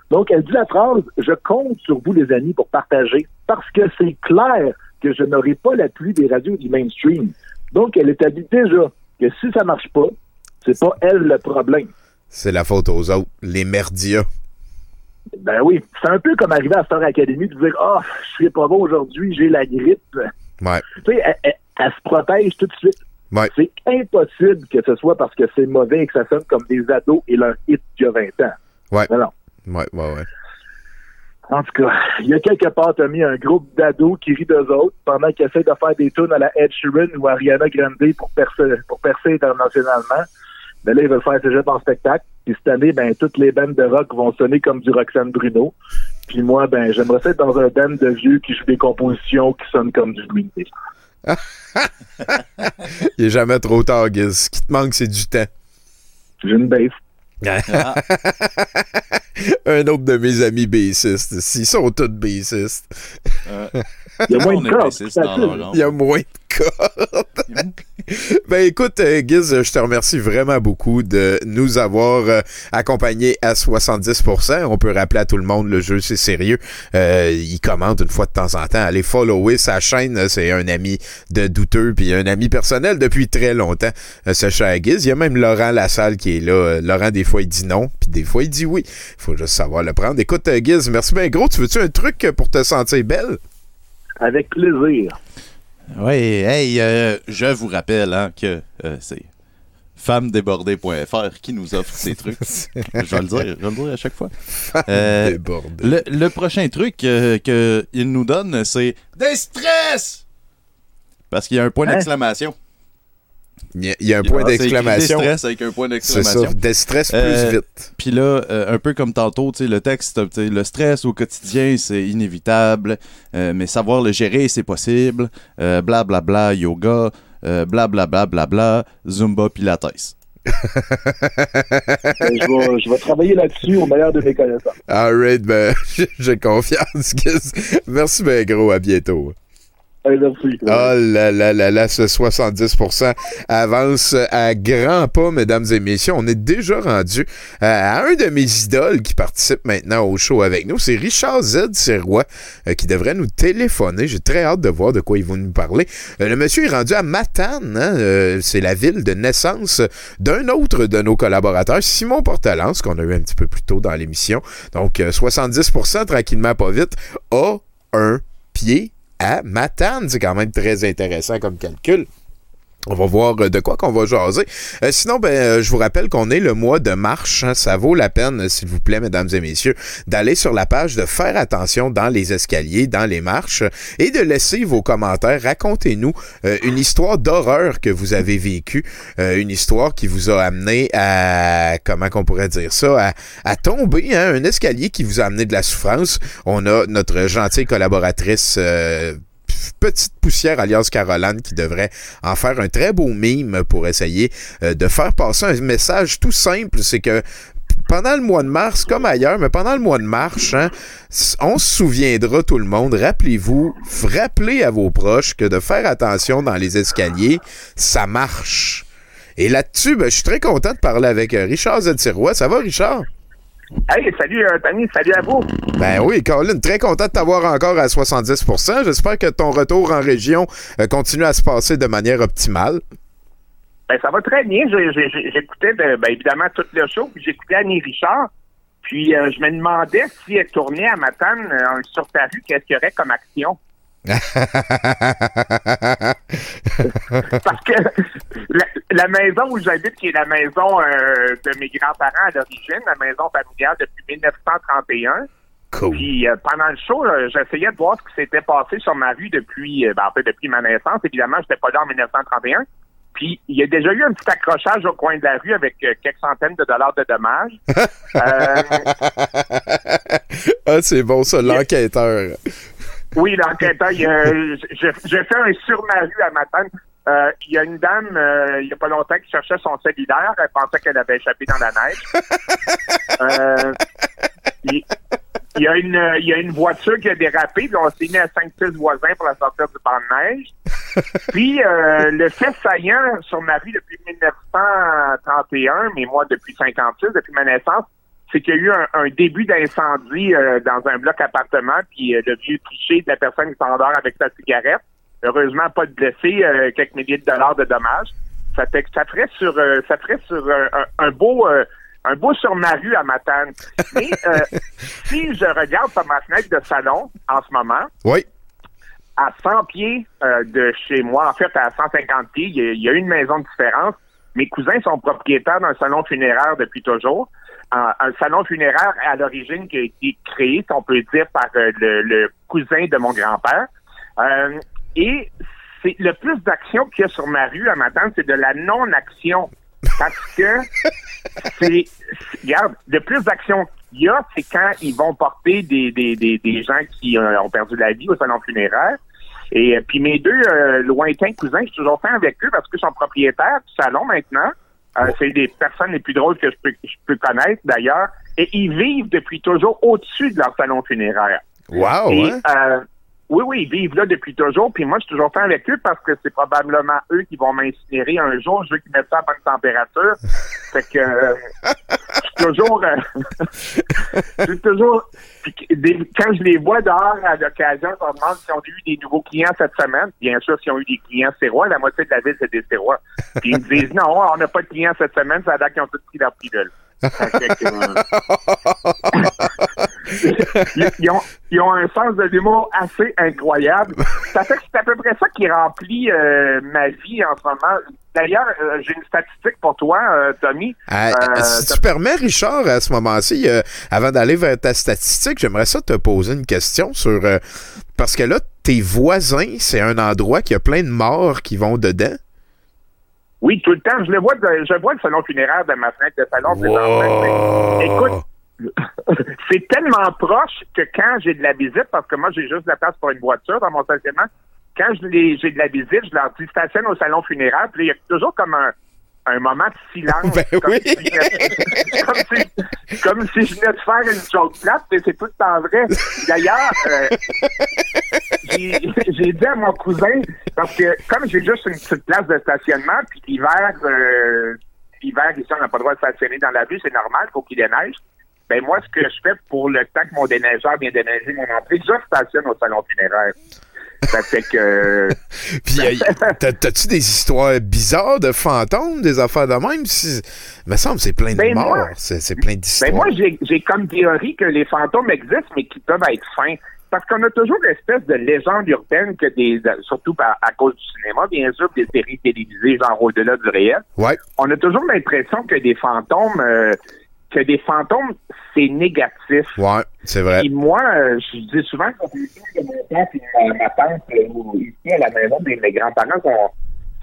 [SPEAKER 12] Donc, elle dit la phrase « Je compte sur vous, les amis, pour partager, parce que c'est clair que je n'aurai pas l'appui des radios du mainstream. » Donc, elle établit déjà que si ça marche pas, c'est pas elle le problème.
[SPEAKER 6] C'est la faute aux autres. Les merdias.
[SPEAKER 12] Ben oui, c'est un peu comme arriver à Star Academy de dire « Ah, je suis pas bon aujourd'hui, j'ai la grippe. »
[SPEAKER 6] Ouais.
[SPEAKER 12] Tu sais, elle, elle- elle se protège tout de suite.
[SPEAKER 6] Ouais.
[SPEAKER 12] C'est impossible que ce soit parce que c'est mauvais et que ça sonne comme des ados et leur hit d'il y a 20 ans.
[SPEAKER 6] Ouais.
[SPEAKER 12] Non, non.
[SPEAKER 6] Ouais, ouais, ouais.
[SPEAKER 12] En tout cas, il y a quelque part, t'as mis un groupe d'ados qui rient d'eux autres pendant qu'ils essaient de faire des tunes à la Ed Sheeran ou Ariana Grande pour percer, pour percer internationalement. Ben là, ils veulent faire cégep en spectacle. Puis cette année, ben, toutes les bandes de rock vont sonner comme du Roxane Bruno. Puis moi, ben, j'aimerais être dans un band de vieux qui joue des compositions qui sonnent comme du Green Day. <laughs>
[SPEAKER 6] Il est jamais trop tard, Giz. Ce qui te manque, c'est du temps.
[SPEAKER 12] J'ai une base. <laughs>
[SPEAKER 6] Un autre de mes amis bassistes. Ils sont tous bassistes. <laughs>
[SPEAKER 12] Il <laughs> y a moins de cordes.
[SPEAKER 6] Il y a moins <laughs> de cordes. ben écoute, euh, Giz, je te remercie vraiment beaucoup de nous avoir euh, accompagnés à 70%. On peut rappeler à tout le monde, le jeu, c'est sérieux. Euh, il commente une fois de temps en temps. Allez follower sa chaîne. C'est un ami de douteux, puis un ami personnel depuis très longtemps, ce cher Giz. Il y a même Laurent Lassalle qui est là. Laurent, des fois, il dit non, puis des fois, il dit oui. faut juste savoir le prendre. Écoute, Giz, merci bien gros. Tu veux-tu un truc pour te sentir belle?
[SPEAKER 12] Avec plaisir.
[SPEAKER 7] Oui, hey, euh, je vous rappelle hein, que euh, c'est femmedébordée.fr qui nous offre ces trucs. <laughs> je vais le dire, je vais le dire à chaque fois. Euh,
[SPEAKER 6] Débordée.
[SPEAKER 7] le, le prochain truc euh, qu'il nous donne, c'est des stress! Parce qu'il y a un point
[SPEAKER 12] Hein?
[SPEAKER 6] Il y a, il y a un point
[SPEAKER 7] Ah, c'est
[SPEAKER 6] d'exclamation.
[SPEAKER 7] Des stress avec un point
[SPEAKER 6] C'est
[SPEAKER 7] d'exclamation.
[SPEAKER 6] ça, des stress plus
[SPEAKER 7] Euh,
[SPEAKER 6] vite.
[SPEAKER 7] Puis là, euh, un peu comme tantôt, tu sais, le texte, tu sais, le stress au quotidien, c'est inévitable, euh, mais savoir le gérer, c'est possible. Euh, bla bla bla, yoga, euh, bla bla bla bla bla, zumba pilates.
[SPEAKER 12] Je, vais, je vais travailler là-dessus au meilleur de mes connaissances.
[SPEAKER 6] Alright, ben, <laughs> j'ai confiance. Merci bien gros, à bientôt. Oh là là là là, ce 70% avance à grands pas, mesdames et messieurs. On est déjà rendu à un de mes idoles qui participe maintenant au show avec nous. C'est Richard Z. Sirois euh, qui devrait nous téléphoner. J'ai très hâte de voir de quoi il va nous parler. Euh, le monsieur est rendu à Matane. hein, euh, c'est la ville de naissance d'un autre de nos collaborateurs, Simon Portalance, qu'on a eu un petit peu plus tôt dans l'émission. Donc, euh, 70% tranquillement, pas vite, a un pied à Matane. C'est quand même très intéressant comme calcul. On va voir euh, de quoi qu'on va jaser. Euh, sinon, ben, euh, je vous rappelle qu'on est le mois de marche. hein. Ça vaut la peine, s'il vous plaît, mesdames et messieurs, d'aller sur la page, de faire attention dans les escaliers, dans les marches, et de laisser vos commentaires. Racontez-nous une histoire d'horreur que vous avez vécue, une histoire qui vous a amené à, comment qu'on pourrait dire ça, à, tomber, hein, un escalier qui vous a amené de la souffrance. On a notre gentille collaboratrice petite poussière alias Caroline qui devrait en faire un très beau mime pour essayer euh, de faire passer un message tout simple, c'est que pendant le mois de mars, comme ailleurs, mais pendant le mois de mars, hein, on se souviendra tout le monde, rappelez-vous, rappelez à vos proches que de faire attention dans les escaliers, ça marche. Et là-dessus, ben, je suis très content de parler avec euh, Richard Zetirois. Ça va, Richard?
[SPEAKER 15] Hey, salut euh, Tony, salut à vous.
[SPEAKER 6] Ben oui, Colin, très content de t'avoir encore à 70%. J'espère que ton retour en région euh, continue à se passer de manière optimale.
[SPEAKER 15] Ben, ça va très bien. J'écoutais ben, évidemment tout le show, puis j'écoutais Annie Richard. Puis euh, je me demandais si elle tournait à Matane euh, sur ta rue, qu'est-ce qu'il y aurait comme action? Parce que la, la maison où j'habite, qui est la maison euh, de mes grands-parents à l'origine, la maison familiale depuis 1931. Puis euh, pendant le show, j'essayais de voir ce qui s'était passé sur ma rue depuis, euh, ben, en fait, depuis ma naissance. Évidemment, j'étais pas là en 1931. Puis il y a déjà eu un petit accrochage au coin de la rue avec euh, quelques centaines de dollars de dommages. <laughs> Euh,
[SPEAKER 6] ah, c'est bon ça, l'enquêteur.
[SPEAKER 15] Oui, l'enquêteur, il y a- j'ai fait un sur ma rue à Matane. Euh, il y a une dame, euh, il y a pas longtemps, qui cherchait son cellulaire. Elle pensait qu'elle avait échappé dans la neige. <laughs> Euh, il, y a une, il y a une voiture qui a dérapé. Puis on s'est mis à 5-6 voisins pour la sortir du banc de neige. <laughs> Puis euh, le fait saillant sur ma rue depuis 1931, mais moi depuis 56, depuis ma naissance, c'est qu'il y a eu un, un début d'incendie euh, dans un bloc appartement, puis euh, le vieux cliché de la personne qui s'endort avec sa cigarette. Heureusement, pas de blessés, euh, quelques milliers de dollars de dommages. Ça fait que ça ferait sur euh, ça ferait sur un, un beau un beau sur ma rue à Matane. Mais <laughs> si je regarde par ma fenêtre de salon en ce moment,
[SPEAKER 6] Oui.
[SPEAKER 15] à 100 pieds de chez moi, en fait à 150 pieds, il y, y a une maison de différence. Mes cousins sont propriétaires d'un salon funéraire depuis toujours. Un, un salon funéraire à l'origine qui a été créé, si on peut dire, par euh, le, le cousin de mon grand-père. Euh, et c'est le plus d'action qu'il y a sur ma rue à matin, c'est de la non-action. Parce que <laughs> c'est, regarde, le plus d'action qu'il y a, c'est quand ils vont porter des, des, des, des gens qui euh, ont perdu la vie au salon funéraire. Et euh, puis mes deux lointains cousins, je suis toujours fait avec eux parce que je suis propriétaire du salon maintenant. Euh, C'est des personnes les plus drôles que je peux, je peux connaître d'ailleurs. Et ils vivent depuis toujours au-dessus de leur salon funéraire.
[SPEAKER 6] Wow,
[SPEAKER 15] Et,
[SPEAKER 6] hein?
[SPEAKER 15] euh, oui, oui, ils vivent là depuis toujours. Puis moi, je suis toujours fait avec eux parce que c'est probablement eux qui vont m'incinérer un jour. Je veux qu'ils mettent ça à bonne température. fait que euh, <laughs> toujours... euh, <laughs> toujours... des- quand je les vois dehors à l'occasion, je leur demande s'ils ont eu des nouveaux clients cette semaine. Bien sûr, s'ils ont eu des clients sérois, la moitié de la ville, c'est des sérois. Puis ils me disent, non, on n'a pas de clients cette semaine, ça a l'air qu'ils ont tous pris leur pilule. Ils, <laughs> ils ont, ils ont un sens de l'humour assez incroyable. Ça fait que c'est à peu près ça qui remplit euh, ma vie en ce moment. D'ailleurs, euh, j'ai une statistique pour toi, euh, Tommy.
[SPEAKER 6] Euh,
[SPEAKER 15] Euh,
[SPEAKER 6] si tu permets, Richard, à ce moment-ci, avant d'aller vers ta statistique, j'aimerais ça te poser une question sur... parce que là, tes voisins, c'est un endroit qui a plein de morts qui vont dedans.
[SPEAKER 15] Oui, tout le temps. Je le vois, je vois le salon funéraire de ma fenêtre de salon. Mais, Écoute, <laughs> c'est tellement proche que quand j'ai de la visite, parce que moi, j'ai juste de la place pour une voiture dans mon stationnement, quand j'ai de la visite, je leur dis stationne au salon funéraire, puis il y a toujours comme un, un moment de silence. comme, si, comme, si, comme si je venais de faire une chose plate, mais c'est tout le temps vrai. D'ailleurs, euh, j'ai j'ai dit à mon cousin, parce que comme j'ai juste une petite place de stationnement, puis l'hiver, euh, l'hiver, ici, on n'a pas le droit de stationner dans la rue, c'est normal, faut qu'il déneige. Ben moi, ce que je fais pour le temps que mon déneigeur vient déneiger mon entrée, je stationne au salon funéraire. Ça fait que... <laughs>
[SPEAKER 6] Puis, t'as- t'as-tu des histoires bizarres de fantômes, des affaires de même? Si- me semble que c'est plein de
[SPEAKER 15] Ben,
[SPEAKER 6] morts. C'est plein d'histoires.
[SPEAKER 15] Ben moi, j'ai comme théorie que les fantômes existent, mais qui peuvent être fins. Parce qu'on a toujours l'espèce de légende urbaine que des, de- surtout par- à cause du cinéma, bien sûr, des séries télévisées, genre au-delà du réel.
[SPEAKER 6] Ouais.
[SPEAKER 15] On a toujours l'impression que des fantômes, euh, que des fantômes, c'est négatif.
[SPEAKER 6] Ouais, c'est vrai.
[SPEAKER 15] Et moi, euh, je dis souvent que filles de mon père et ma, ma tante, euh, ici à la maison, mes, mes grands-parents sont,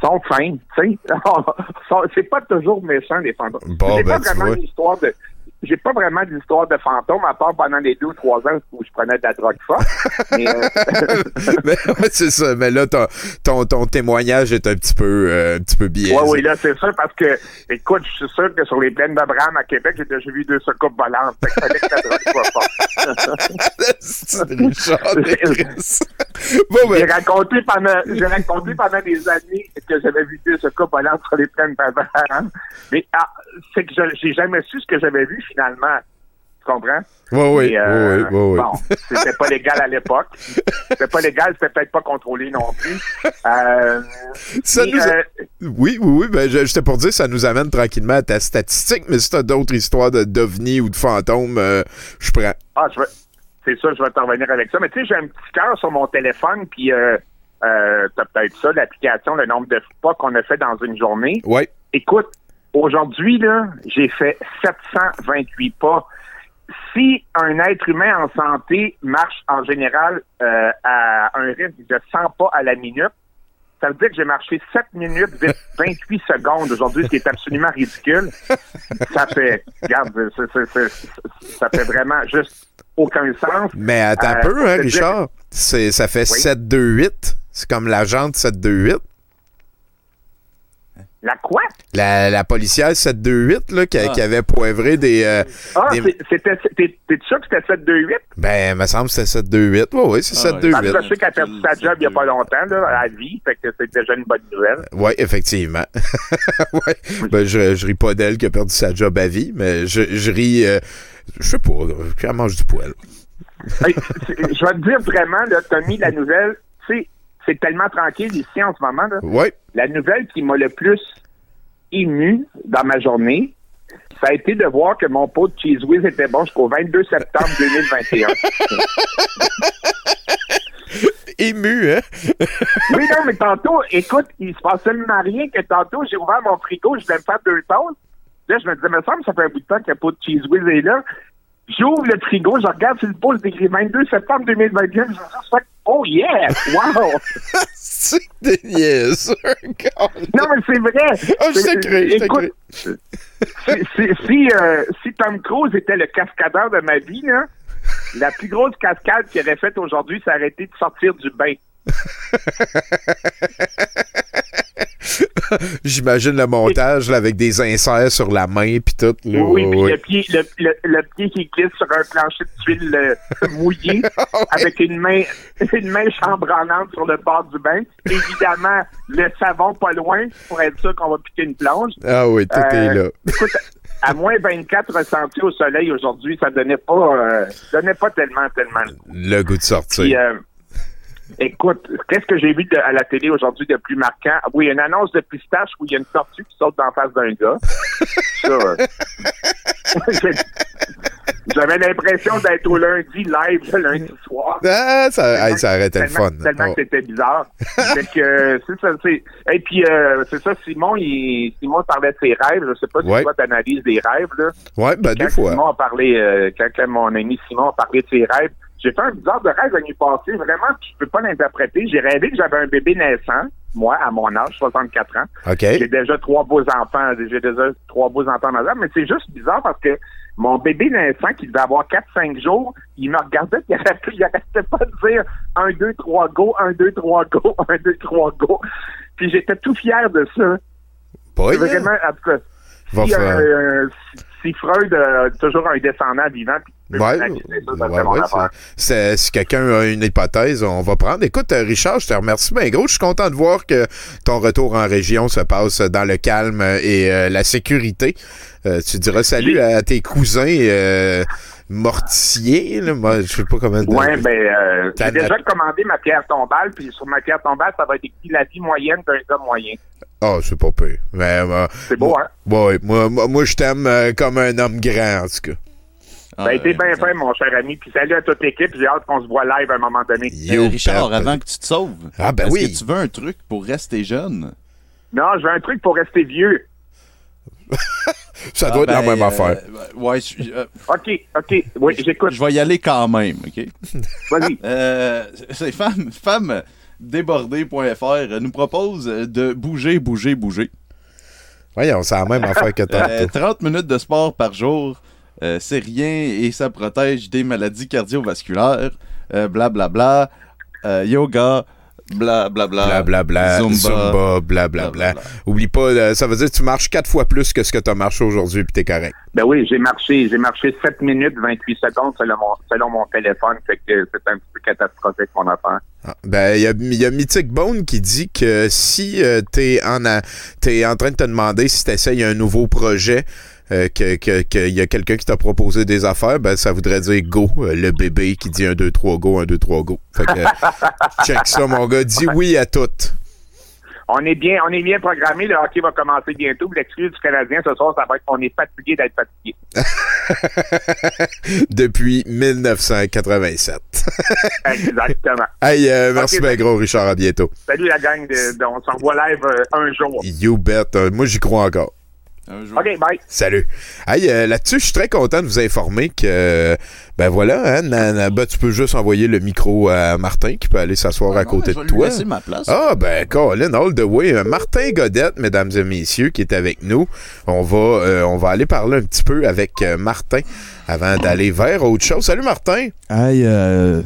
[SPEAKER 15] sont fins, tu sais. <laughs> Sont- c'est pas toujours méchant, les fantômes.
[SPEAKER 6] Bon, ben,
[SPEAKER 15] pas
[SPEAKER 6] tu
[SPEAKER 15] vraiment
[SPEAKER 6] vois.
[SPEAKER 15] d'histoire de... J'ai pas vraiment d'histoire de fantômes, à part pendant les deux ou trois ans où je prenais de la drogue forte. Mais, euh, <laughs>
[SPEAKER 6] Mais, ouais, c'est ça. Mais là, ton, ton, ton témoignage est un petit peu, euh, un petit peu biaisé.
[SPEAKER 15] Oui, oui, là, c'est sûr, parce que, écoute, je suis sûr que sur les plaines d'Abraham à Québec, j'ai déjà vu deux soucoupes volantes. Fait que fallait que la drogue soit forte. <laughs>
[SPEAKER 6] Bon, ben-
[SPEAKER 15] J'ai raconté pendant, j'ai raconté pendant des années que j'avais vu deux soucoupes volantes sur les plaines d'Abraham. Mais, ah, c'est que je- j'ai jamais su ce que j'avais vu finalement. Tu comprends?
[SPEAKER 6] Oui,
[SPEAKER 15] Et, euh,
[SPEAKER 6] oui, oui, oui, oui.
[SPEAKER 15] Bon, c'était pas légal à l'époque. C'était pas légal, c'était peut-être pas contrôlé non plus. Euh,
[SPEAKER 6] Ça
[SPEAKER 15] et,
[SPEAKER 6] nous a-
[SPEAKER 15] euh,
[SPEAKER 6] Oui, oui, oui. Ben, j'étais pour dire, ça nous amène tranquillement à ta statistique, mais si t'as d'autres histoires de d'ovnis ou de fantômes, je prends.
[SPEAKER 15] Ah, je vais- c'est ça, je vais t'en revenir avec ça. Mais tu sais, j'ai un petit cœur sur mon téléphone, puis t'as peut-être ça, l'application, le nombre de pas qu'on a fait dans une journée.
[SPEAKER 6] Ouais.
[SPEAKER 15] Écoute, aujourd'hui, là, j'ai fait 728 pas. Si un être humain en santé marche en général euh, à un rythme de 100 pas à la minute, ça veut dire que j'ai marché 7 minutes 28 <laughs> secondes aujourd'hui, ce qui est absolument ridicule. Ça fait, regarde, ça fait vraiment juste aucun sens.
[SPEAKER 6] Mais attends un
[SPEAKER 15] Euh,
[SPEAKER 6] peu,
[SPEAKER 15] pour
[SPEAKER 6] hein,
[SPEAKER 15] dire-
[SPEAKER 6] Richard. Ça fait 7-2-8. C'est comme la jante 7-2-8.
[SPEAKER 15] La quoi?
[SPEAKER 6] La, la policière 7-2-8, là, qui,
[SPEAKER 15] Ah.
[SPEAKER 6] qui avait poivré des. euh,
[SPEAKER 15] Ah,
[SPEAKER 6] des-
[SPEAKER 15] c'était, t'es, sûr que c'était 728?
[SPEAKER 6] Ben, me semble que c'était 7-2-8. Oui, oui, c'est
[SPEAKER 15] Parce
[SPEAKER 6] 7-2-8.
[SPEAKER 15] que je sais qu'elle a perdu sa job il n'y a pas longtemps, là, à vie, fait que c'est déjà une bonne nouvelle.
[SPEAKER 6] Oui, effectivement. <laughs> ouais. Ben, je, je ris pas d'elle qui a perdu sa job à vie, mais je, je ris. euh, je sais pas, qu'elle mange du poil.
[SPEAKER 15] Je vais te dire vraiment, là, Tommy, la nouvelle, tu sais, c'est tellement tranquille ici en ce moment. Là.
[SPEAKER 6] Ouais.
[SPEAKER 15] La nouvelle qui m'a le plus ému dans ma journée, ça a été de voir que mon pot de Cheese Whiz était bon jusqu'au 22 septembre <laughs> 2021.
[SPEAKER 6] Ému, hein?
[SPEAKER 15] oui, non, mais tantôt, écoute, il se passait tellement rien que tantôt, j'ai ouvert mon frigo, je voulais me faire deux toasts. Là, je me disais, me semble, ça fait un bout de temps n'y a pas de Cheese Whiz est là. J'ouvre le frigo, je regarde sur le pouce d'écrit 22 septembre 2021, je me dis, oh yeah, wow! <laughs>
[SPEAKER 6] c'est des <laughs>
[SPEAKER 15] Non, mais c'est vrai.
[SPEAKER 6] Ah, je
[SPEAKER 15] Écoute, si, si, si, euh, si Tom Cruise était le cascadeur de ma vie, là, la plus grosse cascade qu'il aurait faite aujourd'hui, c'est arrêter de sortir du bain. <laughs> <laughs>
[SPEAKER 6] J'imagine le montage là, avec des inserts sur la main puis tout. Là,
[SPEAKER 15] Oui, puis le pied, le, le, le pied qui glisse sur un plancher de tuiles euh, mouillé, <laughs> avec une main, une main chambranlante sur le bord du bain. Évidemment, le savon pas loin pour être sûr qu'on va piquer une plonge.
[SPEAKER 6] Ah oui, tout est
[SPEAKER 15] Euh,
[SPEAKER 6] là.
[SPEAKER 15] Écoute, à moins 24 ressentis au soleil aujourd'hui, ça donnait pas, euh, donnait pas tellement, tellement.
[SPEAKER 6] Le goût de sortir.
[SPEAKER 15] Puis, écoute, qu'est-ce que j'ai vu de- à la télé aujourd'hui de plus marquant? Oui, une annonce de pistache où il y a une tortue qui saute en face d'un gars. Ça, euh, <laughs> J'avais l'impression d'être au lundi live, le lundi soir.
[SPEAKER 6] Ah, ça, hey, ça aurait été le fun.
[SPEAKER 15] Tellement
[SPEAKER 6] Oh.
[SPEAKER 15] que c'était bizarre. fait que, euh, c'est ça, c'est. Et puis, euh, c'est ça, Simon, il, Simon parlait de ses rêves. Je sais pas si
[SPEAKER 6] Ouais.
[SPEAKER 15] toi t'analyses des rêves, là.
[SPEAKER 6] Ouais, ben, des fois.
[SPEAKER 15] Simon a parlé, euh, quand, quand mon ami Simon a parlé de ses rêves, j'ai fait un bizarre de rêve la nuit passée, vraiment, je peux pas l'interpréter. J'ai rêvé que j'avais un bébé naissant, moi, à mon âge, 64 ans. J'ai déjà trois beaux enfants, j'ai déjà trois beaux enfants dans mais c'est juste bizarre parce que mon bébé naissant, qui devait avoir 4-5 jours, il me regardait et il arrêtait, pas de dire 1, 2, 3, go, 1, 2, 3, go, 1, 2, 3, go. <laughs> Puis j'étais tout fier de ça.
[SPEAKER 6] Rien.
[SPEAKER 15] vraiment, en tout cas, si, euh, si- Freud a toujours un descendant vivant, puis
[SPEAKER 6] Ouais, c'est- si quelqu'un a une hypothèse, on va prendre. Écoute, euh, Richard, je te remercie bien gros. Je suis content de voir que ton retour en région se passe dans le calme et euh, la sécurité. Euh, tu diras salut à tes cousins euh, mortiers. Là. Moi, je sais pas comment dire.
[SPEAKER 15] Ouais, ben, euh, j'ai déjà commandé ma pierre tombale, puis sur ma pierre tombale, ça va être écrit la vie moyenne d'un gars moyen.
[SPEAKER 6] Ah, c'est pas peu. c'est
[SPEAKER 15] beau, hein?
[SPEAKER 6] Ouais, moi, moi, moi, je t'aime comme un homme grand, en tout cas.
[SPEAKER 15] Ça a été bien fait, mon cher ami. Puis salut à toute l'équipe. J'ai hâte qu'on se voit live à un moment donné.
[SPEAKER 7] Euh, Richard, avant que tu te sauves,
[SPEAKER 6] Ah, ben
[SPEAKER 7] est-ce
[SPEAKER 6] oui.
[SPEAKER 7] que tu veux un truc pour rester jeune?
[SPEAKER 15] Non, je veux un truc pour rester vieux. <laughs>
[SPEAKER 6] Ça doit être la même affaire.
[SPEAKER 7] Ah, Ouais, je- euh,
[SPEAKER 15] OK, OK. Oui, j'écoute.
[SPEAKER 7] Je vais y aller quand même, OK? <laughs>
[SPEAKER 15] Vas-y.
[SPEAKER 7] Euh, c'est femme, femme débordée.fr nous propose de bouger, bouger, bouger.
[SPEAKER 6] Voyons, c'est la même affaire que tantôt.
[SPEAKER 7] Euh, 30 minutes de sport par jour, euh, c'est rien et ça protège des maladies cardiovasculaires. Euh, Blablabla, euh, yoga, blablabla.
[SPEAKER 6] Blablabla, Zumba, blablabla. Oublie pas, euh, ça veut dire que tu marches quatre fois plus que ce que tu as marché aujourd'hui puis t'es correct.
[SPEAKER 15] Ben oui, j'ai marché, j'ai marché 7 minutes 28 secondes selon mon, selon mon téléphone. Fait que c'est un petit peu catastrophique mon affaire.
[SPEAKER 6] Ah, Ben, il y a, il y a Mythic Bone qui dit que si euh, t'es en, a- t'es en train de te demander si t'essayes un nouveau projet, euh, que que- qu'il y a quelqu'un qui t'a proposé des affaires, ben ça voudrait dire go, euh, le bébé qui dit 1, 2, 3, go, 1, 2, 3, go. Fait que, <laughs> check ça, mon gars, dis oui à tout.
[SPEAKER 15] On est bien, on est bien programmé. Le hockey va commencer bientôt. L'excuse du Canadien ce soir, ça va être qu'on est fatigué d'être fatigué. <laughs>
[SPEAKER 6] Depuis 1987. <laughs>
[SPEAKER 15] Exactement.
[SPEAKER 6] hey, euh, merci
[SPEAKER 15] Ok,
[SPEAKER 6] bien
[SPEAKER 15] salut.
[SPEAKER 6] gros, Richard, à bientôt.
[SPEAKER 15] Salut la gang. De, de- on se revoit live euh, un jour.
[SPEAKER 6] You bet. Euh, moi, j'y crois encore.
[SPEAKER 15] OK, bye.
[SPEAKER 6] Salut. Hey, euh, là-dessus, je suis très content de vous informer que, ben voilà, hein, ben, tu peux juste envoyer le micro à Martin qui peut aller s'asseoir à côté
[SPEAKER 7] je
[SPEAKER 6] de
[SPEAKER 7] lui
[SPEAKER 6] toi.
[SPEAKER 7] laisser ma place.
[SPEAKER 6] Ah, ben, Colin, all the way. Euh, Martin Godette, mesdames et messieurs, qui est avec nous. On va, euh, on va aller parler un petit peu avec euh, Martin avant d'aller vers autre chose. Salut, Martin.
[SPEAKER 16] Hey, euh,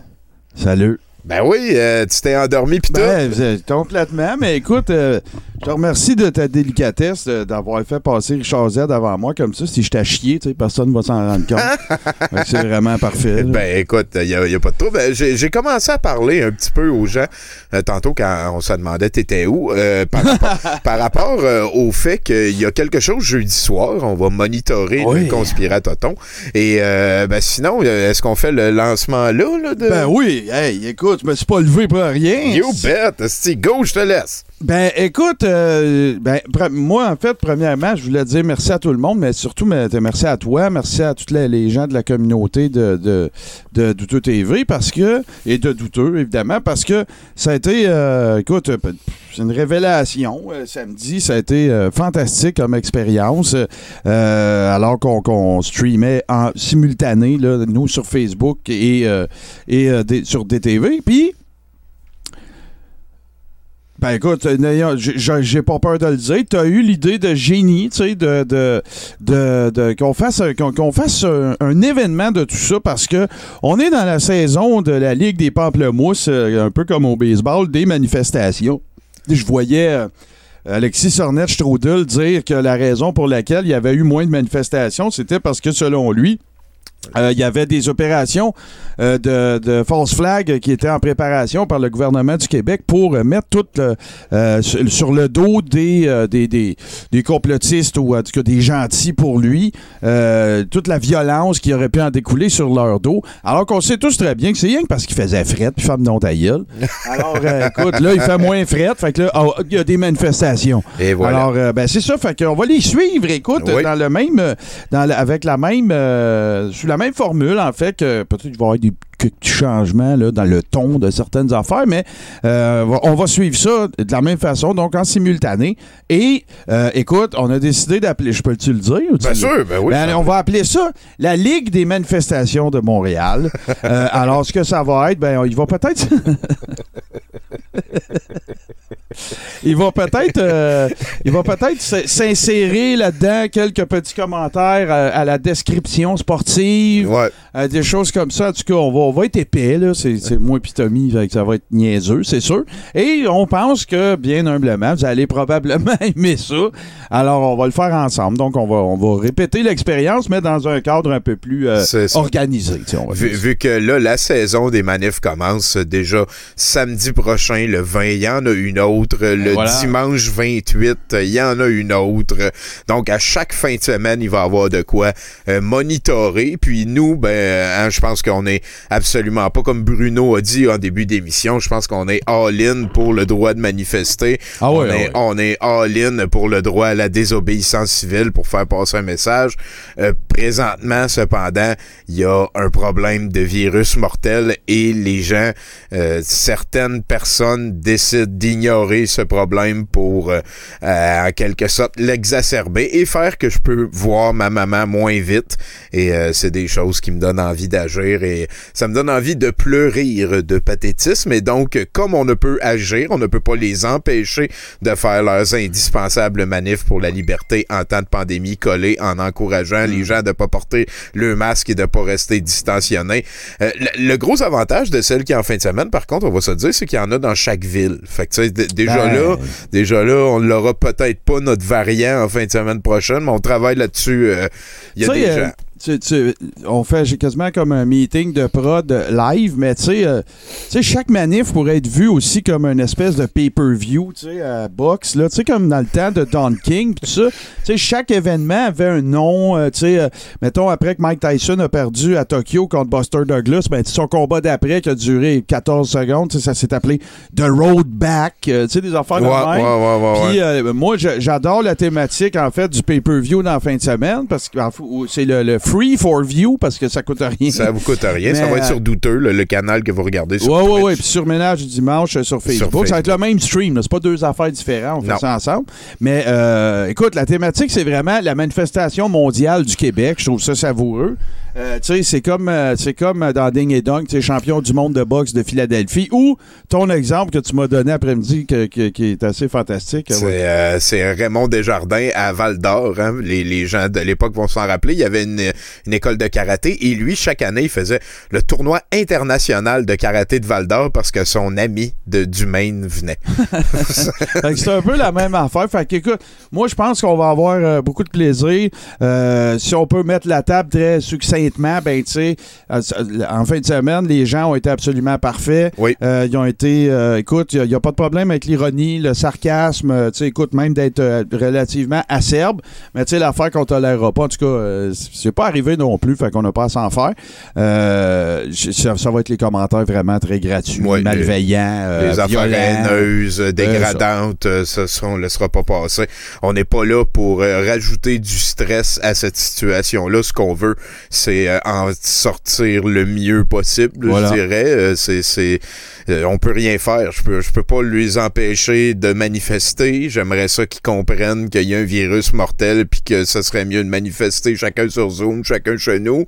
[SPEAKER 16] salut.
[SPEAKER 6] Ben oui, euh, tu t'es endormi pis
[SPEAKER 16] Ben, c'est- complètement, mais écoute, euh, je te remercie de ta délicatesse euh, d'avoir fait passer Richard Z avant moi comme ça. Si je t'ai chié, tu sais, personne va s'en rendre compte. <laughs> C'est vraiment parfait. là.
[SPEAKER 6] Ben écoute, il n'y a, pas de trouble. Euh, J'ai commencé à parler un petit peu aux gens euh, tantôt quand on se demandait t'étais où euh, par rapport, <laughs> par rapport, euh, au fait qu'il y a quelque chose jeudi soir. On va monitorer
[SPEAKER 16] Oui.
[SPEAKER 6] le conspiratoton. Et euh, ben sinon, euh, est-ce qu'on fait le lancement là? là de...
[SPEAKER 16] Ben oui, hey, écoute, je me suis pas levé pour rien.
[SPEAKER 6] You bet! Esti, go, je te laisse.
[SPEAKER 16] Ben, écoute, euh, ben, moi, en fait, premièrement, je voulais dire merci à tout le monde, mais surtout merci à toi, merci à tous les, gens de la communauté de, de, de Douteux TV, parce que, et de Douteux, évidemment, parce que ça a été, euh, écoute, euh, c'est une révélation. euh, samedi, ça a été euh, fantastique comme expérience, euh, alors qu'on streamait en simultané, là, nous, sur Facebook et, et sur DTV. Puis, ben écoute, euh, j'ai- pas peur de le dire. Tu as eu l'idée de génie, tu sais, de, de, de, qu'on fasse, un- qu'on fasse un, événement de tout ça parce que on est dans la saison de la Ligue des Pamplemousses, euh, un peu comme au baseball, des manifestations. Je voyais euh, Alexis Sornet-Strudel dire que la raison pour laquelle il y avait eu moins de manifestations, c'était parce que selon lui, euh, il y avait des opérations euh, de, de false flag qui étaient en préparation par le gouvernement du Québec pour euh, mettre tout le- euh, sur, le dos des, des, des, des complotistes ou en tout cas des gentils pour lui, toute la violence qui aurait pu en découler sur leur dos. Alors qu'on sait tous très bien que c'est rien que parce qu'il faisait fret puis femme non ta gueule. <laughs> Alors écoute, là, il fait moins fret, fait que là, ah, il y a des manifestations.
[SPEAKER 6] Et voilà.
[SPEAKER 16] Alors, ben, c'est ça, fait qu'on va les suivre, écoute,
[SPEAKER 6] Oui.
[SPEAKER 16] dans le même, dans avec la même, sous la même formule, en fait, que peut-être qu'il va avoir des changements là, dans le ton de certaines affaires, mais euh, on va suivre ça de la même façon, donc en simultané. Et, euh, écoute, on a décidé d'appeler, je peux-tu le dire? ou tu
[SPEAKER 6] Bien sûr, ben oui.
[SPEAKER 16] Ben, on va appeler ça la Ligue des manifestations de Montréal. <laughs> Euh, alors, ce que ça va être, ben, il va peut-être... <laughs> il va peut-être euh, il va peut-être s'insérer là-dedans quelques petits commentaires à la description sportive des choses comme ça en tout cas on va, on va être épais là c'est moi puis Tommy ça va être niaiseux c'est sûr et on pense que bien humblement vous allez probablement <laughs> aimer ça alors on va le faire ensemble donc on va on va répéter l'expérience mais dans un cadre un peu plus euh, organisé on
[SPEAKER 6] Vu, que là, la saison des manifs commence euh, déjà samedi prochain, le 20, il y en a une autre. Le
[SPEAKER 16] voilà.
[SPEAKER 6] dimanche 28, euh, il y en a une autre. Donc, à chaque fin de semaine, il va y avoir de quoi euh, monitorer. Puis nous, ben, hein, je pense qu'on est absolument pas, comme Bruno a dit en début d'émission, je pense qu'on est all-in pour le droit de manifester.
[SPEAKER 16] Ah
[SPEAKER 6] on,
[SPEAKER 16] ouais,
[SPEAKER 6] est, on est all-in pour le droit à la désobéissance civile pour faire passer un message. Euh, présentement, cependant, il y a un problème de virus mortel et les gens, euh, certaines personnes décident d'ignorer ce problème pour, euh, euh, en quelque sorte, l'exacerber et faire que je peux voir ma maman moins vite. Et euh, c'est des choses qui me donnent envie d'agir et ça me donne envie de pleurir de pathétisme. Et donc, comme on ne peut agir, on ne peut pas les empêcher de faire leurs indispensables manifs pour la liberté en temps de pandémie, collés en encourageant les gens de pas porter le masque et de pas rester distationnés. Euh, le, le gros avantage de celle qui est en fin de semaine, par contre, on va se dire, c'est qu'il y en a dans chaque ville. Fait que, tu sais, d- déjà
[SPEAKER 16] Ben.
[SPEAKER 6] là, déjà là, on l'aura peut-être pas notre variant en fin de semaine prochaine, mais on travaille là-dessus. euh, Il y a des gens.
[SPEAKER 16] Tu- tu- on fait j'ai quasiment comme un meeting de prod live, mais tu sais, euh, tu sais, chaque manif pourrait être vu aussi comme une espèce de pay-per-view, tu sais, à box, là, tu sais, comme dans le temps de Don King, pis tout ça. Tu sais, chaque événement avait un nom, euh, tu sais, euh, mettons, après que Mike Tyson a perdu à Tokyo contre Buster Douglas, ben, son combat d'après qui a duré 14 secondes, ça s'est appelé The Road Back, euh, tu sais, des affaires de
[SPEAKER 6] Ouais,
[SPEAKER 16] même.
[SPEAKER 6] ouais,
[SPEAKER 16] moi, j'adore la thématique, en fait, du pay-per-view dans la fin de semaine, parce que c'est le, le free for view, parce que ça coûte rien.
[SPEAKER 6] Ça vous coûte rien. ça va être
[SPEAKER 16] euh,
[SPEAKER 6] sur Douteux, le, le canal que vous regardez sur
[SPEAKER 16] Ouais,
[SPEAKER 6] Twitch.
[SPEAKER 16] ouais. Puis sur Ménage du dimanche euh, sur Facebook. Ça va être le même stream. C'est pas deux affaires différentes. On fait ça ensemble. Mais euh, écoute, la thématique, c'est vraiment la manifestation mondiale du Québec. Je trouve ça savoureux. Euh, tu sais, c'est comme, euh, c'est comme dans Ding et Dong, tu sais, champion du monde de boxe de Philadelphie. Ou ton exemple que tu m'as donné après-midi, que- que- qui est assez fantastique.
[SPEAKER 6] C'est
[SPEAKER 16] Ouais.
[SPEAKER 6] euh, c'est Raymond Desjardins à Val d'Or. hein. Les, les gens de l'époque vont s'en rappeler. Il y avait une, une école de karaté et lui, chaque année, il faisait le tournoi international de karaté de Val d'Or parce que son ami de, du Maine venait. <laughs> <laughs>
[SPEAKER 16] C'est un peu la même affaire. Fait que, écoute, moi, je pense qu'on va avoir beaucoup de plaisir. Si on peut mettre la table très succinctement succinctement, ben, tu sais, euh, en fin de semaine, les gens ont été absolument parfaits. Euh, ils ont été, euh, écoute, il n'y a, pas de problème avec l'ironie, le sarcasme, tu sais, écoute, même d'être euh, relativement acerbe. Mais tu sais, l'affaire qu'on tolérera pas, en tout cas, c'est pas arrivé non plus, fait qu'on n'a pas à s'en faire. Ça, ça va être les commentaires vraiment très gratuits, malveillants,
[SPEAKER 6] les affaires haineuses, dégradantes, ça, ça, on ne laissera pas passer. On n'est pas là pour rajouter du stress à cette situation-là. Ce qu'on veut, c'est euh, en sortir le mieux possible,
[SPEAKER 16] Voilà.
[SPEAKER 6] je dirais. Euh, c'est, c'est, euh, on peut rien faire. Je peux, je peux pas les empêcher de manifester. J'aimerais ça qu'ils comprennent qu'il y a un virus mortel puis que ce serait mieux de manifester chacun sur Zoom, chacun chez nous.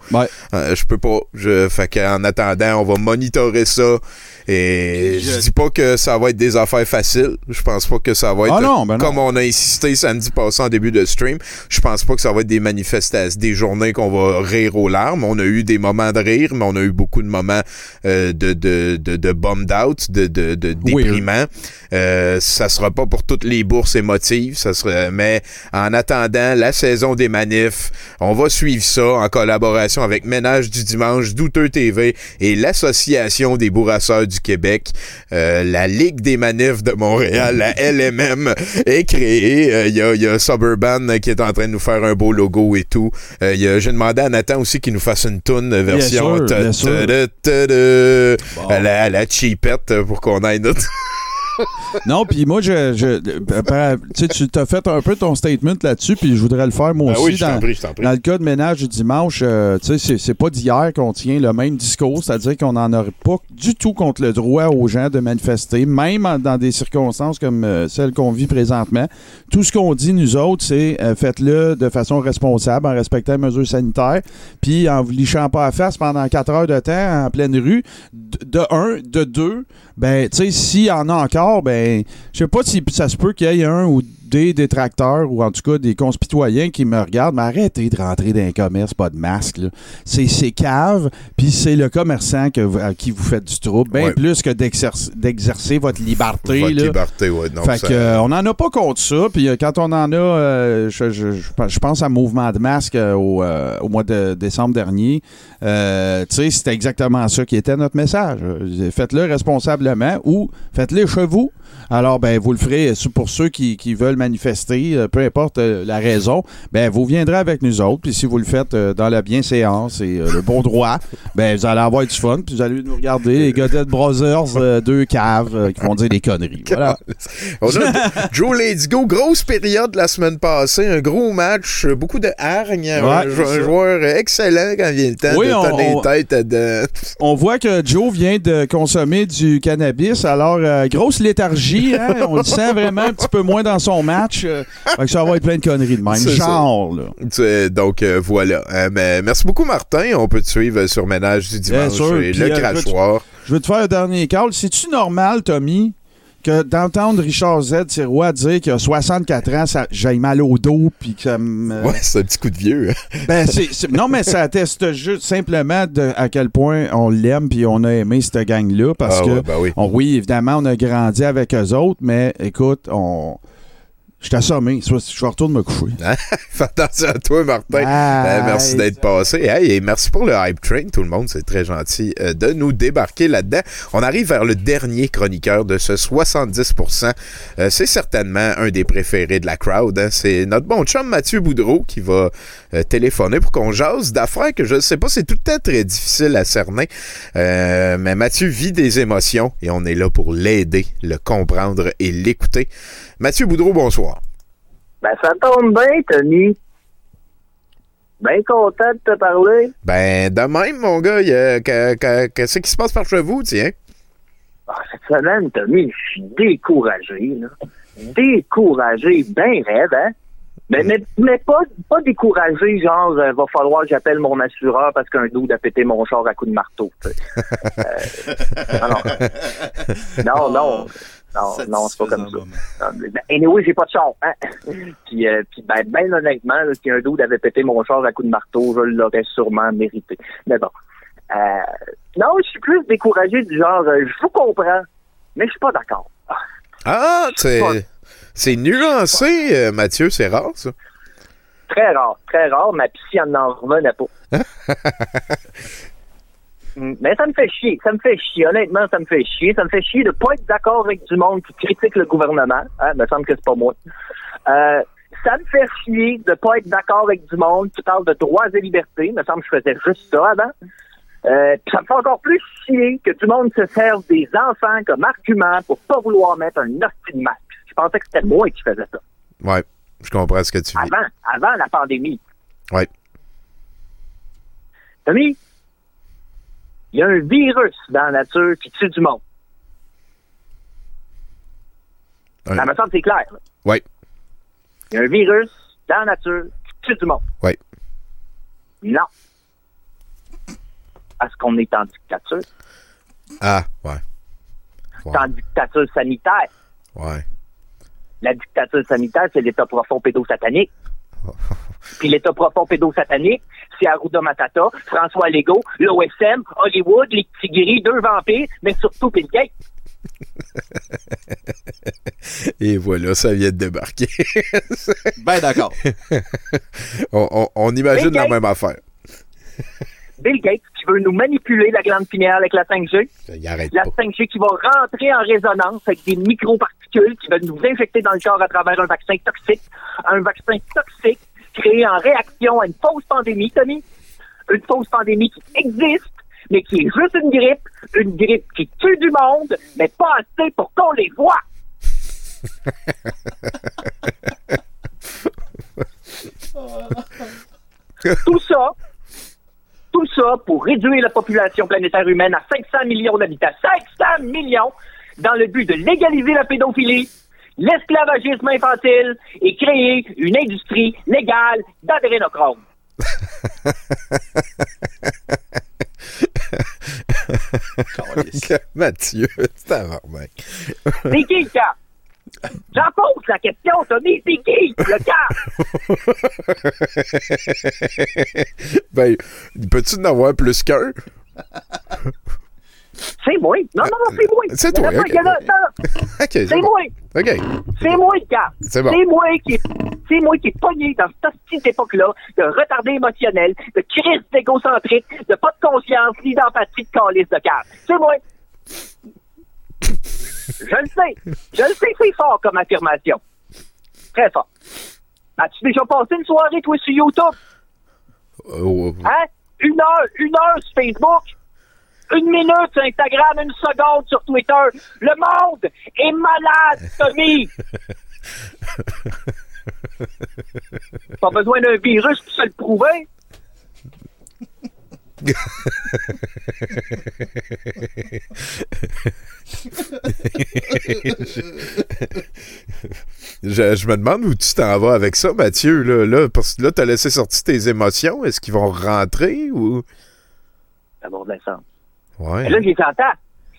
[SPEAKER 6] Euh, je peux pas. Je, fait qu'en attendant, on va monitorer ça. Et je dis pas que ça va être des affaires faciles. Je pense pas que ça va être
[SPEAKER 16] Ah non, ben non.
[SPEAKER 6] comme on a insisté samedi passé en début de stream. Je pense pas que ça va être des manifestations, des journées qu'on va rire aux larmes. On a eu des moments de rire, mais on a eu beaucoup de moments euh, de, de, de, de bummed out, de, de, de déprimant. Euh, ça sera pas pour toutes les bourses émotives, ça sera, mais en attendant la saison des manifs, on va suivre ça en collaboration avec Ménage du Dimanche, Douteux TV et l'Association des bourrasseurs du Québec. Euh, la Ligue des manifs de Montréal, la LMM, est créée. Euh, Il y, a, il y a Suburban qui est en train de nous faire un beau logo et tout. Euh, y J'ai demandé à Nathan aussi qu'il nous fasse une toune euh, version
[SPEAKER 16] sûr, bien sûr.
[SPEAKER 6] à la, la cheapette euh, pour qu'on aille notre... <laughs> <laughs>
[SPEAKER 16] Non, puis moi, je, tu t'as fait un peu ton statement là-dessus, puis je voudrais le faire moi
[SPEAKER 6] Ah
[SPEAKER 16] aussi.
[SPEAKER 6] oui,
[SPEAKER 16] dans,
[SPEAKER 6] prie,
[SPEAKER 16] dans le cas de ménage du dimanche, euh, tu sais, c'est- pas d'hier qu'on tient le même discours, c'est-à-dire qu'on n'en aurait pas du tout contre le droit aux gens de manifester, même en- dans des circonstances comme euh, celles qu'on vit présentement. Tout ce qu'on dit, nous autres, c'est euh, faites-le de façon responsable, en respectant les mesures sanitaires, puis en vous lichant pas la face pendant quatre heures de temps en pleine rue. De, de un, de deux, ben, tu sais, s'il y en a encore, ben, je sais pas si ça se peut qu'il y ait un ou des détracteurs ou en tout cas des conspitoyens qui me regardent, mais arrêtez de rentrer dans un commerce, pas de masque. C'est c'est cave, puis c'est le commerçant que vous- à qui vous faites du trouble, bien
[SPEAKER 6] Ouais.
[SPEAKER 16] plus que d'exercer votre liberté.
[SPEAKER 6] Votre
[SPEAKER 16] là.
[SPEAKER 6] liberté,
[SPEAKER 16] fait
[SPEAKER 6] ça-
[SPEAKER 16] que, euh, on n'en a pas contre ça. Puis euh, quand on en a, euh, je, je- je pense- à Mouvement de masque au, au mois de décembre dernier. Tu sais, c'était exactement ça qui était notre message. Faites-le responsablement ou faites-le chez vous. Alors, ben, vous le ferez euh, pour ceux qui, qui veulent manifester, euh, peu importe euh, la raison. Ben, vous viendrez avec nous autres. Puis si vous le faites dans la bienséance et le bon droit, <laughs> ben, vous allez avoir du fun. Puis vous allez nous regarder, les Godet Brothers, deux caves qui vont dire des conneries. Voilà. <laughs>
[SPEAKER 6] On a Joe Let's Go, grosse période la semaine passée, un gros match, beaucoup de hargne, un,
[SPEAKER 16] Ouais,
[SPEAKER 6] joueur excellent quand vient le temps
[SPEAKER 16] Oui,
[SPEAKER 6] de
[SPEAKER 16] on-
[SPEAKER 6] donner
[SPEAKER 16] on-
[SPEAKER 6] tête de...
[SPEAKER 16] On voit que Joe vient de consommer du cannabis, alors euh, grosse léthargie, hein? on le sent vraiment un petit peu moins dans son match. euh, fait que ça va être plein de conneries de même. Genre, là.
[SPEAKER 6] C'est- Donc euh, voilà. Euh, mais merci beaucoup Martin, on peut te suivre sur Ménage du
[SPEAKER 16] Bien
[SPEAKER 6] dimanche
[SPEAKER 16] sûr.
[SPEAKER 6] et le
[SPEAKER 16] euh, je veux te-
[SPEAKER 6] crachoir.
[SPEAKER 16] Je veux te faire un dernier call. C'est-tu normal, Tommy, que d'entendre Richard Z. Sirois dire qu'il a 64 ans, ça, j'ai mal au dos, puis que ça me...
[SPEAKER 6] Ouais, c'est un petit coup de vieux. hein. <laughs>
[SPEAKER 16] Ben, c'est- c'est- non, mais ça atteste juste simplement de à quel point on l'aime puis on a aimé cette gang-là. Parce
[SPEAKER 6] Ah
[SPEAKER 16] que,
[SPEAKER 6] ouais, ben oui.
[SPEAKER 16] on- oui, évidemment, on a grandi avec eux autres, mais écoute, on. Je suis assommé. Je retourne me coucher.
[SPEAKER 6] Hein? <laughs> Fais attention à toi, Martin. Euh, merci d'être passé. Hey, et merci pour le hype train, tout le monde. C'est très gentil euh, de nous débarquer là-dedans. On arrive vers le dernier chroniqueur de ce 70%. Euh, c'est certainement un des préférés de la crowd. hein. C'est notre bon chum Mathieu Boudreau qui va téléphoner pour qu'on jase d'affaires que je ne sais pas, c'est tout le temps très difficile à cerner. Mais Mathieu vit des émotions et on est là pour l'aider, le comprendre et l'écouter. Mathieu Boudreau, bonsoir.
[SPEAKER 10] Ben, ça tombe bien, Tony. Bien content de te parler.
[SPEAKER 6] Ben, de même, mon gars, qu'est-ce qui se passe par chez vous, tiens?
[SPEAKER 10] Ah, cette semaine, Tommy, je suis découragé, là. Découragé, bien raide, hein? Mais, mais, mais pas, pas découragé, genre, euh, va falloir que j'appelle mon assureur parce qu'un doux a pété mon char à coup de marteau. <laughs> Euh, non, non. Non, non. Non, non, c'est pas comme ça. Non, mais, ben, anyway, j'ai pas de char, hein? <laughs> puis, euh, puis ben, ben honnêtement, là, si un doux avait pété mon char à coup de marteau, je l'aurais sûrement mérité. Mais bon. Euh, non, je suis plus découragé du genre, euh, je vous comprends, mais je suis pas d'accord.
[SPEAKER 6] Ah, c'est, c'est nuancé, Mathieu, c'est rare, ça.
[SPEAKER 17] Très rare, très rare. Ma psy en en revenait pas. <laughs> Mm, Mais ça me fait chier, ça me fait chier. Honnêtement, ça me fait chier. Ça me fait chier de pas être d'accord avec du monde qui critique le gouvernement. Hein, me semble que c'est pas moi. Euh, ça me fait chier de pas être d'accord avec du monde qui parle de droits et libertés. Me semble que je faisais juste ça avant. Euh, ça me fait encore plus chier que du monde se serve des enfants comme argument pour pas vouloir mettre un hostie de masque. Je pensais que c'était moi qui faisais ça.
[SPEAKER 6] Ouais, je comprends ce que tu dis.
[SPEAKER 17] Avant, avant la pandémie.
[SPEAKER 6] Ouais.
[SPEAKER 17] Tommy, il y a un virus dans la nature qui tue du monde. Ça me semble c'est clair. là.
[SPEAKER 6] Ouais.
[SPEAKER 17] Il y a un virus dans la nature qui tue du monde.
[SPEAKER 6] Ouais.
[SPEAKER 17] Non. Parce qu'on est en dictature.
[SPEAKER 6] Ah, ouais.
[SPEAKER 17] En dictature sanitaire.
[SPEAKER 6] Ouais.
[SPEAKER 17] La dictature sanitaire, c'est l'état profond pédosatanique. Puis l'état profond pédosatanique, c'est Arruda Matata, François Legault, l'OSM, Hollywood, les petits gris, deux vampires, mais surtout Bill Gates. <laughs>
[SPEAKER 6] Et voilà, ça vient de débarquer. <laughs>
[SPEAKER 7] ben d'accord. <laughs>
[SPEAKER 6] on, on- on imagine la
[SPEAKER 17] Gates-
[SPEAKER 6] même affaire.
[SPEAKER 17] Bill Gates qui veut nous manipuler la glande pinéale avec la 5G.
[SPEAKER 6] Il arrête
[SPEAKER 17] La
[SPEAKER 6] pas.
[SPEAKER 17] 5G qui va rentrer en résonance avec des microparticules qui veulent nous infecter dans le corps à travers un vaccin toxique. Un vaccin toxique créé en réaction à une fausse pandémie, Tommy. Une fausse pandémie qui existe, mais qui est juste une grippe. Une grippe qui tue du monde, mais pas assez pour qu'on les voit. <laughs> Tout ça, tout ça pour réduire la population planétaire humaine à 500 millions d'habitants. 500 millions dans le but de légaliser la pédophilie, l'esclavagisme infantile et créer une industrie légale d'adrénochrome. <laughs>
[SPEAKER 6] Mathieu, c'est un mec.
[SPEAKER 17] C'est qui le cas? J'en pose la question, Tommy. C'est qui le cas?
[SPEAKER 6] ben, peux-tu en avoir plus qu'un?
[SPEAKER 17] C'est moi. Non, non, non, c'est moi.
[SPEAKER 6] C'est toi,
[SPEAKER 17] Il y en a pas-
[SPEAKER 6] ok.
[SPEAKER 17] il y en a- non,
[SPEAKER 6] Ok, c'est bon.
[SPEAKER 17] moi. C'est moi gars.
[SPEAKER 6] C'est bon.
[SPEAKER 17] C'est moi qui c'est moi qui est pogné dans cette petite époque-là de retardé émotionnel, de crise égocentrique, de pas de conscience, ni d'empathie de calice de carte. C'est moi. Je le sais. Je le sais, c'est fort comme affirmation. Très fort. As-tu déjà passé une soirée, toi, sur YouTube?
[SPEAKER 6] Oh,
[SPEAKER 17] Hein? Une heure, une heure sur Facebook? Une minute sur Instagram, une seconde sur Twitter. Le monde est malade, Tommy! <laughs> Pas besoin d'un virus pour se le prouver.
[SPEAKER 6] je, je me demande où tu t'en vas avec ça, Mathieu. Là, là, parce que là, t'as laissé sortir tes émotions. Est-ce qu'ils vont rentrer ou?
[SPEAKER 17] D'abord de l'essence.
[SPEAKER 6] Ouais.
[SPEAKER 17] Là, je les entends.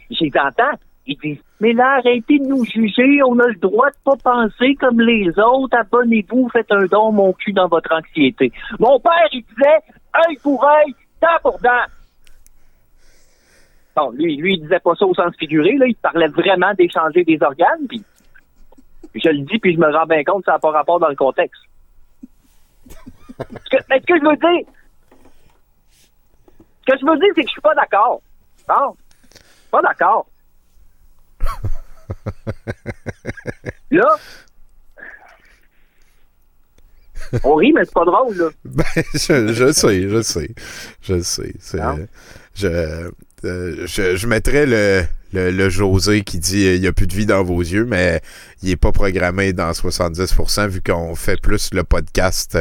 [SPEAKER 17] Je les entends. Ils disent, mais là, arrêtez de nous juger. On a le droit de pas penser comme les autres. Abonnez-vous, faites un don, mon cul, dans votre anxiété. Mon père, il disait, œil pour œil, dent pour dent. Bon, lui, lui, il disait pas ça au sens figuré, là. Il parlait vraiment d'échanger des organes, puis je le dis, puis je me rends bien compte ça n'a pas rapport dans le contexte. Mais ce que je veux dire, ce que je veux dire, c'est que je suis pas d'accord. Non, pas d'accord. <laughs> Là, on rit, mais c'est pas drôle, là. <laughs>
[SPEAKER 6] Ben, je, je sais, je sais. Je sais.
[SPEAKER 17] Non.
[SPEAKER 6] Je, euh, je, je mettrais le, le, le José qui dit euh, il n'y a plus de vie dans vos yeux, mais il n'est pas programmé dans 70% vu qu'on fait plus le podcast.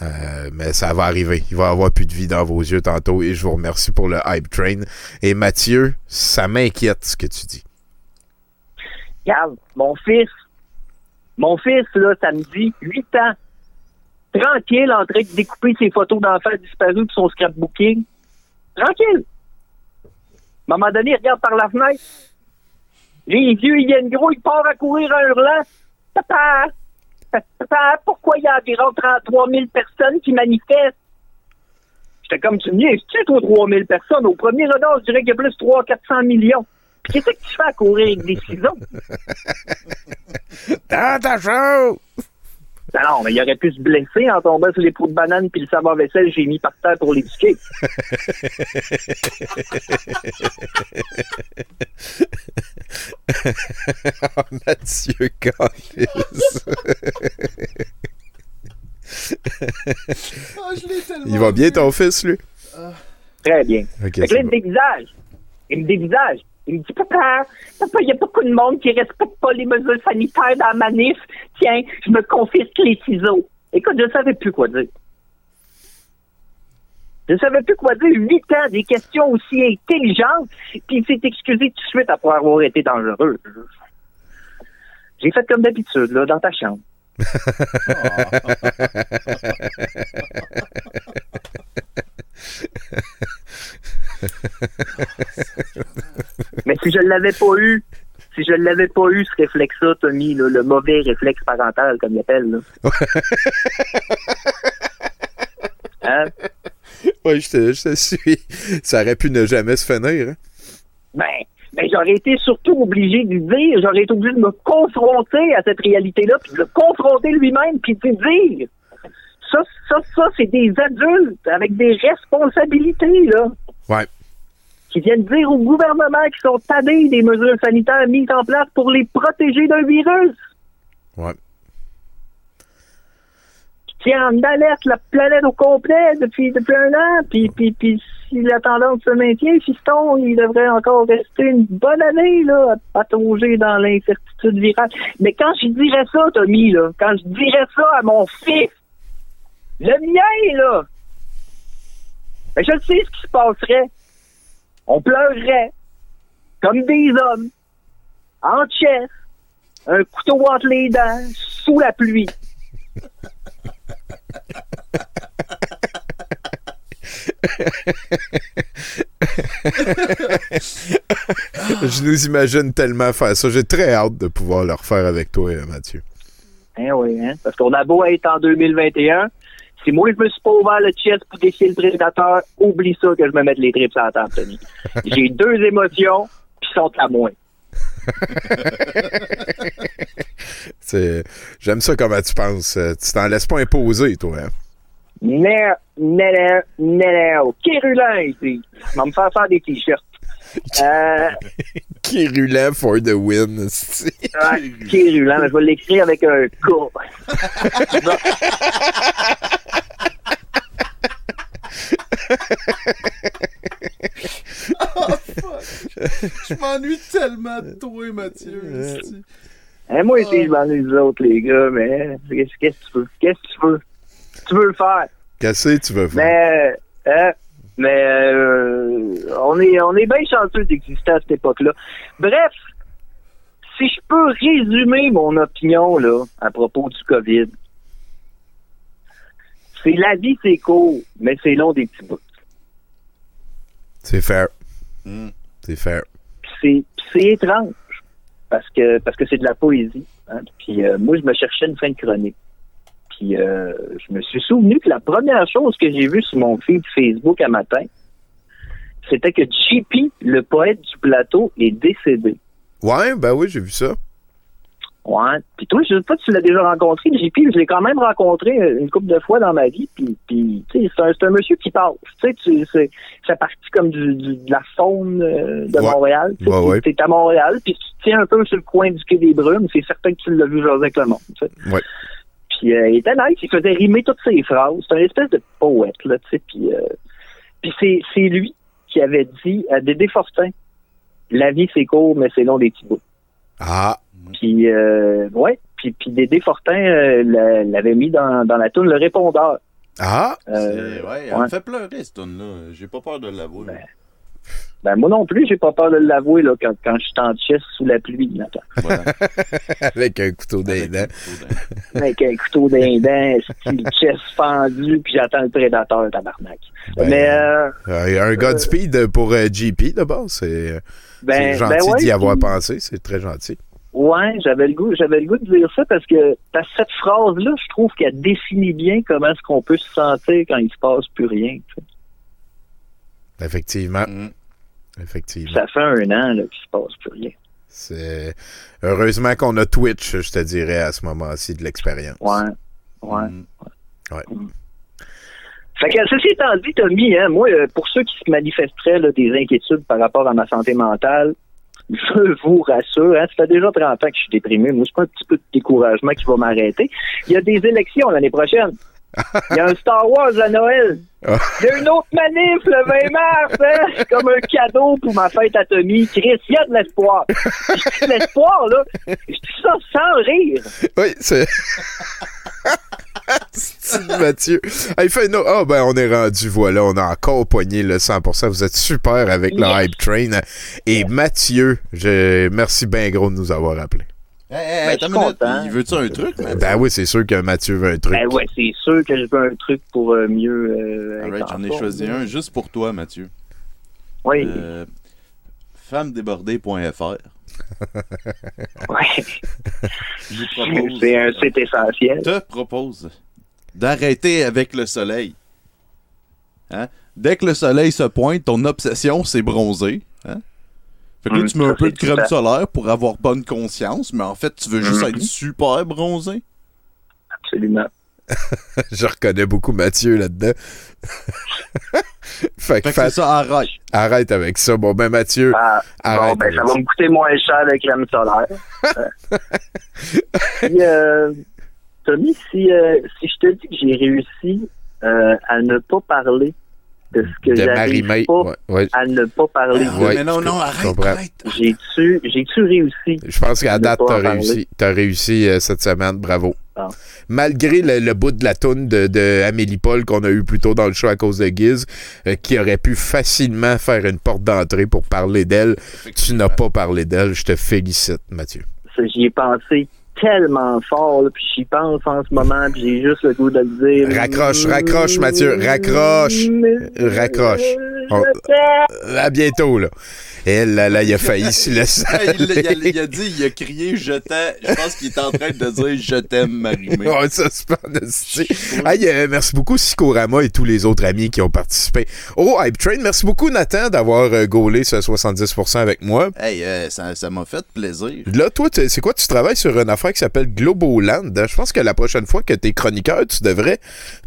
[SPEAKER 6] Euh, mais ça va arriver. Il va y avoir plus de vie dans vos yeux tantôt et je vous remercie pour le hype train. Et Mathieu, ça m'inquiète ce que tu dis.
[SPEAKER 17] Regarde, mon fils, mon fils, là, samedi, 8 ans, tranquille, en train de découper ses photos d'enfants disparus pour son scrapbooking. Tranquille. À un moment donné, il regarde par la fenêtre. Les yeux, ils viennent gros, il part à courir en hurlant. Papa! Papa, pourquoi il y a environ 33 000 personnes qui manifestent? J'étais comme, tu me niaises-tu, toi, 3 000 personnes? Au premier regard, je dirais qu'il y a plus de 300 400 millions. Qu'est-ce que tu fais à courir avec des ciseaux? <laughs>
[SPEAKER 6] Dans ta show!
[SPEAKER 17] Non, non, mais il aurait pu se blesser en tombant sur les pots de banane puis le savoir vaisselle, j'ai mis par terre pour l'éduquer. <laughs>
[SPEAKER 6] Mathieu.
[SPEAKER 7] Ah, je l'ai tellement
[SPEAKER 6] Il va bien ton fils, lui?
[SPEAKER 17] Très bien.
[SPEAKER 6] Ok,
[SPEAKER 17] fait que là, il me dévisage. Il me dévisage. Il me dit, papa, papa, il y a beaucoup de monde qui respecte pas les mesures sanitaires dans la manif. Tiens, je me confisque les ciseaux. Écoute, je savais plus quoi dire. Je savais plus quoi dire. Huit ans, des questions aussi intelligentes, puis il s'est excusé tout de suite après avoir été dangereux. J'ai fait comme d'habitude, là, dans ta chambre. <laughs> <laughs> <laughs> Mais si je l'avais pas eu, si je l'avais pas eu, ce réflexe-là, Tommy, là, le mauvais réflexe parental, comme il appelle, là. <laughs> Hein?
[SPEAKER 6] Oui, je te, je te suis. Ça aurait pu ne jamais se finir. hein.
[SPEAKER 17] Ben, ben j'aurais été surtout obligé de dire, j'aurais été obligé de me confronter à cette réalité-là, puis de le confronter lui-même, puis de dire. Ça, ça, ça, c'est des adultes avec des responsabilités, là.
[SPEAKER 6] Ouais.
[SPEAKER 17] Qui viennent dire au gouvernement qu'ils sont tannés des mesures sanitaires mises en place pour les protéger d'un virus.
[SPEAKER 6] Ouais.
[SPEAKER 17] Qui tient en alerte la planète au complet depuis, depuis un an. Puis, puis, puis si la tendance se maintient, fiston, il devrait encore rester une bonne année là, à patauger dans l'incertitude virale. Mais quand je dirais ça, Tommy, là, quand je dirais ça à mon fils, le mien, là, ben, je sais ce qui se passerait. On pleurerait comme des hommes, en chess, un couteau entre les dents, sous la pluie.
[SPEAKER 6] Je nous imagine tellement faire ça. J'ai très hâte de pouvoir le refaire avec toi, Mathieu.
[SPEAKER 17] Hein, oui, hein? Parce qu'on a beau être en 2021, si moi je me suis pas ouvert le chest pour défier le prédateur, oublie ça que je me mette les tripes à la table, Tony. <laughs> J'ai deux émotions, puis sont à moins. <laughs>
[SPEAKER 6] C'est- J'aime ça comment tu penses. Euh, Tu t'en laisses pas imposer, toi. hein?
[SPEAKER 17] Non, non, non, non, non. Kérulin ici. On va me faire faire des t-shirts. Euh, <laughs>
[SPEAKER 6] for the win.
[SPEAKER 17] Kérulin, mais je vais l'écrire avec un K. <laughs>
[SPEAKER 7] Je m'ennuie tellement de toi, Mathieu.
[SPEAKER 17] Hein, moi aussi, je m'ennuie des autres, les gars, mais qu'est-ce que tu veux? Qu'est-ce que tu veux? Tu veux le faire?
[SPEAKER 6] Qu'est-ce que tu veux faire?
[SPEAKER 17] Mais, hein, mais euh, on est on est bien chanceux d'exister à cette époque-là. Bref, si je peux résumer mon opinion là à propos du COVID, c'est la vie c'est court, mais c'est long des petits bouts.
[SPEAKER 6] C'est fair. C'est fair.
[SPEAKER 17] Puis c'est puis c'est étrange parce que parce que c'est de la poésie. hein. Puis euh, moi je me cherchais une fin de chronique. Puis euh, je me suis souvenu que la première chose que j'ai vue sur mon feed Facebook un matin, c'était que JP, le poète du plateau, est décédé.
[SPEAKER 6] Ouais, ben oui, j'ai vu ça.
[SPEAKER 17] Ouais. Puis toi, je sais pas si tu l'as déjà rencontré, JP, je l'ai quand même rencontré euh, une couple de fois dans ma vie. Puis, puis tu sais, c'est un, monsieur qui passe. Tu sais, ça partie comme du, du- de la faune euh, de
[SPEAKER 6] Ouais.
[SPEAKER 17] Montréal. Tu
[SPEAKER 6] Ouais, ouais.
[SPEAKER 17] À Montréal, puis tu tiens un peu sur le coin du quai des Brumes. C'est certain que tu l'as vu jaser avec le monde.
[SPEAKER 6] Ouais.
[SPEAKER 17] Puis euh, il était nice, il faisait rimer toutes ses phrases. C'est un espèce de poète, là, tu sais. Puis, euh, puis c'est, c'est lui qui avait dit à Dédé Fortin, la vie c'est court, mais c'est long des petits bouts.
[SPEAKER 6] Ah.
[SPEAKER 17] Puis, euh, ouais. Puis, puis Dédé Fortin euh, l'a- l'avait mis dans, dans la toune Le Répondeur.
[SPEAKER 6] Ah!
[SPEAKER 17] Euh,
[SPEAKER 18] C'est- ouais, elle
[SPEAKER 17] ouais.
[SPEAKER 18] me fait pleurer, cette tune-là. J'ai pas peur de l'avouer.
[SPEAKER 17] Ben, moi non plus, j'ai pas peur de l'avouer là, quand, quand je suis en chess sous la pluie, Nathan. <laughs>
[SPEAKER 6] Avec un couteau dents. <laughs>
[SPEAKER 17] Avec un couteau d'indent, style <laughs> chess fendu, puis j'attends le prédateur, tabarnak.
[SPEAKER 6] Ben,
[SPEAKER 17] Mais, euh,
[SPEAKER 6] Euh, un Godspeed pour euh, JP, d'abord. C'est
[SPEAKER 17] Ben-
[SPEAKER 6] c'est gentil
[SPEAKER 17] ben ouais,
[SPEAKER 6] d'y avoir
[SPEAKER 17] puis-
[SPEAKER 6] pensé. C'est très gentil.
[SPEAKER 17] Ouais, j'avais le goût, j'avais le goût de dire ça parce que parce cette phrase-là, je trouve qu'elle définit bien comment est-ce qu'on peut se sentir quand il se passe plus rien.
[SPEAKER 6] Effectivement.
[SPEAKER 17] Mm.
[SPEAKER 6] Effectivement.
[SPEAKER 17] Ça fait un an là, qu'il se passe plus rien.
[SPEAKER 6] C'est heureusement qu'on a Twitch, je te dirais, à ce moment-ci de l'expérience.
[SPEAKER 17] Ouais. Ouais.
[SPEAKER 6] Ouais.
[SPEAKER 17] Fait que, ceci étant dit, Tommy, hein, moi, euh, pour ceux qui se manifesteraient là, des inquiétudes par rapport à ma santé mentale, je vous rassure, hein, ça fait déjà 30 ans que je suis déprimé. Moi, c'est pas un petit peu de découragement qui va m'arrêter. Il y a des élections l'année prochaine. Il y a un Star Wars à Noël. Il y a une autre manif le 20 mars, hein? C'est comme un cadeau pour ma fête à Tommy. Chris, il y a de l'espoir. Je dis de l'espoir, là. Je dis ça sans rire.
[SPEAKER 6] Oui, c'est. <laughs> C'est Mathieu? Ah, il fait no- Ah, ben, on est rendu, voilà, on a encore pogné le 100%. Vous êtes super avec le
[SPEAKER 17] Yes.
[SPEAKER 6] Hype Train. Et Mathieu, je... merci bien gros de nous avoir appelés.
[SPEAKER 7] Hey, hey,
[SPEAKER 17] Ben,
[SPEAKER 7] minute. Il veut-tu un truc, man?
[SPEAKER 6] Ben oui, c'est sûr que Mathieu veut un truc.
[SPEAKER 17] Ben ouais, c'est sûr que je veux un truc pour euh, mieux. Euh,
[SPEAKER 7] Alright, j'en ai choisi un juste pour toi, Mathieu.
[SPEAKER 17] Oui.
[SPEAKER 7] Euh, Femmedébordée.fr. <laughs>
[SPEAKER 17] Ouais.
[SPEAKER 7] Je vous <laughs> propose.
[SPEAKER 17] C'est un site essentiel.
[SPEAKER 7] te propose d'arrêter avec le soleil. Hein? Dès que le soleil se pointe, ton obsession, c'est bronzer. Hein? Fait que là,
[SPEAKER 17] Hum,
[SPEAKER 7] tu mets un peu de crème solaire pour avoir bonne conscience, mais en fait, tu veux juste
[SPEAKER 17] Mhm.
[SPEAKER 7] être super bronzé.
[SPEAKER 17] Absolument. <laughs>
[SPEAKER 6] Je reconnais beaucoup Mathieu là-dedans. <laughs> fait que
[SPEAKER 7] Fait que
[SPEAKER 6] fat-
[SPEAKER 7] ça, arrête.
[SPEAKER 6] arrête avec ça. Bon, ben Mathieu,
[SPEAKER 17] Ah,
[SPEAKER 6] arrête.
[SPEAKER 17] bon, ben,
[SPEAKER 6] avec
[SPEAKER 17] ça va me coûter moins cher la crème solaire. Euh, <laughs> Puis, euh, Tommy, si, euh, si je te dis que j'ai réussi euh, à ne pas parler de ce que
[SPEAKER 6] De
[SPEAKER 17] j'arrive
[SPEAKER 6] Marie-May,
[SPEAKER 17] pas
[SPEAKER 6] ouais, ouais.
[SPEAKER 17] à ne pas parler.
[SPEAKER 6] Ouais,
[SPEAKER 7] mais non,
[SPEAKER 6] je
[SPEAKER 7] non, arrête,
[SPEAKER 6] comprends.
[SPEAKER 7] arrête.
[SPEAKER 17] J'ai-tu réussi?
[SPEAKER 6] Je pense qu'à date, t'as réussi. T'as réussi euh, cette semaine, bravo.
[SPEAKER 17] Ah.
[SPEAKER 6] Malgré le, le bout de la toune de, de Amélie Paul qu'on a eu plus tôt dans le show à cause de Giz, euh, qui aurait pu facilement faire une porte d'entrée pour parler d'elle, tu n'as pas parlé d'elle. Je te félicite, Mathieu.
[SPEAKER 17] Ça, J'y ai pensé tellement fort, là, puis j'y pense en ce moment, puis j'ai juste le goût de le dire.
[SPEAKER 6] Raccroche, raccroche, Mathieu, raccroche. Raccroche. On- À bientôt, là. Et là, là, il a failli se <laughs> laisser.
[SPEAKER 7] Il, a- il a,
[SPEAKER 6] aller.
[SPEAKER 7] il a dit, il a crié je t'aime. Je pense qu'il est en train de dire je t'aime, Marie-Mé.
[SPEAKER 6] Ouais, ça, c'est. Hey, euh, merci beaucoup, Sikorama et tous les autres amis qui ont participé au Hype Train. Merci beaucoup, Nathan, d'avoir euh, gaulé ce 70% avec moi.
[SPEAKER 7] Hey, euh, ça ça m'a fait plaisir.
[SPEAKER 6] Là, toi, tu- c'est quoi? Tu travailles sur une affaire qui s'appelle Globoland. Je pense que la prochaine fois que t'es chroniqueur, tu devrais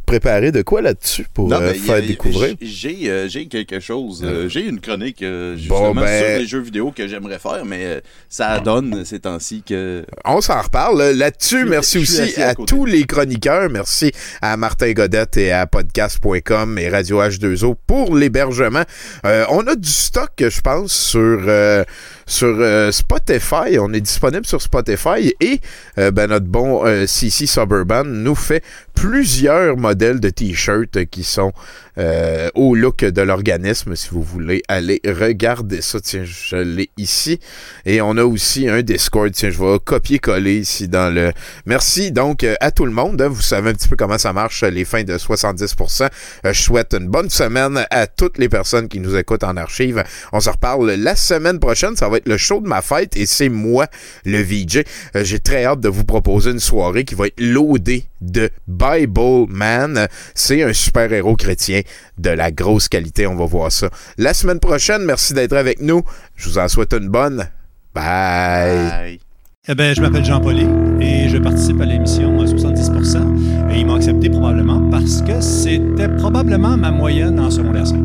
[SPEAKER 6] préparer de quoi là-dessus pour
[SPEAKER 7] Non,
[SPEAKER 6] euh, faire
[SPEAKER 7] a-
[SPEAKER 6] découvrir.
[SPEAKER 7] J'ai euh, j'ai quelque chose. euh, j'ai une chronique euh,
[SPEAKER 6] Bon,
[SPEAKER 7] justement
[SPEAKER 6] ben-
[SPEAKER 7] sur les jeux vidéo que j'aimerais faire, mais euh, ça donne ces temps-ci que.
[SPEAKER 6] On s'en reparle euh, là-dessus. Merci aussi
[SPEAKER 7] à
[SPEAKER 6] à, tous les chroniqueurs. Merci à Martin Godette et à podcast.com et Radio H2O pour l'hébergement. Euh, on a du stock, je pense, sur, euh, sur euh, Spotify. On est disponible sur Spotify et euh, ben, notre bon euh, CC Suburban nous fait plusieurs modèles de t-shirts qui sont euh, au look de l'organisme. Si vous voulez aller regarder ça, tiens, je l'ai ici. Et on a aussi un Discord. Tiens, je vais copier-coller ici dans le. Merci donc euh, à tout le monde. hein. Vous savez un petit peu comment ça marche, les fins de 70%. Euh, je souhaite une bonne semaine à toutes les personnes qui nous écoutent en archive. On se reparle la semaine prochaine. Ça va être le show de ma fête et c'est moi, le VJ. J'ai très hâte de vous proposer une soirée qui va être loadée de Bible Man. C'est un super-héros chrétien de la grosse qualité. On va voir ça la semaine prochaine. Merci d'être avec nous. Je vous en souhaite une bonne. Bye.
[SPEAKER 19] Eh ben, je m'appelle Jean Pauly et je participe à l'émission à 70%. Et ils m'ont accepté probablement parce que c'était probablement ma moyenne en secondaire 5.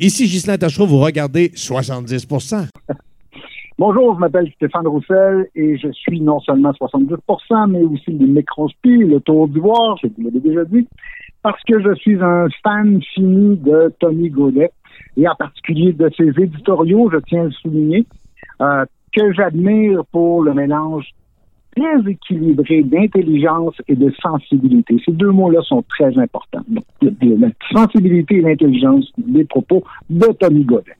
[SPEAKER 20] Ici Ghislain Tachereau, vous regardez 70
[SPEAKER 21] Bonjour, je m'appelle Stéphane Roussel et je suis non seulement 70% mais aussi le microspi, le tour d'ivoire, je vous l'avais déjà dit, parce que je suis un fan fini de Tony Godet et en particulier de ses éditoriaux, je tiens à le souligner, euh, que j'admire pour le mélange très équilibré d'intelligence et de sensibilité. Ces deux mots-là sont très importants. La sensibilité et l'intelligence des propos de Tony Godet.